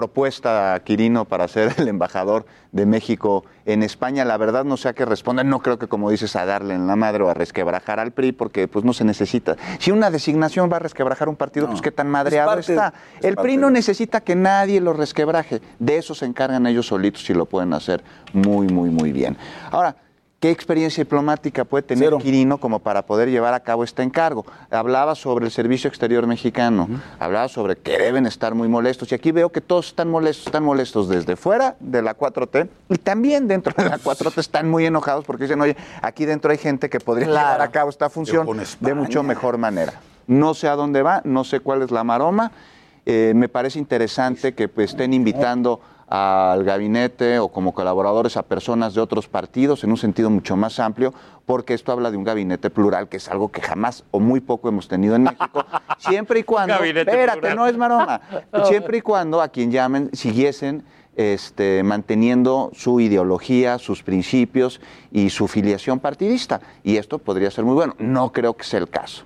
[SPEAKER 27] propuesta a Quirino para ser el embajador de México en España. La verdad no sé a qué respondan. No creo que, como dices, a darle en la madre o a resquebrajar al PRI, porque pues no se necesita. Si una designación va a resquebrajar un partido, pues qué tan madreado
[SPEAKER 25] parte-
[SPEAKER 27] está.
[SPEAKER 25] es
[SPEAKER 27] El PRI no necesita que nadie lo resquebraje. De eso se encargan ellos solitos y lo pueden hacer muy, muy, muy bien. Ahora, ¿Qué experiencia diplomática puede tener
[SPEAKER 25] Cero.
[SPEAKER 27] Quirino como para poder llevar a cabo este encargo? Hablaba sobre el servicio exterior mexicano, hablaba sobre que deben estar muy molestos, y aquí veo que todos están molestos, están molestos desde fuera de la 4T y también dentro de la 4T están muy enojados porque dicen, oye, aquí dentro hay gente que podría
[SPEAKER 3] Claro.
[SPEAKER 27] llevar a cabo esta función de mucho mejor manera. No sé a dónde va, no sé cuál es la maroma. Eh, me parece interesante que pues, estén invitando al gabinete o como colaboradores a personas de otros partidos en un sentido mucho más amplio, porque esto habla de un gabinete plural, que es algo que jamás o muy poco hemos tenido en México, siempre y cuando, espérate,
[SPEAKER 26] plural.
[SPEAKER 27] no es maroma, siempre y cuando a quien llamen siguiesen este, manteniendo su ideología, sus principios y su filiación partidista. Y esto podría ser muy bueno. No creo que sea el caso.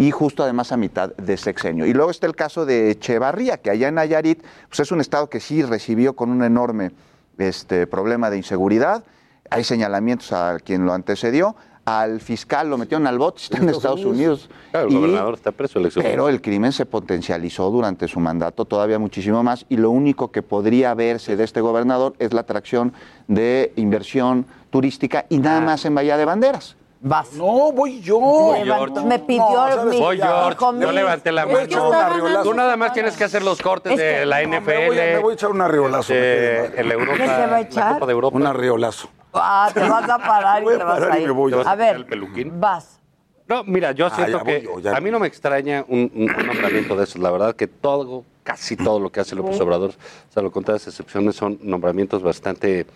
[SPEAKER 27] Y justo además a mitad de sexenio. Y luego está el caso de Echevarría, que allá en Nayarit pues es un estado que sí recibió con un enorme este, problema de inseguridad. Hay señalamientos a quien lo antecedió. Al fiscal lo metieron al bote, está en Estados Unidos.
[SPEAKER 26] Claro, el
[SPEAKER 27] Y-
[SPEAKER 26] gobernador está preso, el
[SPEAKER 27] pero el crimen se potencializó durante su mandato todavía muchísimo más y lo único que podría verse de este gobernador es la atracción de inversión turística y
[SPEAKER 26] Ah.
[SPEAKER 27] nada más en Bahía de Banderas.
[SPEAKER 3] Vas.
[SPEAKER 25] No, voy yo.
[SPEAKER 3] Levantó- me pidió
[SPEAKER 25] No,
[SPEAKER 3] mi
[SPEAKER 26] Voy, George. Yo
[SPEAKER 3] mi-
[SPEAKER 26] levanté la
[SPEAKER 25] Voy
[SPEAKER 26] mano. Tú nada más tienes que hacer los cortes
[SPEAKER 3] Es que-
[SPEAKER 26] de la
[SPEAKER 25] No,
[SPEAKER 26] NFL.
[SPEAKER 25] me, voy a, me voy a echar un arriolazo.
[SPEAKER 26] de el Europa,
[SPEAKER 3] ¿Qué te va a echar?
[SPEAKER 26] La Copa de Europa.
[SPEAKER 25] Un arriolazo.
[SPEAKER 3] Ah, te vas a parar y
[SPEAKER 25] Voy a
[SPEAKER 3] te vas a
[SPEAKER 25] y
[SPEAKER 3] ir.
[SPEAKER 25] me voy.
[SPEAKER 26] ¿Te vas a
[SPEAKER 3] ver,
[SPEAKER 26] el peluquín?
[SPEAKER 3] vas.
[SPEAKER 26] No, mira, yo
[SPEAKER 25] Ah,
[SPEAKER 26] siento
[SPEAKER 25] voy
[SPEAKER 26] que
[SPEAKER 25] yo, ya
[SPEAKER 26] a mí no me extraña un, un- un nombramiento de esos. La verdad que todo, casi todo lo que hace López Obrador, salvo con todas excepciones, son nombramientos bastante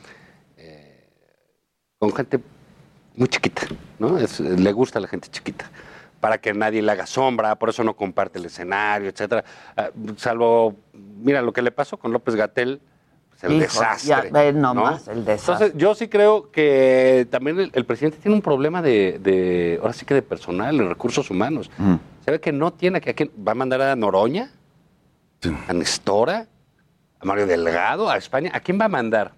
[SPEAKER 26] eh, con gente muy chiquita, ¿no? Es- le gusta a la gente chiquita para que nadie le haga sombra, por eso no comparte el escenario, etcétera. Ah, salvo, mira, lo que le pasó con López Gatel, pues, el
[SPEAKER 3] Hijo,
[SPEAKER 26] desastre.
[SPEAKER 3] ya
[SPEAKER 26] ¿no?
[SPEAKER 3] nomás el desastre.
[SPEAKER 26] Entonces, yo sí creo que también el, el presidente tiene un problema de, de, ahora sí que de personal, de recursos humanos. Se ve que no tiene, que a quién- va a mandar a Noroña, a Nestora, a Mario Delgado, a España. ¿A quién va a mandar?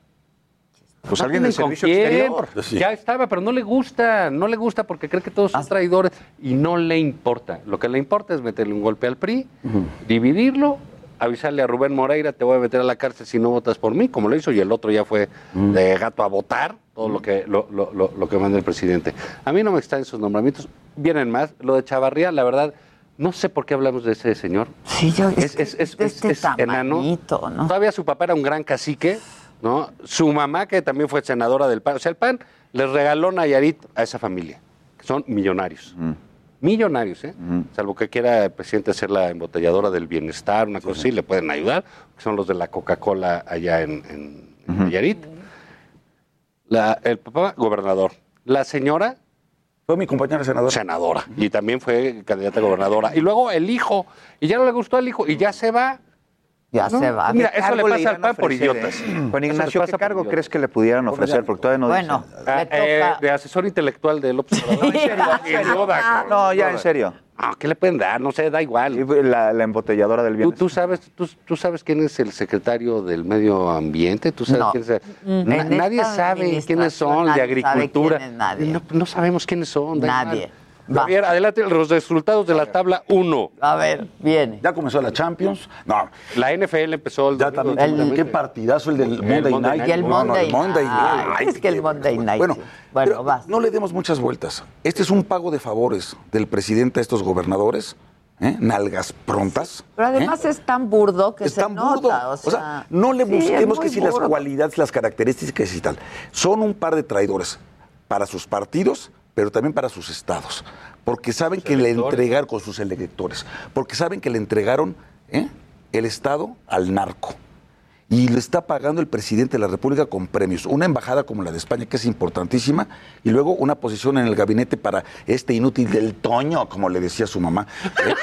[SPEAKER 27] Pues
[SPEAKER 26] No
[SPEAKER 27] alguien del servicio
[SPEAKER 26] quién.
[SPEAKER 27] exterior.
[SPEAKER 26] Ya estaba, pero no le gusta, no le gusta porque cree que todos son traidores y no le importa. Lo que le importa es meterle un golpe al PRI, dividirlo, avisarle a Rubén Moreira, te voy a meter a la cárcel si no votas por mí, como lo hizo, y el otro ya fue de gato a votar, todo lo que, lo, lo- lo- lo que manda el presidente. A mí no me extraen esos nombramientos, vienen más. Lo de Chavarría, la verdad, no sé por qué hablamos de ese señor.
[SPEAKER 3] Sí, yo
[SPEAKER 26] es, es, es,
[SPEAKER 3] este
[SPEAKER 26] es enano. Todavía su papá era un gran cacique, ¿no? Su mamá, que también fue senadora del PAN. O sea, el PAN les regaló Nayarit a esa familia, que son millonarios. Millonarios, ¿eh? Salvo que quiera el presidente ser la embotelladora del bienestar, una cosa así, le pueden ayudar, que son los de la Coca-Cola allá en, en- en Nayarit. La- el papá, gobernador. La señora.
[SPEAKER 25] Fue mi compañera senadora.
[SPEAKER 26] Senadora. Y también fue candidata a gobernadora. Y luego el hijo. Y ya no le gustó al hijo. Y ya se va.
[SPEAKER 3] Ya
[SPEAKER 26] ¿No?
[SPEAKER 3] se va.
[SPEAKER 26] Mira,
[SPEAKER 27] ¿Qué
[SPEAKER 26] eso le pasa al PAN por idiotas.
[SPEAKER 27] eh? Juan Ignacio, ¿qué cargo crees que le pudieran ofrecer? Porque todavía no
[SPEAKER 3] Bueno,
[SPEAKER 27] dicen.
[SPEAKER 26] Ah,
[SPEAKER 3] le
[SPEAKER 26] eh,
[SPEAKER 3] toca-
[SPEAKER 26] de asesor intelectual de López Obrador. Sin duda, cabrón,
[SPEAKER 27] No, ya, en serio.
[SPEAKER 26] Ah, ¿Qué le pueden dar? No sé, da igual.
[SPEAKER 27] La, la embotelladora del
[SPEAKER 26] ¿Tú,
[SPEAKER 27] bienestar.
[SPEAKER 26] tú sabes, tú, tú sabes quién es el secretario del medio ambiente? ¿Tú sabes
[SPEAKER 3] No.
[SPEAKER 26] quién es el-
[SPEAKER 3] Mm.
[SPEAKER 26] Na- nadie sabe quiénes son, de agricultura.
[SPEAKER 3] quién es nadie.
[SPEAKER 26] No, no sabemos quiénes son. da
[SPEAKER 3] Nadie.
[SPEAKER 26] igual. Javier, adelante los resultados de la tabla 1.
[SPEAKER 3] A ver, viene.
[SPEAKER 25] Ya comenzó la Champions. No,
[SPEAKER 26] La NFL empezó el
[SPEAKER 25] ya
[SPEAKER 26] domingo,
[SPEAKER 25] también.
[SPEAKER 26] seguramente.
[SPEAKER 25] qué partidazo el del
[SPEAKER 26] El
[SPEAKER 25] Monday,
[SPEAKER 26] Monday
[SPEAKER 25] Night.
[SPEAKER 3] Y el
[SPEAKER 25] No, no,
[SPEAKER 3] Monday,
[SPEAKER 25] Monday
[SPEAKER 3] Night.
[SPEAKER 25] Night.
[SPEAKER 3] Es que el Monday Night.
[SPEAKER 25] Bueno,
[SPEAKER 3] sí. bueno
[SPEAKER 25] pero
[SPEAKER 3] vas.
[SPEAKER 25] no le demos muchas vueltas. Este es un pago de favores del presidente a estos gobernadores. ¿eh? Nalgas prontas.
[SPEAKER 3] Pero
[SPEAKER 25] ¿eh?
[SPEAKER 3] además es tan burdo que
[SPEAKER 25] es
[SPEAKER 3] se
[SPEAKER 25] tan
[SPEAKER 3] nota.
[SPEAKER 25] burdo.
[SPEAKER 3] O sea,
[SPEAKER 25] no le
[SPEAKER 3] sí,
[SPEAKER 25] busquemos que si las cualidades, las características y tal. Son un par de traidores para sus partidos, pero también para sus estados. Porque saben que le entregaron con sus electores. Porque saben que le entregaron ¿eh? el estado al narco. Y le está pagando el presidente de la República con premios. Una embajada como la de España, que es importantísima, y luego una posición en el gabinete para este inútil del Toño, como le decía su mamá. ¿eh?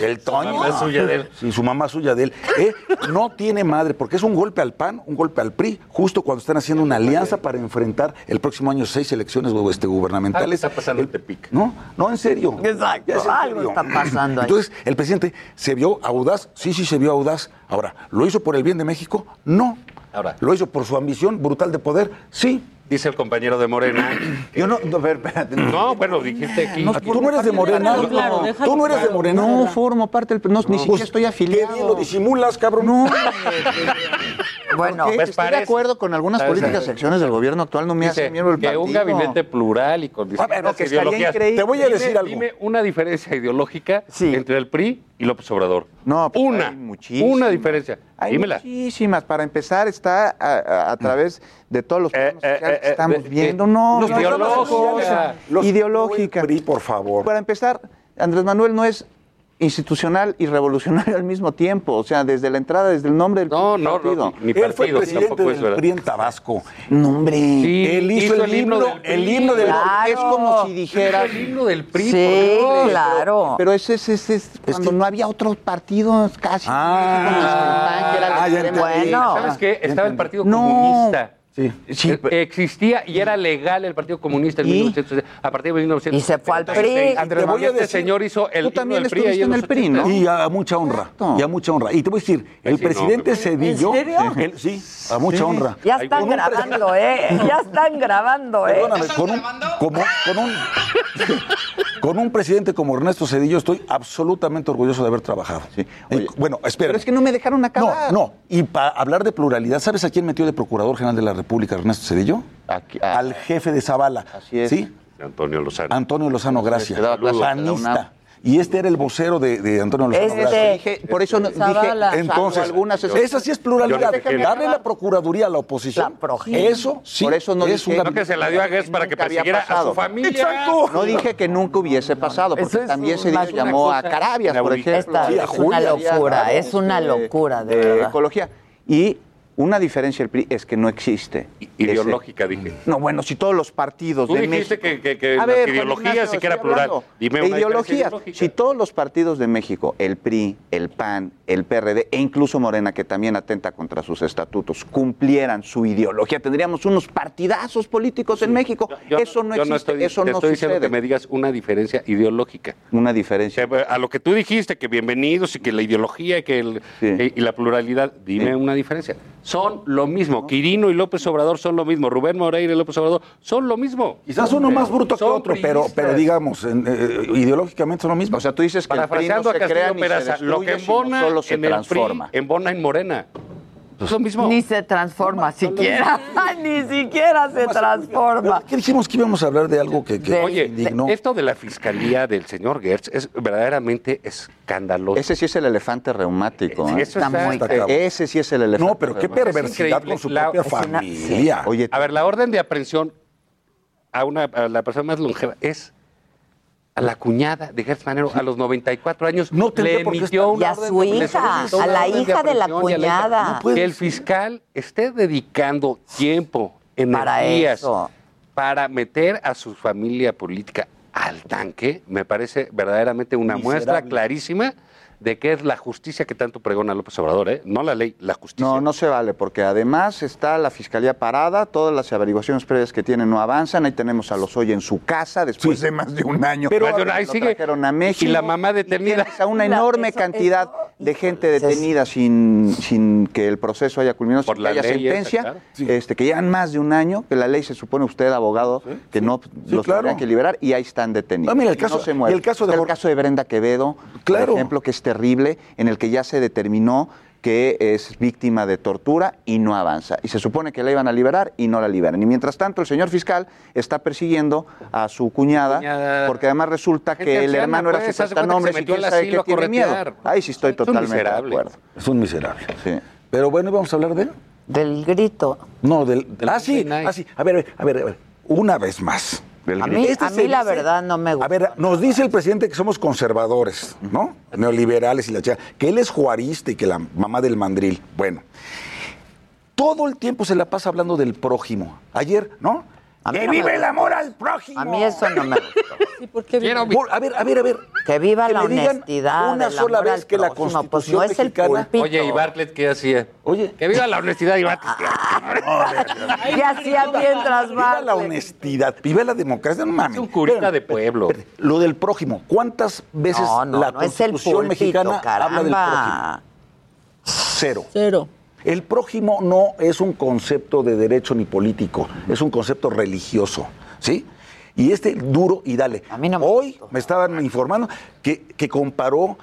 [SPEAKER 25] El Toño.
[SPEAKER 26] mamá suya de él.
[SPEAKER 25] Sí, su mamá suya de él. ¿eh? No tiene madre, porque es un golpe al PAN, un golpe al PRI, justo cuando están haciendo una alianza para enfrentar el próximo año seis elecciones este,
[SPEAKER 26] Algo
[SPEAKER 25] gubernamentales.
[SPEAKER 26] está pasando en Tepic.
[SPEAKER 25] No, no, en serio.
[SPEAKER 3] Exacto,
[SPEAKER 25] Ya es en
[SPEAKER 3] algo
[SPEAKER 25] serio.
[SPEAKER 3] está pasando ahí.
[SPEAKER 25] Entonces, el presidente se vio audaz, sí, sí se vio audaz. Ahora, ¿lo hizo por el bien de México? No.
[SPEAKER 26] Ahora.
[SPEAKER 25] ¿Lo hizo por su ambición brutal de poder? Sí.
[SPEAKER 26] Dice el compañero de Morena.
[SPEAKER 27] Yo no, no, a ver, espérate.
[SPEAKER 26] No, bueno, dijiste aquí.
[SPEAKER 25] Tú no eres de Morena.
[SPEAKER 19] Déjalo claro, déjalo
[SPEAKER 25] Tú no eres de. Morena.
[SPEAKER 27] No formo parte del. No, ni siquiera
[SPEAKER 25] Pues,
[SPEAKER 27] estoy
[SPEAKER 25] Qué
[SPEAKER 27] afiliado.
[SPEAKER 25] bien lo disimulas, cabrón.
[SPEAKER 27] No,
[SPEAKER 3] Bueno,
[SPEAKER 26] Pues
[SPEAKER 27] estoy de acuerdo con algunas
[SPEAKER 26] ¿Sabes?
[SPEAKER 27] políticas y acciones del gobierno actual. No me hace miembro del
[SPEAKER 26] que
[SPEAKER 27] partido.
[SPEAKER 26] un gabinete plural y con distintas
[SPEAKER 25] que
[SPEAKER 26] ideologías.
[SPEAKER 25] Te voy a
[SPEAKER 26] Dime-
[SPEAKER 25] decir algo.
[SPEAKER 26] Dime una diferencia ideológica
[SPEAKER 3] Sí.
[SPEAKER 26] entre el PRI y López Obrador.
[SPEAKER 27] No, pues
[SPEAKER 26] una.
[SPEAKER 27] hay muchísimas.
[SPEAKER 26] Una diferencia.
[SPEAKER 27] Hay
[SPEAKER 26] Dímela.
[SPEAKER 27] muchísimas. Para empezar, está a, a- a través de todos los programas
[SPEAKER 26] eh, eh,
[SPEAKER 27] que estamos
[SPEAKER 26] eh,
[SPEAKER 27] viendo.
[SPEAKER 26] eh,
[SPEAKER 27] No,
[SPEAKER 26] los
[SPEAKER 27] no,
[SPEAKER 26] ideológicos.
[SPEAKER 25] Los-
[SPEAKER 27] ideológica.
[SPEAKER 25] PRI, por favor.
[SPEAKER 27] Para empezar, Andrés Manuel no es institucional y revolucionario al mismo tiempo. O sea, desde la entrada, desde el nombre del
[SPEAKER 26] No, no,
[SPEAKER 27] partido.
[SPEAKER 26] no, ni
[SPEAKER 25] Él fue
[SPEAKER 26] partido
[SPEAKER 25] presidente
[SPEAKER 26] tampoco es
[SPEAKER 25] del
[SPEAKER 26] verdad.
[SPEAKER 25] PRI en Tabasco.
[SPEAKER 27] No, hombre.
[SPEAKER 26] Sí,
[SPEAKER 25] Él hizo, el himno,
[SPEAKER 26] del
[SPEAKER 25] el
[SPEAKER 26] PRI.
[SPEAKER 25] himno del
[SPEAKER 3] Claro.
[SPEAKER 27] Es como si dijera.
[SPEAKER 26] El himno del PRI.
[SPEAKER 3] sí,
[SPEAKER 26] por
[SPEAKER 3] claro.
[SPEAKER 27] Pero ese es, ese es cuando
[SPEAKER 25] que-
[SPEAKER 27] no había otros partidos casi.
[SPEAKER 25] Ah.
[SPEAKER 27] como el PAN, que era la
[SPEAKER 25] Ah, ya
[SPEAKER 27] extrema
[SPEAKER 25] entendí.
[SPEAKER 27] derecha.
[SPEAKER 3] Bueno.
[SPEAKER 26] ¿Sabes qué? Estaba el Partido
[SPEAKER 27] No.
[SPEAKER 26] Comunista.
[SPEAKER 25] Sí.
[SPEAKER 27] Sí,
[SPEAKER 26] Eh,
[SPEAKER 27] pero-
[SPEAKER 26] Existía y era legal el Partido Comunista en
[SPEAKER 27] ¿Y?
[SPEAKER 26] 1900, a partir de 1900.
[SPEAKER 3] Y se fue al PRI.
[SPEAKER 25] Andrés, voy a
[SPEAKER 26] este
[SPEAKER 25] decir-
[SPEAKER 26] señor hizo el
[SPEAKER 27] Tú también
[SPEAKER 26] del PRI
[SPEAKER 27] estuviste
[SPEAKER 26] ahí
[SPEAKER 27] en el PRI, ¿no?
[SPEAKER 26] 80.
[SPEAKER 25] Y a mucha honra.
[SPEAKER 27] Exacto.
[SPEAKER 25] Y a mucha honra. Y te voy a decir, el
[SPEAKER 26] sí,
[SPEAKER 25] presidente Cedillo.
[SPEAKER 19] ¿En serio?
[SPEAKER 25] sí, a mucha honra.
[SPEAKER 3] Ya están grabando, ¿eh? Ya están grabando, ¿eh?
[SPEAKER 25] Perdóname, con un, como- con, un, con un presidente como Ernesto Cedillo estoy absolutamente orgulloso de haber trabajado.
[SPEAKER 27] Sí.
[SPEAKER 25] Bueno, espera.
[SPEAKER 27] Pero es que no me dejaron acabar.
[SPEAKER 25] No, no. Y para hablar de pluralidad, ¿sabes a quién metió de Procurador General de la República Ernesto Cedillo?
[SPEAKER 27] Aquí- ah.
[SPEAKER 25] Al jefe de Zavala.
[SPEAKER 27] Así es.
[SPEAKER 25] ¿Sí?
[SPEAKER 26] Antonio Lozano.
[SPEAKER 25] Antonio Lozano Gracia.
[SPEAKER 27] que daba clases en la
[SPEAKER 25] Panista. Y este era el vocero de, de Antonio Lozano
[SPEAKER 3] Este-
[SPEAKER 25] Gracia.
[SPEAKER 27] Dije, por eso no- dije,
[SPEAKER 25] Entonces,
[SPEAKER 27] algunas
[SPEAKER 25] esa sí es pluralidad. Darle la procuraduría a la oposición.
[SPEAKER 3] La
[SPEAKER 25] Eso sí.
[SPEAKER 27] Por eso no
[SPEAKER 25] es
[SPEAKER 27] dije-
[SPEAKER 25] una.
[SPEAKER 26] No que se la dio a Guess para que persiguiera a su familia.
[SPEAKER 25] Exacto.
[SPEAKER 27] No dije que nunca hubiese pasado, porque
[SPEAKER 3] es
[SPEAKER 27] también se
[SPEAKER 3] una-
[SPEAKER 27] llamó a Carabias, por ejemplo.
[SPEAKER 3] Esta
[SPEAKER 27] Sí, a
[SPEAKER 3] es una locura, es una locura, de verdad.
[SPEAKER 27] ecología. Y una diferencia del PRI es que no existe.
[SPEAKER 26] Ideológica, dije.
[SPEAKER 27] Ese- No, bueno, si todos los partidos
[SPEAKER 26] Tú
[SPEAKER 27] de
[SPEAKER 26] dijiste
[SPEAKER 27] México...
[SPEAKER 26] que- que- que
[SPEAKER 27] ver, Juan
[SPEAKER 26] ideologías
[SPEAKER 27] Ignacio,
[SPEAKER 26] sí que era
[SPEAKER 27] estoy
[SPEAKER 26] plural. Dime una
[SPEAKER 27] ideologías. Si todos los partidos de México, el PRI, el PAN, el PRD e incluso Morena, que también atenta contra sus estatutos, cumplieran su ideología, tendríamos unos partidazos políticos en México.
[SPEAKER 26] Yo
[SPEAKER 27] eso no existe,
[SPEAKER 26] estoy,
[SPEAKER 27] eso
[SPEAKER 26] te
[SPEAKER 27] no
[SPEAKER 26] estoy diciendo
[SPEAKER 27] sucede.
[SPEAKER 26] que me digas una diferencia ideológica.
[SPEAKER 27] Una diferencia.
[SPEAKER 26] A lo que tú dijiste, que bienvenidos y que la ideología y que el-
[SPEAKER 27] Sí.
[SPEAKER 26] y, y la pluralidad, dime
[SPEAKER 27] Sí.
[SPEAKER 26] una diferencia. Son lo mismo. Quirino y López Obrador son lo mismo. Rubén Moreira y López Obrador son lo mismo.
[SPEAKER 25] Quizás uno más bruto que otro, pero, pero digamos, en- eh, ideológicamente son lo mismo.
[SPEAKER 27] O sea, tú dices que el PRI no
[SPEAKER 26] Parafraseando a
[SPEAKER 27] se
[SPEAKER 26] Castillo
[SPEAKER 27] crea ni se
[SPEAKER 26] Peraza, lo que embona
[SPEAKER 27] solo se
[SPEAKER 26] en el
[SPEAKER 27] transforma.
[SPEAKER 26] PRI, embona en Morena. Es lo mismo.
[SPEAKER 3] Ni se transforma siquiera. Ni siquiera se transforma.
[SPEAKER 25] ¿Qué dijimos que íbamos a hablar de algo que, que
[SPEAKER 26] Oye,
[SPEAKER 25] indignó?
[SPEAKER 26] esto de la fiscalía del señor Gertz es verdaderamente escandaloso.
[SPEAKER 27] Ese sí es el elefante reumático.
[SPEAKER 26] Sí,
[SPEAKER 27] ¿eh?
[SPEAKER 26] eso está muy
[SPEAKER 27] Ese sí es el elefante.
[SPEAKER 25] No, pero qué perversidad con su
[SPEAKER 26] La-
[SPEAKER 25] propia
[SPEAKER 26] una-
[SPEAKER 25] familia.
[SPEAKER 26] Oye, a ver, la orden de aprehensión a, una, a la persona más longeva es a la cuñada de Gertz Manero a los 94 años.
[SPEAKER 25] tendría
[SPEAKER 26] le emitió una
[SPEAKER 3] Y a su hija, a la hija de la
[SPEAKER 26] hija.
[SPEAKER 3] cuñada. No
[SPEAKER 26] que el fiscal esté dedicando tiempo,
[SPEAKER 3] Para
[SPEAKER 26] energías
[SPEAKER 3] eso.
[SPEAKER 26] para meter a su familia política al tanque, me parece verdaderamente una muestra clarísima de qué es la justicia que tanto pregona López Obrador, ¿eh? No la ley, la justicia.
[SPEAKER 27] No, no se vale, porque además está la fiscalía parada, todas las averiguaciones previas que tienen no avanzan. Ahí tenemos a los hoy en su casa después de más de un año.
[SPEAKER 26] Pero ahí sigue.
[SPEAKER 27] trajeron a México.
[SPEAKER 26] Y la mamá detenida.
[SPEAKER 27] a una enorme cantidad de gente detenida sin, sin que el proceso haya culminado,
[SPEAKER 26] Por
[SPEAKER 27] sin
[SPEAKER 26] la
[SPEAKER 27] que haya
[SPEAKER 26] esa,
[SPEAKER 27] sentencia,
[SPEAKER 26] claro.
[SPEAKER 27] este, que llevan más de un año, que la ley se supone usted, abogado, que no los
[SPEAKER 25] claro.
[SPEAKER 27] tendría que liberar y ahí están detenidos.
[SPEAKER 25] No, mira, el
[SPEAKER 27] Y
[SPEAKER 25] caso-
[SPEAKER 27] se
[SPEAKER 25] y el caso de
[SPEAKER 27] el caso de Brenda Quevedo,
[SPEAKER 25] Claro.
[SPEAKER 27] por ejemplo, que es terrible, en el que ya se determinó que es víctima de tortura y no avanza. Y se supone que la iban a liberar y no la liberan. Y mientras tanto, el señor fiscal está persiguiendo a su cuñada,
[SPEAKER 26] Cuñada.
[SPEAKER 27] porque además resulta que el hermano era
[SPEAKER 26] pues,
[SPEAKER 27] su
[SPEAKER 26] haz de cuenta que
[SPEAKER 27] nombre
[SPEAKER 26] se
[SPEAKER 27] y quién sabe qué tiene miedo. Ahí sí estoy
[SPEAKER 26] Es
[SPEAKER 27] totalmente de acuerdo.
[SPEAKER 25] Es un miserable.
[SPEAKER 27] Sí.
[SPEAKER 25] Pero bueno, ¿y vamos a hablar de él?
[SPEAKER 3] Del grito.
[SPEAKER 25] No, del... ah, sí, ah, sí. A ver, a ver, a ver. Una vez más.
[SPEAKER 3] A mí,
[SPEAKER 25] Este
[SPEAKER 3] a mí la
[SPEAKER 25] dice-
[SPEAKER 3] verdad no me gusta.
[SPEAKER 25] A ver, nos dice el presidente que somos conservadores, ¿no? Neoliberales y la chica, que él es juarista y que la mamá del mandril. Bueno, todo el tiempo se la pasa hablando del prójimo. Ayer, ¿no?
[SPEAKER 3] A mí
[SPEAKER 25] ¡Que
[SPEAKER 3] no
[SPEAKER 25] vive el amor al prójimo!
[SPEAKER 3] A mí eso no me gusta.
[SPEAKER 26] Quiero mi-
[SPEAKER 25] Por- a ver, a ver, a ver.
[SPEAKER 3] Que viva
[SPEAKER 25] Que
[SPEAKER 3] la honestidad.
[SPEAKER 25] una sola
[SPEAKER 3] amor
[SPEAKER 25] vez
[SPEAKER 3] al
[SPEAKER 25] que la
[SPEAKER 3] prójimo, pues
[SPEAKER 25] Constitución
[SPEAKER 3] no es el
[SPEAKER 25] mexicana-
[SPEAKER 3] pulpito.
[SPEAKER 26] Oye, ¿y Bartlett qué hacía?
[SPEAKER 25] Oye,
[SPEAKER 26] Que viva la honestidad y Bartlett.
[SPEAKER 3] ¿Qué hacía mientras
[SPEAKER 25] viva la honestidad, viva la democracia, no mames.
[SPEAKER 26] Es un curita de pueblo.
[SPEAKER 25] Lo del prójimo, ¿cuántas veces
[SPEAKER 3] No, no,
[SPEAKER 25] la
[SPEAKER 3] no es el
[SPEAKER 25] Constitución
[SPEAKER 3] pulpito,
[SPEAKER 25] mexicana habla del prójimo? Cero.
[SPEAKER 19] Cero.
[SPEAKER 25] El prójimo no es un concepto de derecho ni político, es un concepto religioso, ¿sí? Y este duro y dale.
[SPEAKER 3] A mí no me
[SPEAKER 25] Hoy me estaban informando que, que comparó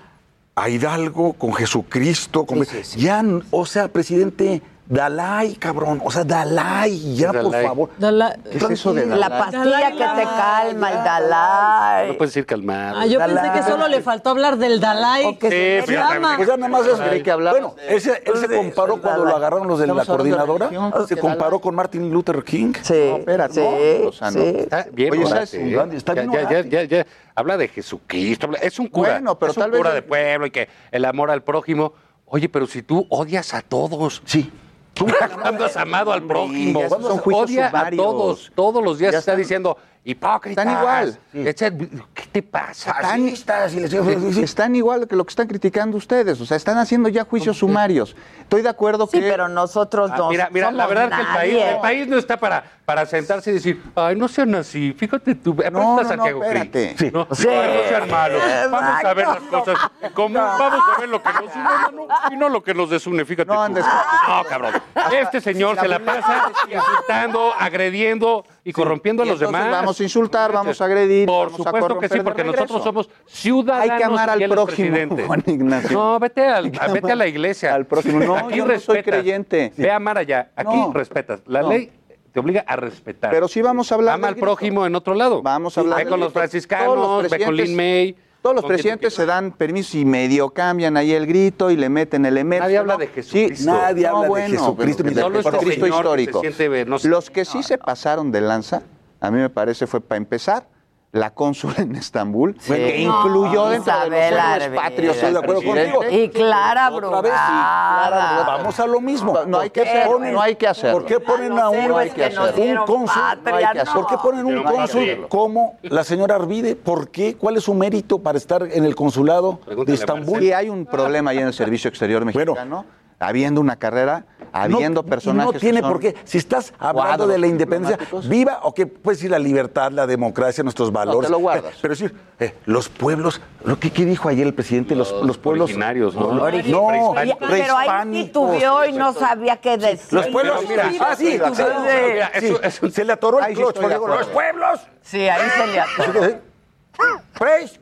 [SPEAKER 25] a Hidalgo con Jesucristo. Con... Ya, o sea, presidente, Dalai, cabrón. O sea, Dalai, ya,
[SPEAKER 26] ¿Qué es
[SPEAKER 25] por
[SPEAKER 26] Dalai?
[SPEAKER 25] favor.
[SPEAKER 19] Dala-
[SPEAKER 27] ¿Qué es eso de
[SPEAKER 3] La
[SPEAKER 27] Dalai?
[SPEAKER 3] pastilla
[SPEAKER 19] Dalai
[SPEAKER 3] que te calma, el Dalai.
[SPEAKER 26] No puedes decir calmado.
[SPEAKER 19] Ah, yo pensé
[SPEAKER 25] Dalai.
[SPEAKER 19] que solo le faltó hablar del Dalai.
[SPEAKER 3] O que
[SPEAKER 26] Sí,
[SPEAKER 3] se
[SPEAKER 19] llama.
[SPEAKER 25] Pues ya nada más es
[SPEAKER 27] que hablabas
[SPEAKER 25] Bueno, ese- él se comparó cuando lo agarraron los de la coordinadora, se comparó
[SPEAKER 27] Dalai.
[SPEAKER 25] con Martin Luther King.
[SPEAKER 3] Sí,
[SPEAKER 27] No, espérate,
[SPEAKER 3] sí,
[SPEAKER 27] no, o sea, no.
[SPEAKER 3] sí.
[SPEAKER 26] Está bien
[SPEAKER 27] Oye,
[SPEAKER 26] orate,
[SPEAKER 27] ¿sabes?
[SPEAKER 26] ¿eh?
[SPEAKER 25] Está bien
[SPEAKER 26] ya, ya, ya, ya, Habla de Jesucristo. habla- Es un cura.
[SPEAKER 27] Bueno, pero
[SPEAKER 26] es un
[SPEAKER 27] tal vez
[SPEAKER 26] cura de pueblo y que el amor al prójimo. Oye, pero si tú odias a todos.
[SPEAKER 25] Sí.
[SPEAKER 26] ¿Cuándo has amado al prójimo? Odia a todos. Todos los días está diciendo hipócritas.
[SPEAKER 27] Están igual.
[SPEAKER 26] ¿Qué te pasa?
[SPEAKER 25] Fascistas y les digo, sí, sí.
[SPEAKER 27] Están igual que lo que están criticando ustedes, o sea, están haciendo ya juicios sumarios. Estoy de acuerdo
[SPEAKER 3] Sí,
[SPEAKER 27] que
[SPEAKER 3] pero nosotros
[SPEAKER 26] Ah,
[SPEAKER 3] no
[SPEAKER 26] mira, mira, la verdad que el país,
[SPEAKER 3] nadie.
[SPEAKER 26] el país no está para, para sentarse y decir, ay, no sean así, fíjate tú,
[SPEAKER 27] No, no, no, espérate.
[SPEAKER 25] Sí.
[SPEAKER 26] No,
[SPEAKER 3] Sí.
[SPEAKER 26] ay, no sean malos, vamos a ver las cosas, como, vamos a ver lo que nos une y no lo que nos desune, fíjate
[SPEAKER 27] No
[SPEAKER 26] tú.
[SPEAKER 27] andes-
[SPEAKER 26] No, cabrón, este señor se la pasa insultando, agrediendo y corrompiendo a los demás.
[SPEAKER 27] Vamos a insultar, vamos a agredir,
[SPEAKER 26] Por
[SPEAKER 27] vamos a
[SPEAKER 26] supuesto que sí,
[SPEAKER 27] de
[SPEAKER 26] porque nosotros somos ciudadanos
[SPEAKER 27] Hay que amar al prójimo,
[SPEAKER 26] presidente.
[SPEAKER 27] Juan Ignacio.
[SPEAKER 26] No, vete, al- vete a la iglesia.
[SPEAKER 27] al prójimo. No,
[SPEAKER 26] Aquí
[SPEAKER 27] yo no soy creyente.
[SPEAKER 26] Ve a amar allá. Aquí
[SPEAKER 27] No.
[SPEAKER 26] respetas. La
[SPEAKER 27] No.
[SPEAKER 26] ley te obliga a respetar.
[SPEAKER 27] Pero sí vamos a hablar
[SPEAKER 26] Ama al prójimo en otro lado.
[SPEAKER 27] Vamos a hablar
[SPEAKER 26] Ve con los franciscanos,
[SPEAKER 27] los
[SPEAKER 26] ve con Lin May.
[SPEAKER 27] Todos los presidentes se dan permiso y medio cambian ahí el grito y le meten elementos.
[SPEAKER 26] Nadie habla
[SPEAKER 27] ¿no?
[SPEAKER 26] de Jesucristo.
[SPEAKER 27] Sí,
[SPEAKER 25] Nadie habla de
[SPEAKER 27] bueno,
[SPEAKER 25] Jesucristo
[SPEAKER 27] pero
[SPEAKER 25] ni de
[SPEAKER 26] Solo este
[SPEAKER 27] Jesucristo
[SPEAKER 26] que
[SPEAKER 27] histórico.
[SPEAKER 26] se siente, no sé-
[SPEAKER 27] Los que sí se pasaron de lanza, a mí me parece fue para empezar la cónsul en Estambul,
[SPEAKER 3] Sí.
[SPEAKER 27] que incluyó
[SPEAKER 3] No,
[SPEAKER 27] dentro de los
[SPEAKER 3] Isabel
[SPEAKER 27] héroes
[SPEAKER 3] Arbe.
[SPEAKER 27] patrios
[SPEAKER 25] Estoy de acuerdo contigo.
[SPEAKER 3] Y Clara Brugada.
[SPEAKER 25] Vamos a lo mismo.
[SPEAKER 27] No hay
[SPEAKER 25] ¿Por
[SPEAKER 27] que
[SPEAKER 25] ponen-
[SPEAKER 27] no hay que hacerlo.
[SPEAKER 25] ¿Por qué ponen
[SPEAKER 3] A
[SPEAKER 25] a
[SPEAKER 3] los
[SPEAKER 25] un,
[SPEAKER 3] que
[SPEAKER 25] cónsul?
[SPEAKER 3] patria,
[SPEAKER 27] no hay que hacerlo.
[SPEAKER 25] ¿Por qué ponen un cónsul como la señora Arvide? ¿Por qué? ¿Cuál es su mérito para estar en el consulado
[SPEAKER 26] Pregúntale
[SPEAKER 25] de Estambul?
[SPEAKER 27] Y hay un problema ahí en el servicio exterior
[SPEAKER 25] Bueno.
[SPEAKER 27] Habiendo una carrera, habiendo personajes.
[SPEAKER 25] No tiene
[SPEAKER 27] que son
[SPEAKER 25] por qué. Si estás hablando
[SPEAKER 27] cuadros
[SPEAKER 25] de la independencia, viva o que puedes decir la libertad, la democracia, nuestros valores.
[SPEAKER 27] te lo guardas.
[SPEAKER 25] Eh, Pero decir, eh, los pueblos, lo que ¿qué dijo ayer el presidente, los, los pueblos
[SPEAKER 26] originarios, ¿no?
[SPEAKER 25] No,
[SPEAKER 3] Originarios.
[SPEAKER 25] no,
[SPEAKER 3] pero ahí titubeó y no sabía qué decir.
[SPEAKER 25] Los pueblos,
[SPEAKER 26] mira,
[SPEAKER 25] ah, sí,
[SPEAKER 26] pero
[SPEAKER 25] sí,
[SPEAKER 26] mira,
[SPEAKER 25] sí,
[SPEAKER 26] eso- eso-
[SPEAKER 25] se le atoró el
[SPEAKER 27] acuerdo.
[SPEAKER 25] los pueblos,
[SPEAKER 3] Sí, ahí se le atoró.
[SPEAKER 25] fresh,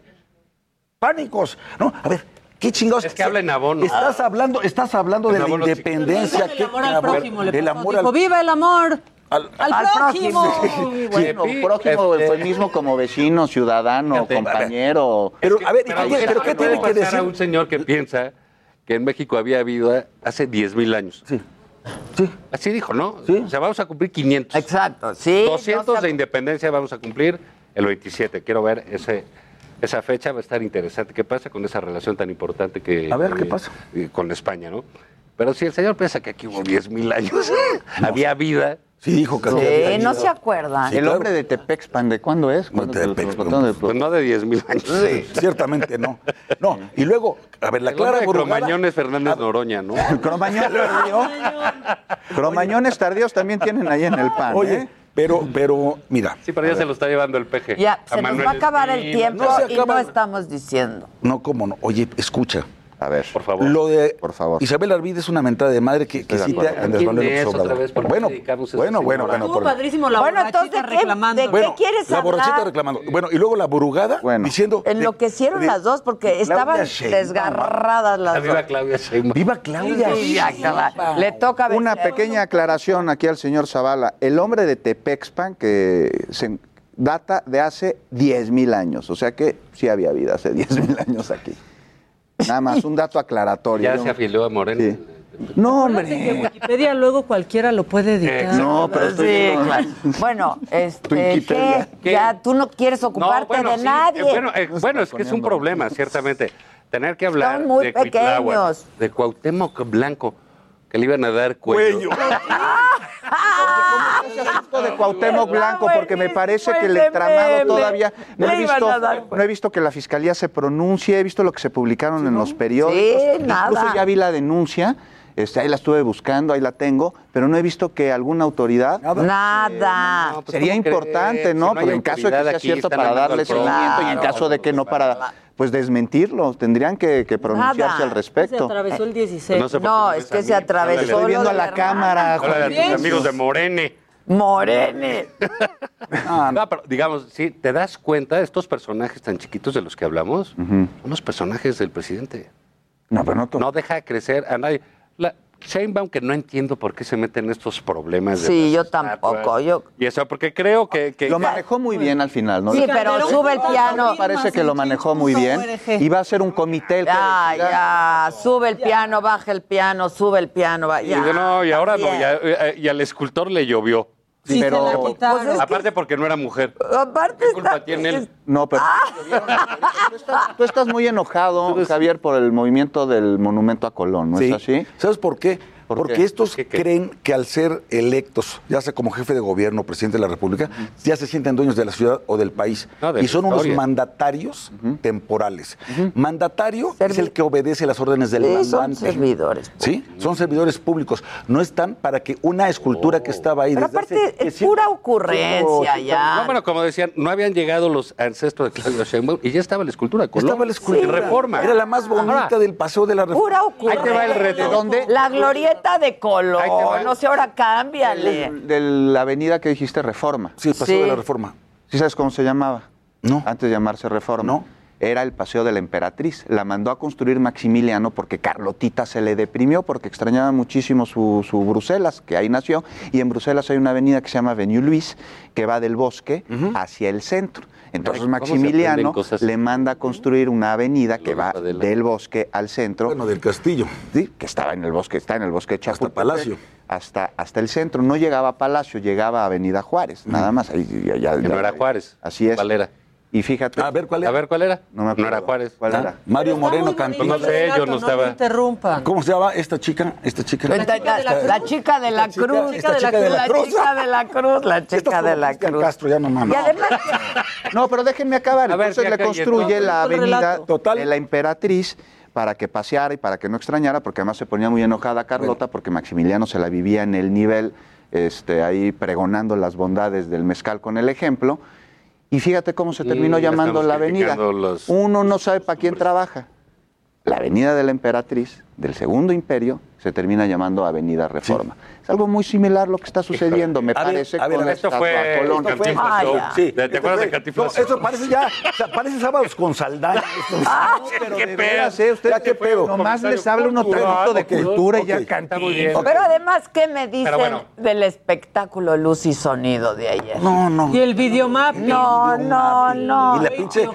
[SPEAKER 25] pánicos, no, a ver, qué chingados.
[SPEAKER 26] Es que habla en abono.
[SPEAKER 25] Estás hablando, estás hablando de la independencia,
[SPEAKER 19] El
[SPEAKER 25] qué
[SPEAKER 19] amor al prójimo, le
[SPEAKER 25] amor
[SPEAKER 19] Dijo,
[SPEAKER 25] al
[SPEAKER 19] ¡Viva el amor!
[SPEAKER 25] al-
[SPEAKER 19] ¡Al,
[SPEAKER 27] Al
[SPEAKER 19] prójimo!
[SPEAKER 27] Sí, bueno,
[SPEAKER 26] Sí,
[SPEAKER 27] prójimo,
[SPEAKER 26] este-
[SPEAKER 27] eufemismo como vecino, ciudadano,
[SPEAKER 26] Fíjate,
[SPEAKER 27] compañero.
[SPEAKER 25] Pero, a ver, ¿y
[SPEAKER 26] Pero,
[SPEAKER 25] qué- pero qué tiene que decir?
[SPEAKER 26] a un señor que piensa que en México había habido hace 10 mil años.
[SPEAKER 25] Sí, sí.
[SPEAKER 26] Así dijo, ¿no?
[SPEAKER 25] Sí.
[SPEAKER 26] O sea, vamos a cumplir 500.
[SPEAKER 3] Exacto, sí.
[SPEAKER 26] 200
[SPEAKER 3] no se-
[SPEAKER 26] de independencia vamos a cumplir el 27. Quiero ver ese, esa fecha, va a estar interesante. ¿Qué pasa con esa relación tan importante que...
[SPEAKER 25] A ver, ¿qué
[SPEAKER 26] eh,
[SPEAKER 25] pasa?
[SPEAKER 26] eh, Con España, ¿no? Pero si el señor piensa que aquí hubo 10 mil años, había vida...
[SPEAKER 25] Sí, dijo que
[SPEAKER 3] Sí,
[SPEAKER 25] había
[SPEAKER 3] no se acuerdan.
[SPEAKER 25] Sí,
[SPEAKER 27] el
[SPEAKER 25] claro.
[SPEAKER 27] hombre de Tepexpan, ¿de cuándo es? ¿Cuándo te-
[SPEAKER 25] Tepexpan.
[SPEAKER 27] cuándo-
[SPEAKER 26] Pues no de 10 mil años.
[SPEAKER 25] Sí, ciertamente no. No, y luego, a ver, la
[SPEAKER 26] El
[SPEAKER 25] Clara Burugada-
[SPEAKER 26] Cromañón es Fernández Noroña, ¿no?
[SPEAKER 27] Cromañón. Cromañones tardíos también tienen ahí en el pan.
[SPEAKER 25] Oye,
[SPEAKER 27] ¿eh?
[SPEAKER 25] Pero, pero, mira,
[SPEAKER 26] Sí, pero ya se lo está llevando el peje.
[SPEAKER 3] Ya,
[SPEAKER 26] A
[SPEAKER 3] se nos va a acabar el tiempo
[SPEAKER 25] No
[SPEAKER 3] y no estamos diciendo.
[SPEAKER 25] no, cómo no. Oye, escucha.
[SPEAKER 27] A ver,
[SPEAKER 26] Por favor.
[SPEAKER 25] Lo de
[SPEAKER 27] Por favor.
[SPEAKER 25] Isabel Arvide es una mentada de madre que, que cita a Andrés
[SPEAKER 26] ¿Quién
[SPEAKER 25] Manuel López
[SPEAKER 26] otra
[SPEAKER 25] Obrador.
[SPEAKER 26] vez? ¿Por qué
[SPEAKER 25] Bueno, bueno, bueno, bueno.
[SPEAKER 19] Estuvo
[SPEAKER 25] por-
[SPEAKER 19] padrísimo la
[SPEAKER 3] Bueno,
[SPEAKER 19] borrachita
[SPEAKER 3] entonces, ¿de qué-
[SPEAKER 19] reclamando.
[SPEAKER 3] de
[SPEAKER 25] Bueno,
[SPEAKER 3] quieres
[SPEAKER 25] la borrachita
[SPEAKER 3] hablar?
[SPEAKER 25] reclamando. Bueno, y luego la burugada
[SPEAKER 27] Bueno.
[SPEAKER 25] diciendo...
[SPEAKER 3] Enloquecieron
[SPEAKER 25] de-
[SPEAKER 3] las dos porque
[SPEAKER 25] Claudia
[SPEAKER 3] estaban
[SPEAKER 25] Sheinbaum.
[SPEAKER 3] desgarradas las
[SPEAKER 26] Viva
[SPEAKER 3] dos.
[SPEAKER 26] Claudia Sheinbaum.
[SPEAKER 25] ¡Viva Claudia!
[SPEAKER 3] Sí, acaba. Le toca
[SPEAKER 27] Una
[SPEAKER 3] vencer.
[SPEAKER 27] pequeña aclaración aquí al señor Zavala. El hombre de Tepexpan, que se data de hace 10 mil años. O sea que sí había vida hace 10 mil años aquí. Nada más, un dato aclaratorio.
[SPEAKER 26] Ya se afilió a Moreno.
[SPEAKER 27] Sí. No,
[SPEAKER 19] Acuérdate que
[SPEAKER 27] hombre.
[SPEAKER 19] Wikipedia luego cualquiera lo puede editar.
[SPEAKER 27] No, pero estoy
[SPEAKER 3] Sí, claro. Bueno, este,
[SPEAKER 27] Wikipedia.
[SPEAKER 3] ¿qué? Ya tú no quieres ocuparte
[SPEAKER 26] bueno,
[SPEAKER 3] de
[SPEAKER 26] sí,
[SPEAKER 3] nadie.
[SPEAKER 26] eh, bueno, eh, bueno, es que es un problema, ciertamente. Tener que hablar
[SPEAKER 3] Son muy
[SPEAKER 26] de Cuitláhuac,
[SPEAKER 3] pequeños.
[SPEAKER 26] de Cuauhtémoc Blanco, que le iban a dar cuello.
[SPEAKER 27] Esto de Cuauhtémoc Blanco, porque me parece que
[SPEAKER 3] de
[SPEAKER 27] entramado
[SPEAKER 3] meme.
[SPEAKER 27] todavía no he
[SPEAKER 3] Le
[SPEAKER 27] visto, no he visto que la fiscalía se pronuncie, he visto lo que se publicaron en los periódicos,
[SPEAKER 3] Sí,
[SPEAKER 27] incluso
[SPEAKER 3] nada.
[SPEAKER 27] ya vi la denuncia, este, ahí la estuve buscando, ahí la tengo, pero no he visto que alguna autoridad
[SPEAKER 3] Nada.
[SPEAKER 26] No, pues,
[SPEAKER 27] sería
[SPEAKER 26] ¿cómo
[SPEAKER 27] importante? ¿no?
[SPEAKER 26] Si no hay
[SPEAKER 27] Pero en caso de que sea cierto para darle seguimiento y en caso de que no para pues desmentirlo, tendrían que, que pronunciarse
[SPEAKER 3] Nada.
[SPEAKER 27] al
[SPEAKER 19] Se
[SPEAKER 27] respecto.
[SPEAKER 19] atravesó el 16.
[SPEAKER 26] No sé por qué
[SPEAKER 3] No,
[SPEAKER 26] me
[SPEAKER 3] es
[SPEAKER 26] ves
[SPEAKER 3] que
[SPEAKER 26] a
[SPEAKER 3] se
[SPEAKER 26] mí.
[SPEAKER 3] atravesó.
[SPEAKER 27] Estoy
[SPEAKER 3] lo
[SPEAKER 27] viendo a
[SPEAKER 3] de
[SPEAKER 27] la cámara, Juan.
[SPEAKER 26] tus amigos de Morene.
[SPEAKER 3] Morene.
[SPEAKER 26] No, pero digamos, sí, te das cuenta de estos personajes tan chiquitos de los que hablamos, son los personajes del presidente.
[SPEAKER 27] No, pero no to-
[SPEAKER 26] No deja crecer a nadie. La, Sheinbaum, que no entiendo por qué se mete en estos problemas. de
[SPEAKER 3] Sí, yo tampoco, yo-
[SPEAKER 26] Y eso, porque creo que... que
[SPEAKER 27] Lo manejó muy bien al final, ¿no?
[SPEAKER 3] Sí, pero sube el piano.
[SPEAKER 27] Me parece que lo manejó muy bien. Iba a ser un comité el que
[SPEAKER 3] Ya,
[SPEAKER 27] decida.
[SPEAKER 3] ya, sube el piano, baja el piano, sube el piano, va,
[SPEAKER 26] Y
[SPEAKER 3] ya.
[SPEAKER 26] digo, no, y ahora no, ya, eh, y al escultor le llovió.
[SPEAKER 19] Sí,
[SPEAKER 27] pero-
[SPEAKER 19] se la quitaron.
[SPEAKER 3] Pues es que-
[SPEAKER 26] Aparte porque no era mujer.
[SPEAKER 3] Aparte
[SPEAKER 26] ¿Qué culpa
[SPEAKER 3] está-
[SPEAKER 26] tiene él?
[SPEAKER 27] No, pero tú, estás, tú estás muy enojado, Javier, por el movimiento del monumento a Colón, ¿no
[SPEAKER 25] Sí.
[SPEAKER 27] es así?
[SPEAKER 25] ¿Sabes por qué?
[SPEAKER 27] ¿Por
[SPEAKER 25] Porque
[SPEAKER 27] qué?
[SPEAKER 25] estos
[SPEAKER 26] ¿Qué, qué?
[SPEAKER 25] creen que al ser electos, ya sea como jefe de gobierno o presidente de la República, ya se sienten dueños de la ciudad o del país.
[SPEAKER 26] No, de
[SPEAKER 25] y son unos mandatarios temporales. Mandatario es el que obedece las órdenes del
[SPEAKER 3] Sí, son
[SPEAKER 25] mandante.
[SPEAKER 3] servidores.
[SPEAKER 25] Sí, son servidores públicos. No están para que una escultura que estaba ahí
[SPEAKER 3] Pero
[SPEAKER 25] desde
[SPEAKER 3] aparte, es
[SPEAKER 25] siempre-
[SPEAKER 3] pura ocurrencia
[SPEAKER 25] Sí,
[SPEAKER 3] ya.
[SPEAKER 26] No, bueno, como decían, no habían llegado los ancestros de Claudio Sheinbaum y ya estaba la escultura Colón.
[SPEAKER 25] Estaba la escultura.
[SPEAKER 26] En reforma.
[SPEAKER 25] Era la más bonita del paseo de la reforma.
[SPEAKER 3] Pura ocurrencia.
[SPEAKER 26] Ahí te va el reto.
[SPEAKER 27] ¿De dónde?
[SPEAKER 3] La glorieta de
[SPEAKER 26] va.
[SPEAKER 3] No sé, ahora cámbiale.
[SPEAKER 27] De la avenida que dijiste Reforma.
[SPEAKER 25] Sí, el paseo
[SPEAKER 3] Sí.
[SPEAKER 25] de la reforma.
[SPEAKER 27] ¿Sí sabes cómo se llamaba?
[SPEAKER 25] No.
[SPEAKER 27] Antes de llamarse Reforma.
[SPEAKER 25] No.
[SPEAKER 27] Era el Paseo de la Emperatriz. La mandó a construir Maximiliano porque Carlotita se le deprimió porque extrañaba muchísimo su, su Bruselas, que ahí nació. Y en Bruselas hay una avenida que se llama Avenue Luis, que va del bosque hacia el centro. Entonces
[SPEAKER 26] Ay, ¿cómo se
[SPEAKER 27] Maximiliano le manda a construir una avenida que va
[SPEAKER 26] Adela.
[SPEAKER 27] del bosque al centro.
[SPEAKER 25] Bueno, del castillo.
[SPEAKER 27] Sí, que estaba en el bosque, está en el bosque de
[SPEAKER 25] Hasta
[SPEAKER 27] Chapultepec.
[SPEAKER 25] Palacio.
[SPEAKER 27] Hasta, hasta el centro. No llegaba a Palacio, llegaba a Avenida Juárez, nada más. Ahí, ya- ya-
[SPEAKER 26] Que no era Juárez.
[SPEAKER 27] Así es.
[SPEAKER 26] ¿Cuál era?
[SPEAKER 27] Y fíjate.
[SPEAKER 25] A ver, ¿cuál
[SPEAKER 26] A
[SPEAKER 25] era?
[SPEAKER 26] ver, ¿cuál era?
[SPEAKER 27] No me acuerdo.
[SPEAKER 26] era Juárez.
[SPEAKER 27] ¿Cuál
[SPEAKER 25] Ah,
[SPEAKER 27] era?
[SPEAKER 25] Mario Moreno cantó.
[SPEAKER 26] No sé, yo no
[SPEAKER 19] interrumpan.
[SPEAKER 25] ¿Cómo se llama esta chica? Esta chica.
[SPEAKER 3] La,
[SPEAKER 19] chica de la
[SPEAKER 3] la
[SPEAKER 19] cruz.
[SPEAKER 3] chica de la cruz.
[SPEAKER 25] esta chica de la cruz.
[SPEAKER 3] chica de la cruz. La chica de la cruz.
[SPEAKER 25] Castro, ya no mames.
[SPEAKER 3] Y además,
[SPEAKER 27] No, pero déjenme acabar.
[SPEAKER 26] A ver,
[SPEAKER 27] Entonces le construye la avenida de la Emperatriz para que paseara y para que no extrañara, porque además se ponía muy enojada Carlota, porque Maximiliano se la vivía en el nivel, este, ahí pregonando las bondades del mezcal con el ejemplo. Y fíjate cómo se terminó
[SPEAKER 26] Mm,
[SPEAKER 27] llamando la avenida.
[SPEAKER 26] los-
[SPEAKER 27] Uno no sabe para quién trabaja. La avenida de la emperatriz del Segundo Imperio se termina llamando Avenida Reforma. Es algo muy similar lo que está sucediendo, me
[SPEAKER 25] A
[SPEAKER 27] parece,
[SPEAKER 25] a ver,
[SPEAKER 27] con la
[SPEAKER 25] esto
[SPEAKER 27] estatua
[SPEAKER 26] fue
[SPEAKER 27] Colón. Esto fue-
[SPEAKER 26] Show.
[SPEAKER 27] Ah, ya.
[SPEAKER 26] Sí, ¿te acuerdas de Cantinflas
[SPEAKER 25] no, Eso parece ya, o sea, parece sábados con Saldaña.
[SPEAKER 27] Ah, pero
[SPEAKER 26] ¿Qué
[SPEAKER 27] de
[SPEAKER 26] pedo?
[SPEAKER 27] veras, ¿eh? Ustedes
[SPEAKER 25] Ya, ¿qué pedo?
[SPEAKER 27] Nomás les habla uno tantito de cultura y ya
[SPEAKER 26] Está muy bien.
[SPEAKER 3] Pero además, ¿qué me dicen
[SPEAKER 26] bueno.
[SPEAKER 3] del espectáculo luz y sonido de ayer?
[SPEAKER 25] No, no.
[SPEAKER 19] Y el videomap.
[SPEAKER 3] No, no, no.
[SPEAKER 25] Y la pinche.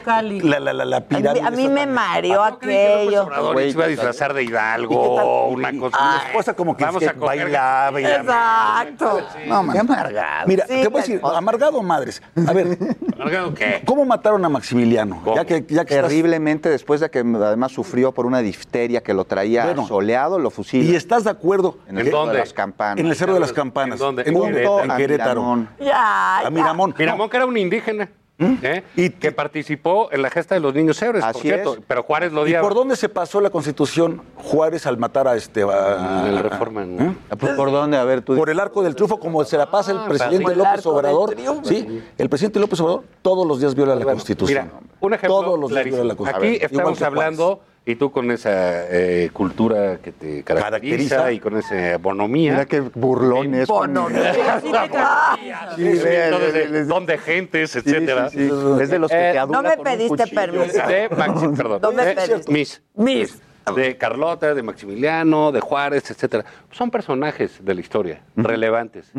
[SPEAKER 25] La, la, la, la
[SPEAKER 3] A mí,
[SPEAKER 25] pirámide.
[SPEAKER 3] a mí me mareó
[SPEAKER 26] ¿No
[SPEAKER 3] aquello.
[SPEAKER 26] Iba a disfrazar de Hidalgo, una cosa.
[SPEAKER 25] Mi esposa como que,
[SPEAKER 26] Vamos
[SPEAKER 25] que
[SPEAKER 26] a coger-
[SPEAKER 25] bailaba y
[SPEAKER 3] Exacto.
[SPEAKER 25] No, man.
[SPEAKER 27] amargado.
[SPEAKER 25] Mira,
[SPEAKER 3] Sí,
[SPEAKER 25] te voy a decir, amargado madres. A ver,
[SPEAKER 26] ¿Amargado qué?
[SPEAKER 25] ¿cómo mataron a Maximiliano?
[SPEAKER 26] ¿Cómo?
[SPEAKER 25] Ya que, ya que estás-
[SPEAKER 27] Terriblemente, después de que además sufrió por una difteria que lo traía
[SPEAKER 25] Bueno.
[SPEAKER 27] soleado, lo fusilan.
[SPEAKER 25] ¿Y estás de acuerdo?
[SPEAKER 27] en el
[SPEAKER 26] ¿En
[SPEAKER 27] Cerro
[SPEAKER 26] dónde?
[SPEAKER 27] de las campanas.
[SPEAKER 25] En el Cerro de las Campanas.
[SPEAKER 26] ¿En dónde?
[SPEAKER 25] En,
[SPEAKER 26] En
[SPEAKER 25] en
[SPEAKER 26] Querétaro.
[SPEAKER 27] A Miramón.
[SPEAKER 3] Ya,
[SPEAKER 25] A. Miramón.
[SPEAKER 26] Miramón, que era un indígena. ¿Eh?
[SPEAKER 25] Y-
[SPEAKER 26] que participó en la gesta de los niños héroes, por
[SPEAKER 27] Así
[SPEAKER 26] cierto.
[SPEAKER 27] es.
[SPEAKER 26] Pero Juárez lo
[SPEAKER 25] ¿Y
[SPEAKER 26] odiaba.
[SPEAKER 25] por dónde se pasó la Constitución Juárez al matar a este... a-
[SPEAKER 26] En la reforma. ¿no?
[SPEAKER 25] ¿Eh?
[SPEAKER 27] ¿Por, por dónde? A ver, tú.
[SPEAKER 25] Por el arco del triunfo, como se la pasa el
[SPEAKER 26] Ah,
[SPEAKER 25] presidente
[SPEAKER 3] por el
[SPEAKER 25] López Obrador. Sí, el presidente López Obrador todos los días viola la
[SPEAKER 26] Bueno,
[SPEAKER 25] Constitución.
[SPEAKER 26] Mira, un ejemplo
[SPEAKER 25] Todos los días viola la. Constitución.
[SPEAKER 26] Aquí
[SPEAKER 25] Igual
[SPEAKER 26] estamos
[SPEAKER 25] que Juárez.
[SPEAKER 26] hablando, y tú con esa eh, cultura que te caracteriza,
[SPEAKER 25] Caracteriza.
[SPEAKER 26] y con esa bonomía.
[SPEAKER 27] Mira qué burlón es.
[SPEAKER 26] De gentes, etcétera.
[SPEAKER 27] Sí, sí, sí. Es de los que
[SPEAKER 26] Eh,
[SPEAKER 27] te
[SPEAKER 3] No me pediste permiso.
[SPEAKER 26] De Maxi- perdón,
[SPEAKER 3] No me pediste.
[SPEAKER 26] Miss.
[SPEAKER 3] Miss.
[SPEAKER 26] De Carlota, de Maximiliano, de Juárez, etcétera. Son personajes de la historia, relevantes.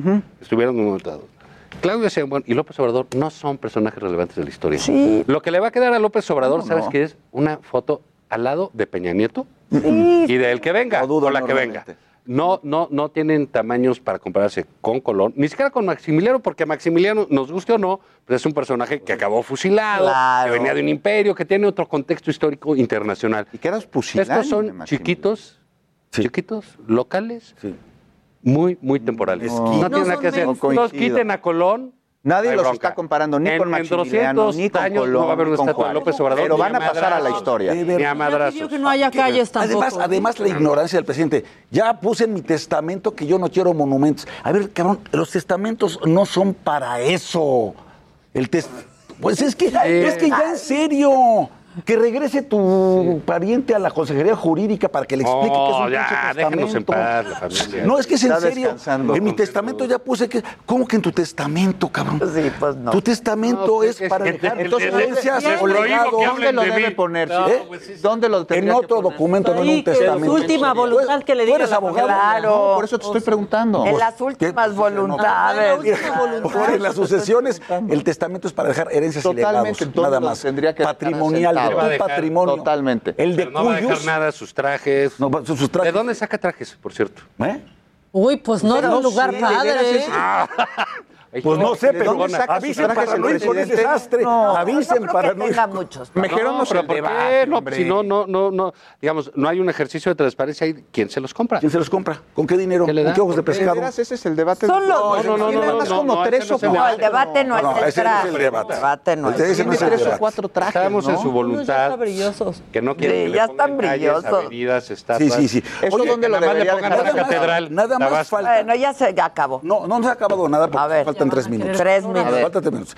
[SPEAKER 26] Estuvieron montados. Claudia Sheinbaum y López Obrador no son personajes relevantes de la historia.
[SPEAKER 3] Sí.
[SPEAKER 26] Lo que le va a quedar a López Obrador,
[SPEAKER 27] ¿Cómo
[SPEAKER 26] ¿sabes
[SPEAKER 27] no?
[SPEAKER 26] qué es? Una foto al lado de Peña Nieto y del que venga,
[SPEAKER 27] No dudo
[SPEAKER 26] o la que venga. No, no, no tienen tamaños para compararse con Colón, ni siquiera con Maximiliano, porque Maximiliano, nos guste o no, pero es un personaje que acabó fusilado,
[SPEAKER 3] Claro.
[SPEAKER 26] que venía de un imperio, que tiene otro contexto histórico internacional.
[SPEAKER 27] Y que eras
[SPEAKER 26] Estos son chiquitos,
[SPEAKER 25] Sí.
[SPEAKER 26] chiquitos, locales,
[SPEAKER 25] Sí.
[SPEAKER 26] muy, muy temporales.
[SPEAKER 27] No,
[SPEAKER 26] No,
[SPEAKER 27] no
[SPEAKER 26] tienen nada que hacer.
[SPEAKER 27] Coincido.
[SPEAKER 26] quiten a Colón.
[SPEAKER 27] Nadie
[SPEAKER 26] no
[SPEAKER 27] los
[SPEAKER 26] bronca.
[SPEAKER 27] está comparando ni
[SPEAKER 26] En-
[SPEAKER 27] con Maximiliano,
[SPEAKER 26] 200
[SPEAKER 27] ni con
[SPEAKER 26] años
[SPEAKER 27] Colón,
[SPEAKER 26] no va a haber
[SPEAKER 27] ni con
[SPEAKER 26] estatua de
[SPEAKER 27] Juárez.
[SPEAKER 26] López Obrador,
[SPEAKER 27] Pero van a pasar a la historia.
[SPEAKER 25] De ver-
[SPEAKER 26] Ni a
[SPEAKER 19] Ya
[SPEAKER 26] madrazos.
[SPEAKER 19] pidió que no haya calles tampoco.
[SPEAKER 25] Además, además la ignorancia del presidente. Ya puse en mi testamento que yo no quiero monumentos. A ver, cabrón, los testamentos no son para eso. El tes- pues es que, es que ya en serio. Que regrese tu pariente a la consejería jurídica para que le explique qué es
[SPEAKER 26] Oh,
[SPEAKER 25] un
[SPEAKER 26] ya, en
[SPEAKER 25] testamento.
[SPEAKER 26] paz, la familia.
[SPEAKER 25] No, es que es en serio. En mi testamento ya puse que. ¿Cómo que en tu testamento, cabrón?
[SPEAKER 3] Sí, pues no.
[SPEAKER 25] Tu testamento
[SPEAKER 26] No, pues
[SPEAKER 25] es
[SPEAKER 26] es
[SPEAKER 25] para
[SPEAKER 26] que-
[SPEAKER 25] dejar entonces herencias o
[SPEAKER 26] que
[SPEAKER 27] ¿Dónde lo
[SPEAKER 26] de
[SPEAKER 27] debe poner?
[SPEAKER 26] No,
[SPEAKER 27] ¿Eh?
[SPEAKER 26] pues sí.
[SPEAKER 27] ¿Dónde lo
[SPEAKER 25] En
[SPEAKER 27] que
[SPEAKER 25] otro
[SPEAKER 27] poner?
[SPEAKER 25] documento, no en un
[SPEAKER 19] que su
[SPEAKER 25] testamento.
[SPEAKER 19] última voluntad que le
[SPEAKER 25] Tú
[SPEAKER 19] diga
[SPEAKER 25] eres
[SPEAKER 19] la
[SPEAKER 25] abogado.
[SPEAKER 3] Claro.
[SPEAKER 27] No, por eso te estoy preguntando.
[SPEAKER 3] En las últimas voluntades.
[SPEAKER 25] Porque en las sucesiones, el testamento es para dejar herencias y legados,
[SPEAKER 27] ¿dónde
[SPEAKER 25] nada más.
[SPEAKER 27] tendría que
[SPEAKER 25] Patrimonial,
[SPEAKER 26] dejar
[SPEAKER 25] patrimonio.
[SPEAKER 27] Totalmente.
[SPEAKER 25] El de
[SPEAKER 26] Pero no va a dejar
[SPEAKER 25] cuyos.
[SPEAKER 26] nada, sus trajes.
[SPEAKER 25] No, sus sus trajes.
[SPEAKER 26] ¿De dónde saca trajes, por cierto?
[SPEAKER 25] ¿Eh?
[SPEAKER 19] Uy, pues no de
[SPEAKER 27] Pero
[SPEAKER 19] un lugar padre.
[SPEAKER 27] es-
[SPEAKER 26] Ay,
[SPEAKER 25] Pues no sé,
[SPEAKER 27] ¿de
[SPEAKER 25] pero avisen para
[SPEAKER 27] el
[SPEAKER 25] no ir con
[SPEAKER 27] presidente?
[SPEAKER 25] desastre.
[SPEAKER 27] No,
[SPEAKER 25] avisen
[SPEAKER 3] no creo
[SPEAKER 25] para
[SPEAKER 3] que
[SPEAKER 25] no ir.
[SPEAKER 3] tenga muchos.
[SPEAKER 27] Mejoramos
[SPEAKER 26] no, pero
[SPEAKER 27] el
[SPEAKER 26] ¿por
[SPEAKER 27] debate,
[SPEAKER 26] qué? No, si no, no, no, no, digamos, no hay un ejercicio de transparencia ahí, ¿quién se los compra?
[SPEAKER 25] ¿Quién se los compra? ¿Con qué dinero?
[SPEAKER 26] ¿Qué le
[SPEAKER 25] ¿Con qué ojos de
[SPEAKER 27] ¿De
[SPEAKER 25] pescado?
[SPEAKER 27] veras ese es el debate?
[SPEAKER 3] Son los-
[SPEAKER 27] no,
[SPEAKER 26] no, no, no,
[SPEAKER 27] como tres o
[SPEAKER 26] no es el
[SPEAKER 3] No,
[SPEAKER 27] cuatro.
[SPEAKER 3] el debate no, es
[SPEAKER 25] ese no es el debate.
[SPEAKER 3] El debate no es
[SPEAKER 25] el
[SPEAKER 27] tres o
[SPEAKER 25] debate.
[SPEAKER 27] cuatro trajes,
[SPEAKER 26] Estamos en su voluntad,
[SPEAKER 19] están brillosos.
[SPEAKER 26] que no quieren que
[SPEAKER 3] ya están brillosos.
[SPEAKER 26] estatuas.
[SPEAKER 25] Sí, sí, sí.
[SPEAKER 27] ¿Eso
[SPEAKER 25] Oye,
[SPEAKER 27] dónde lo
[SPEAKER 26] nada más le
[SPEAKER 27] debería
[SPEAKER 26] pongan
[SPEAKER 27] dejar?
[SPEAKER 25] más-
[SPEAKER 26] catedral.
[SPEAKER 25] Nada más falta.
[SPEAKER 3] Bueno, ya se acabó.
[SPEAKER 25] No, no se ha acabado nada
[SPEAKER 3] A
[SPEAKER 25] porque
[SPEAKER 3] ver.
[SPEAKER 25] Faltan tres minutos.
[SPEAKER 3] Tres minutos.
[SPEAKER 25] Faltan tres minutos.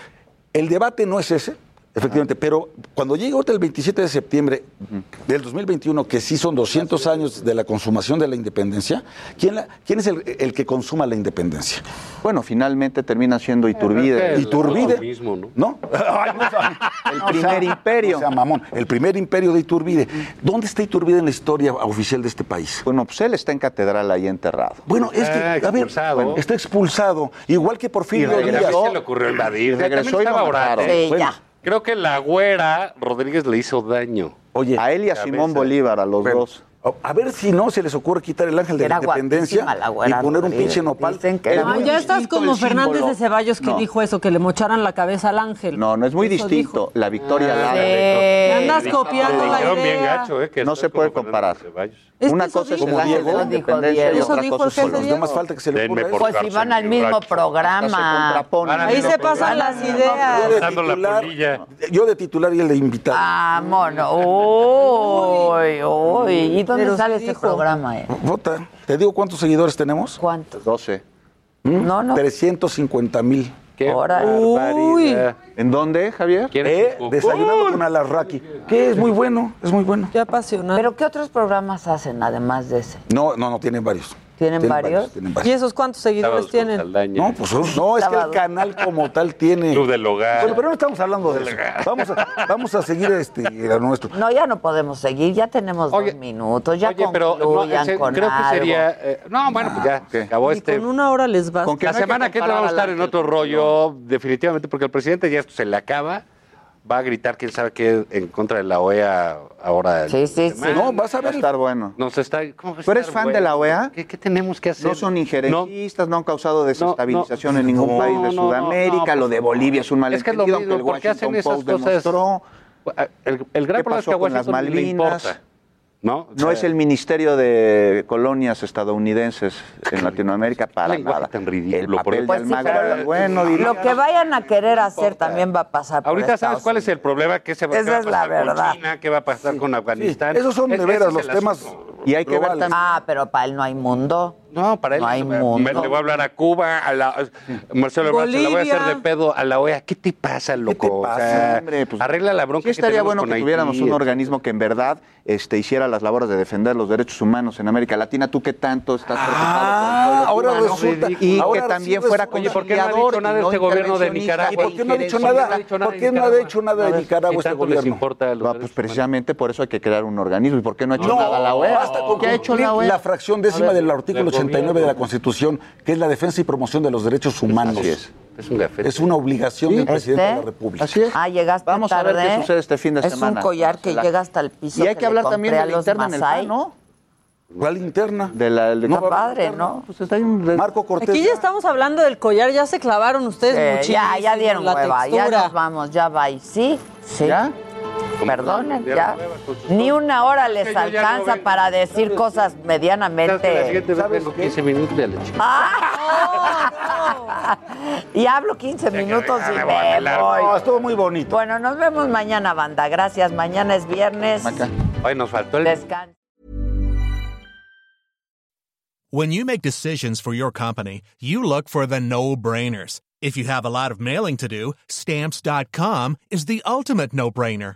[SPEAKER 25] El debate no es ese, efectivamente, pero cuando llegue ahorita el 27 de septiembre del 2021, que sí son 200 años de la consumación de la independencia, ¿quién, la- quién es el, el que consuma la independencia?
[SPEAKER 27] Bueno, finalmente termina siendo Iturbide.
[SPEAKER 26] El-
[SPEAKER 25] Iturbide.
[SPEAKER 26] mismo, ¿no?
[SPEAKER 25] ¿No?
[SPEAKER 27] El primer
[SPEAKER 25] sea-
[SPEAKER 27] imperio.
[SPEAKER 25] O sea, mamón, el primer imperio de Iturbide. ¿Dónde está Iturbide en la historia oficial de este país?
[SPEAKER 27] Bueno, pues él está en catedral ahí enterrado.
[SPEAKER 25] Bueno, es que,
[SPEAKER 26] Ah,
[SPEAKER 25] a ver,
[SPEAKER 26] expulsado.
[SPEAKER 25] bueno, está expulsado, igual que Porfirio Díaz.
[SPEAKER 26] se le ocurrió invadir.
[SPEAKER 27] regresó y lo
[SPEAKER 26] Creo que la güera Rodríguez le hizo daño.
[SPEAKER 25] Oye,
[SPEAKER 27] A él y a. Simón Bolívar, a los
[SPEAKER 25] Bueno,
[SPEAKER 27] dos.
[SPEAKER 25] A ver si no se les ocurre quitar el ángel de
[SPEAKER 3] Era
[SPEAKER 25] la independencia y poner un pinche nopal.
[SPEAKER 3] Que
[SPEAKER 19] No, ya estás como Fernández
[SPEAKER 27] símbolo.
[SPEAKER 19] de Ceballos que
[SPEAKER 27] No.
[SPEAKER 19] dijo eso, que le mocharan la cabeza al ángel.
[SPEAKER 27] No, no es muy
[SPEAKER 19] Eso
[SPEAKER 27] distinto. La victoria
[SPEAKER 3] Ah, sí.
[SPEAKER 19] Me andas copiando la
[SPEAKER 26] dijeron bien
[SPEAKER 19] idea.
[SPEAKER 26] gacho, ¿eh? Que
[SPEAKER 27] No se puede
[SPEAKER 26] como
[SPEAKER 27] comparar.
[SPEAKER 19] Es que
[SPEAKER 27] Una cosa es
[SPEAKER 19] dijo.
[SPEAKER 27] de
[SPEAKER 3] Eso
[SPEAKER 27] la
[SPEAKER 3] dijo
[SPEAKER 27] independencia y
[SPEAKER 3] Diego.
[SPEAKER 19] Eso
[SPEAKER 27] otra
[SPEAKER 19] dijo
[SPEAKER 27] cosa
[SPEAKER 19] el
[SPEAKER 27] es
[SPEAKER 19] jefe
[SPEAKER 27] solo.
[SPEAKER 25] Pues no más falta que se le ocurra.
[SPEAKER 3] Pues si van al mismo programa.
[SPEAKER 19] Ahí se pasan las ideas.
[SPEAKER 25] De. Yo de titular y el de invitado.
[SPEAKER 3] Ah, mono. Uy, uy. ¿Y dónde
[SPEAKER 19] Pero
[SPEAKER 3] sale
[SPEAKER 19] sí
[SPEAKER 3] este
[SPEAKER 19] dijo.
[SPEAKER 3] programa? Eh?
[SPEAKER 25] Vota. ¿Te digo cuántos seguidores tenemos?
[SPEAKER 3] ¿Cuántos?
[SPEAKER 27] 12.
[SPEAKER 3] No, no.
[SPEAKER 25] 350 mil.
[SPEAKER 26] Qué barbaridad.
[SPEAKER 27] ¿En dónde, Javier?
[SPEAKER 26] ¿Quieres
[SPEAKER 25] Eh,
[SPEAKER 26] un
[SPEAKER 25] desayunando con Alarraqui. Que es muy bueno, es muy bueno.
[SPEAKER 19] Qué apasionante.
[SPEAKER 3] ¿Pero qué otros programas hacen además de ese?
[SPEAKER 25] No, no, no, tienen varios.
[SPEAKER 3] ¿Tienen varios?
[SPEAKER 25] tienen
[SPEAKER 19] ¿Y esos cuántos seguidores tienen?
[SPEAKER 26] Saldaña.
[SPEAKER 25] No, pues no, es que el canal como tal tiene.
[SPEAKER 26] Club del Hogar.
[SPEAKER 25] Bueno, pero no estamos hablando de eso. Vamos a, vamos a seguir este, a nuestro.
[SPEAKER 3] No, ya no podemos seguir, ya tenemos
[SPEAKER 26] Oye,
[SPEAKER 3] dos minutos, ya
[SPEAKER 26] Oye, pero no, ese-
[SPEAKER 3] con
[SPEAKER 26] creo que sería. eh, no, bueno, pues ya, se acabó
[SPEAKER 19] Y
[SPEAKER 26] este.
[SPEAKER 19] con una hora les basta.
[SPEAKER 27] Con que
[SPEAKER 26] La
[SPEAKER 27] no
[SPEAKER 26] semana que entra vamos a estar en otro rollo, definitivamente, porque el presidente ya esto se le acaba. Va a gritar quién sabe qué en contra de la OEA ahora.
[SPEAKER 3] Sí, sí, sí.
[SPEAKER 25] No, vas a
[SPEAKER 27] Va a
[SPEAKER 25] ver.
[SPEAKER 27] estar bueno.
[SPEAKER 26] Nos está. ¿cómo va a
[SPEAKER 27] ¿Tú eres
[SPEAKER 26] estar,
[SPEAKER 27] fan
[SPEAKER 26] güey?
[SPEAKER 27] de la OEA?
[SPEAKER 26] ¿Qué, qué tenemos que hacer?
[SPEAKER 27] No son injerencistas, no, han causado desestabilización en ningún
[SPEAKER 26] No,
[SPEAKER 27] país de
[SPEAKER 26] no, no,
[SPEAKER 27] Sudamérica.
[SPEAKER 26] no,
[SPEAKER 27] lo de Bolivia es un
[SPEAKER 26] Es que es lo
[SPEAKER 27] malentendido,
[SPEAKER 26] mismo,
[SPEAKER 27] aunque el
[SPEAKER 26] ¿por qué hacen
[SPEAKER 27] Washington
[SPEAKER 26] esas
[SPEAKER 27] Post
[SPEAKER 26] cosas?
[SPEAKER 27] demostró.
[SPEAKER 26] El, el gran
[SPEAKER 27] ¿Qué
[SPEAKER 26] problema es que a
[SPEAKER 27] pasó con las
[SPEAKER 26] Washington le
[SPEAKER 27] Malvinas?
[SPEAKER 26] importa. ¿No? O
[SPEAKER 27] No es el Ministerio de Colonias estadounidenses en Latinoamérica para nada.
[SPEAKER 26] tan ridículo,
[SPEAKER 27] El
[SPEAKER 26] por
[SPEAKER 27] papel
[SPEAKER 26] eso.
[SPEAKER 27] de
[SPEAKER 3] Pues sí,
[SPEAKER 27] bueno, diría.
[SPEAKER 3] Lo que vayan a querer hacer también va a pasar por
[SPEAKER 26] Ahorita sabes cuál es el problema, qué se va, qué
[SPEAKER 3] Esa
[SPEAKER 26] va a
[SPEAKER 3] es la
[SPEAKER 26] pasar
[SPEAKER 3] verdad.
[SPEAKER 26] con China, qué va a pasar con Afganistán.
[SPEAKER 25] Esos son de
[SPEAKER 26] Ese
[SPEAKER 25] veras
[SPEAKER 26] es
[SPEAKER 25] los temas.
[SPEAKER 27] Y hay que ver también.
[SPEAKER 3] Ah, pero para él no hay mundo.
[SPEAKER 26] No, para él
[SPEAKER 3] No hay
[SPEAKER 26] me-
[SPEAKER 3] mundo.
[SPEAKER 26] me- le voy a hablar a Cuba, a la Marcelo Ebrard, se la voy a hacer de pedo a la OEA. ¿Qué te pasa, loco?
[SPEAKER 25] pasa,
[SPEAKER 26] O sea,
[SPEAKER 27] hombre? Pues,
[SPEAKER 26] arregla la bronca
[SPEAKER 27] Sí estaría
[SPEAKER 26] que
[SPEAKER 27] bueno
[SPEAKER 26] con
[SPEAKER 27] que
[SPEAKER 26] Haití,
[SPEAKER 27] tuviéramos un
[SPEAKER 26] etcétera.
[SPEAKER 27] organismo que en verdad este, hiciera las labores de defender los derechos humanos en América Latina. ¿Tú qué tanto estás preocupado
[SPEAKER 25] Ah,
[SPEAKER 27] el pueblo
[SPEAKER 25] ahora
[SPEAKER 27] cubano?
[SPEAKER 25] resulta-
[SPEAKER 27] Y
[SPEAKER 25] ahora
[SPEAKER 27] que también
[SPEAKER 25] sí
[SPEAKER 27] fuera
[SPEAKER 26] Oye, ¿por qué no ha dicho nada
[SPEAKER 27] no
[SPEAKER 26] este gobierno de. Nicaragua?
[SPEAKER 25] ¿Y por qué no ha dicho
[SPEAKER 26] ¿Por qué
[SPEAKER 25] nada? ¿Por
[SPEAKER 26] de
[SPEAKER 25] qué no ha
[SPEAKER 26] Nicaragua?
[SPEAKER 25] dicho nada de Nicaragua
[SPEAKER 26] ¿qué
[SPEAKER 25] este gobierno?
[SPEAKER 27] Ah, pues precisamente por eso hay que crear un organismo. ¿Y por qué no ha hecho nada la OEA?
[SPEAKER 25] Basta con
[SPEAKER 27] ¿Qué ha hecho la
[SPEAKER 25] cumplir
[SPEAKER 27] OEA?
[SPEAKER 25] la fracción décima
[SPEAKER 26] ver,
[SPEAKER 25] del artículo
[SPEAKER 26] del
[SPEAKER 25] 89 de la. Constitución, que es la defensa y promoción de los derechos humanos.
[SPEAKER 27] Así es.
[SPEAKER 26] Es un gafete.
[SPEAKER 25] Es una obligación del presidente de la
[SPEAKER 3] ¿Este?
[SPEAKER 25] República.
[SPEAKER 27] Así es.
[SPEAKER 3] Ah, llegaste
[SPEAKER 27] Vamos a ver
[SPEAKER 3] tarde.
[SPEAKER 27] qué sucede este fin de
[SPEAKER 3] es
[SPEAKER 27] semana.
[SPEAKER 3] un collar que
[SPEAKER 27] la-
[SPEAKER 3] llega hasta el piso.
[SPEAKER 27] Y hay que hablar también de la interna en el. PAN, ¿no?
[SPEAKER 25] ¿Cuál interna?
[SPEAKER 27] De la, de-
[SPEAKER 25] No,
[SPEAKER 3] Está padre, ¿no?
[SPEAKER 27] Pues está ahí un-
[SPEAKER 25] Marco Cortés.
[SPEAKER 19] Aquí ya estamos hablando del collar, ya se clavaron ustedes
[SPEAKER 3] Eh,
[SPEAKER 19] muchísimo.
[SPEAKER 3] ya, ya dieron
[SPEAKER 19] la
[SPEAKER 3] hueva, ya
[SPEAKER 19] textura.
[SPEAKER 3] nos vamos, ya va. Y sí, sí.
[SPEAKER 27] ¿Ya?
[SPEAKER 3] Perdonen, ya. Ni una hora les
[SPEAKER 26] yo no
[SPEAKER 3] alcanza
[SPEAKER 26] vengo.
[SPEAKER 3] para decir cosas
[SPEAKER 26] La
[SPEAKER 3] medianamente.
[SPEAKER 26] siguiente vez vengo 15 minutos de chica.
[SPEAKER 3] ¡Ah! y hablo 15 minutos y
[SPEAKER 26] me
[SPEAKER 3] me voy.
[SPEAKER 25] No, estuvo muy bonito.
[SPEAKER 3] Bueno, nos vemos mañana, banda. Gracias. Mañana es viernes.
[SPEAKER 26] Hoy nos faltó el
[SPEAKER 3] Descansa.
[SPEAKER 28] When you make decisions for your company, you look for the no-brainers. If you have a lot of mailing to do, stamps.com is the ultimate no-brainer.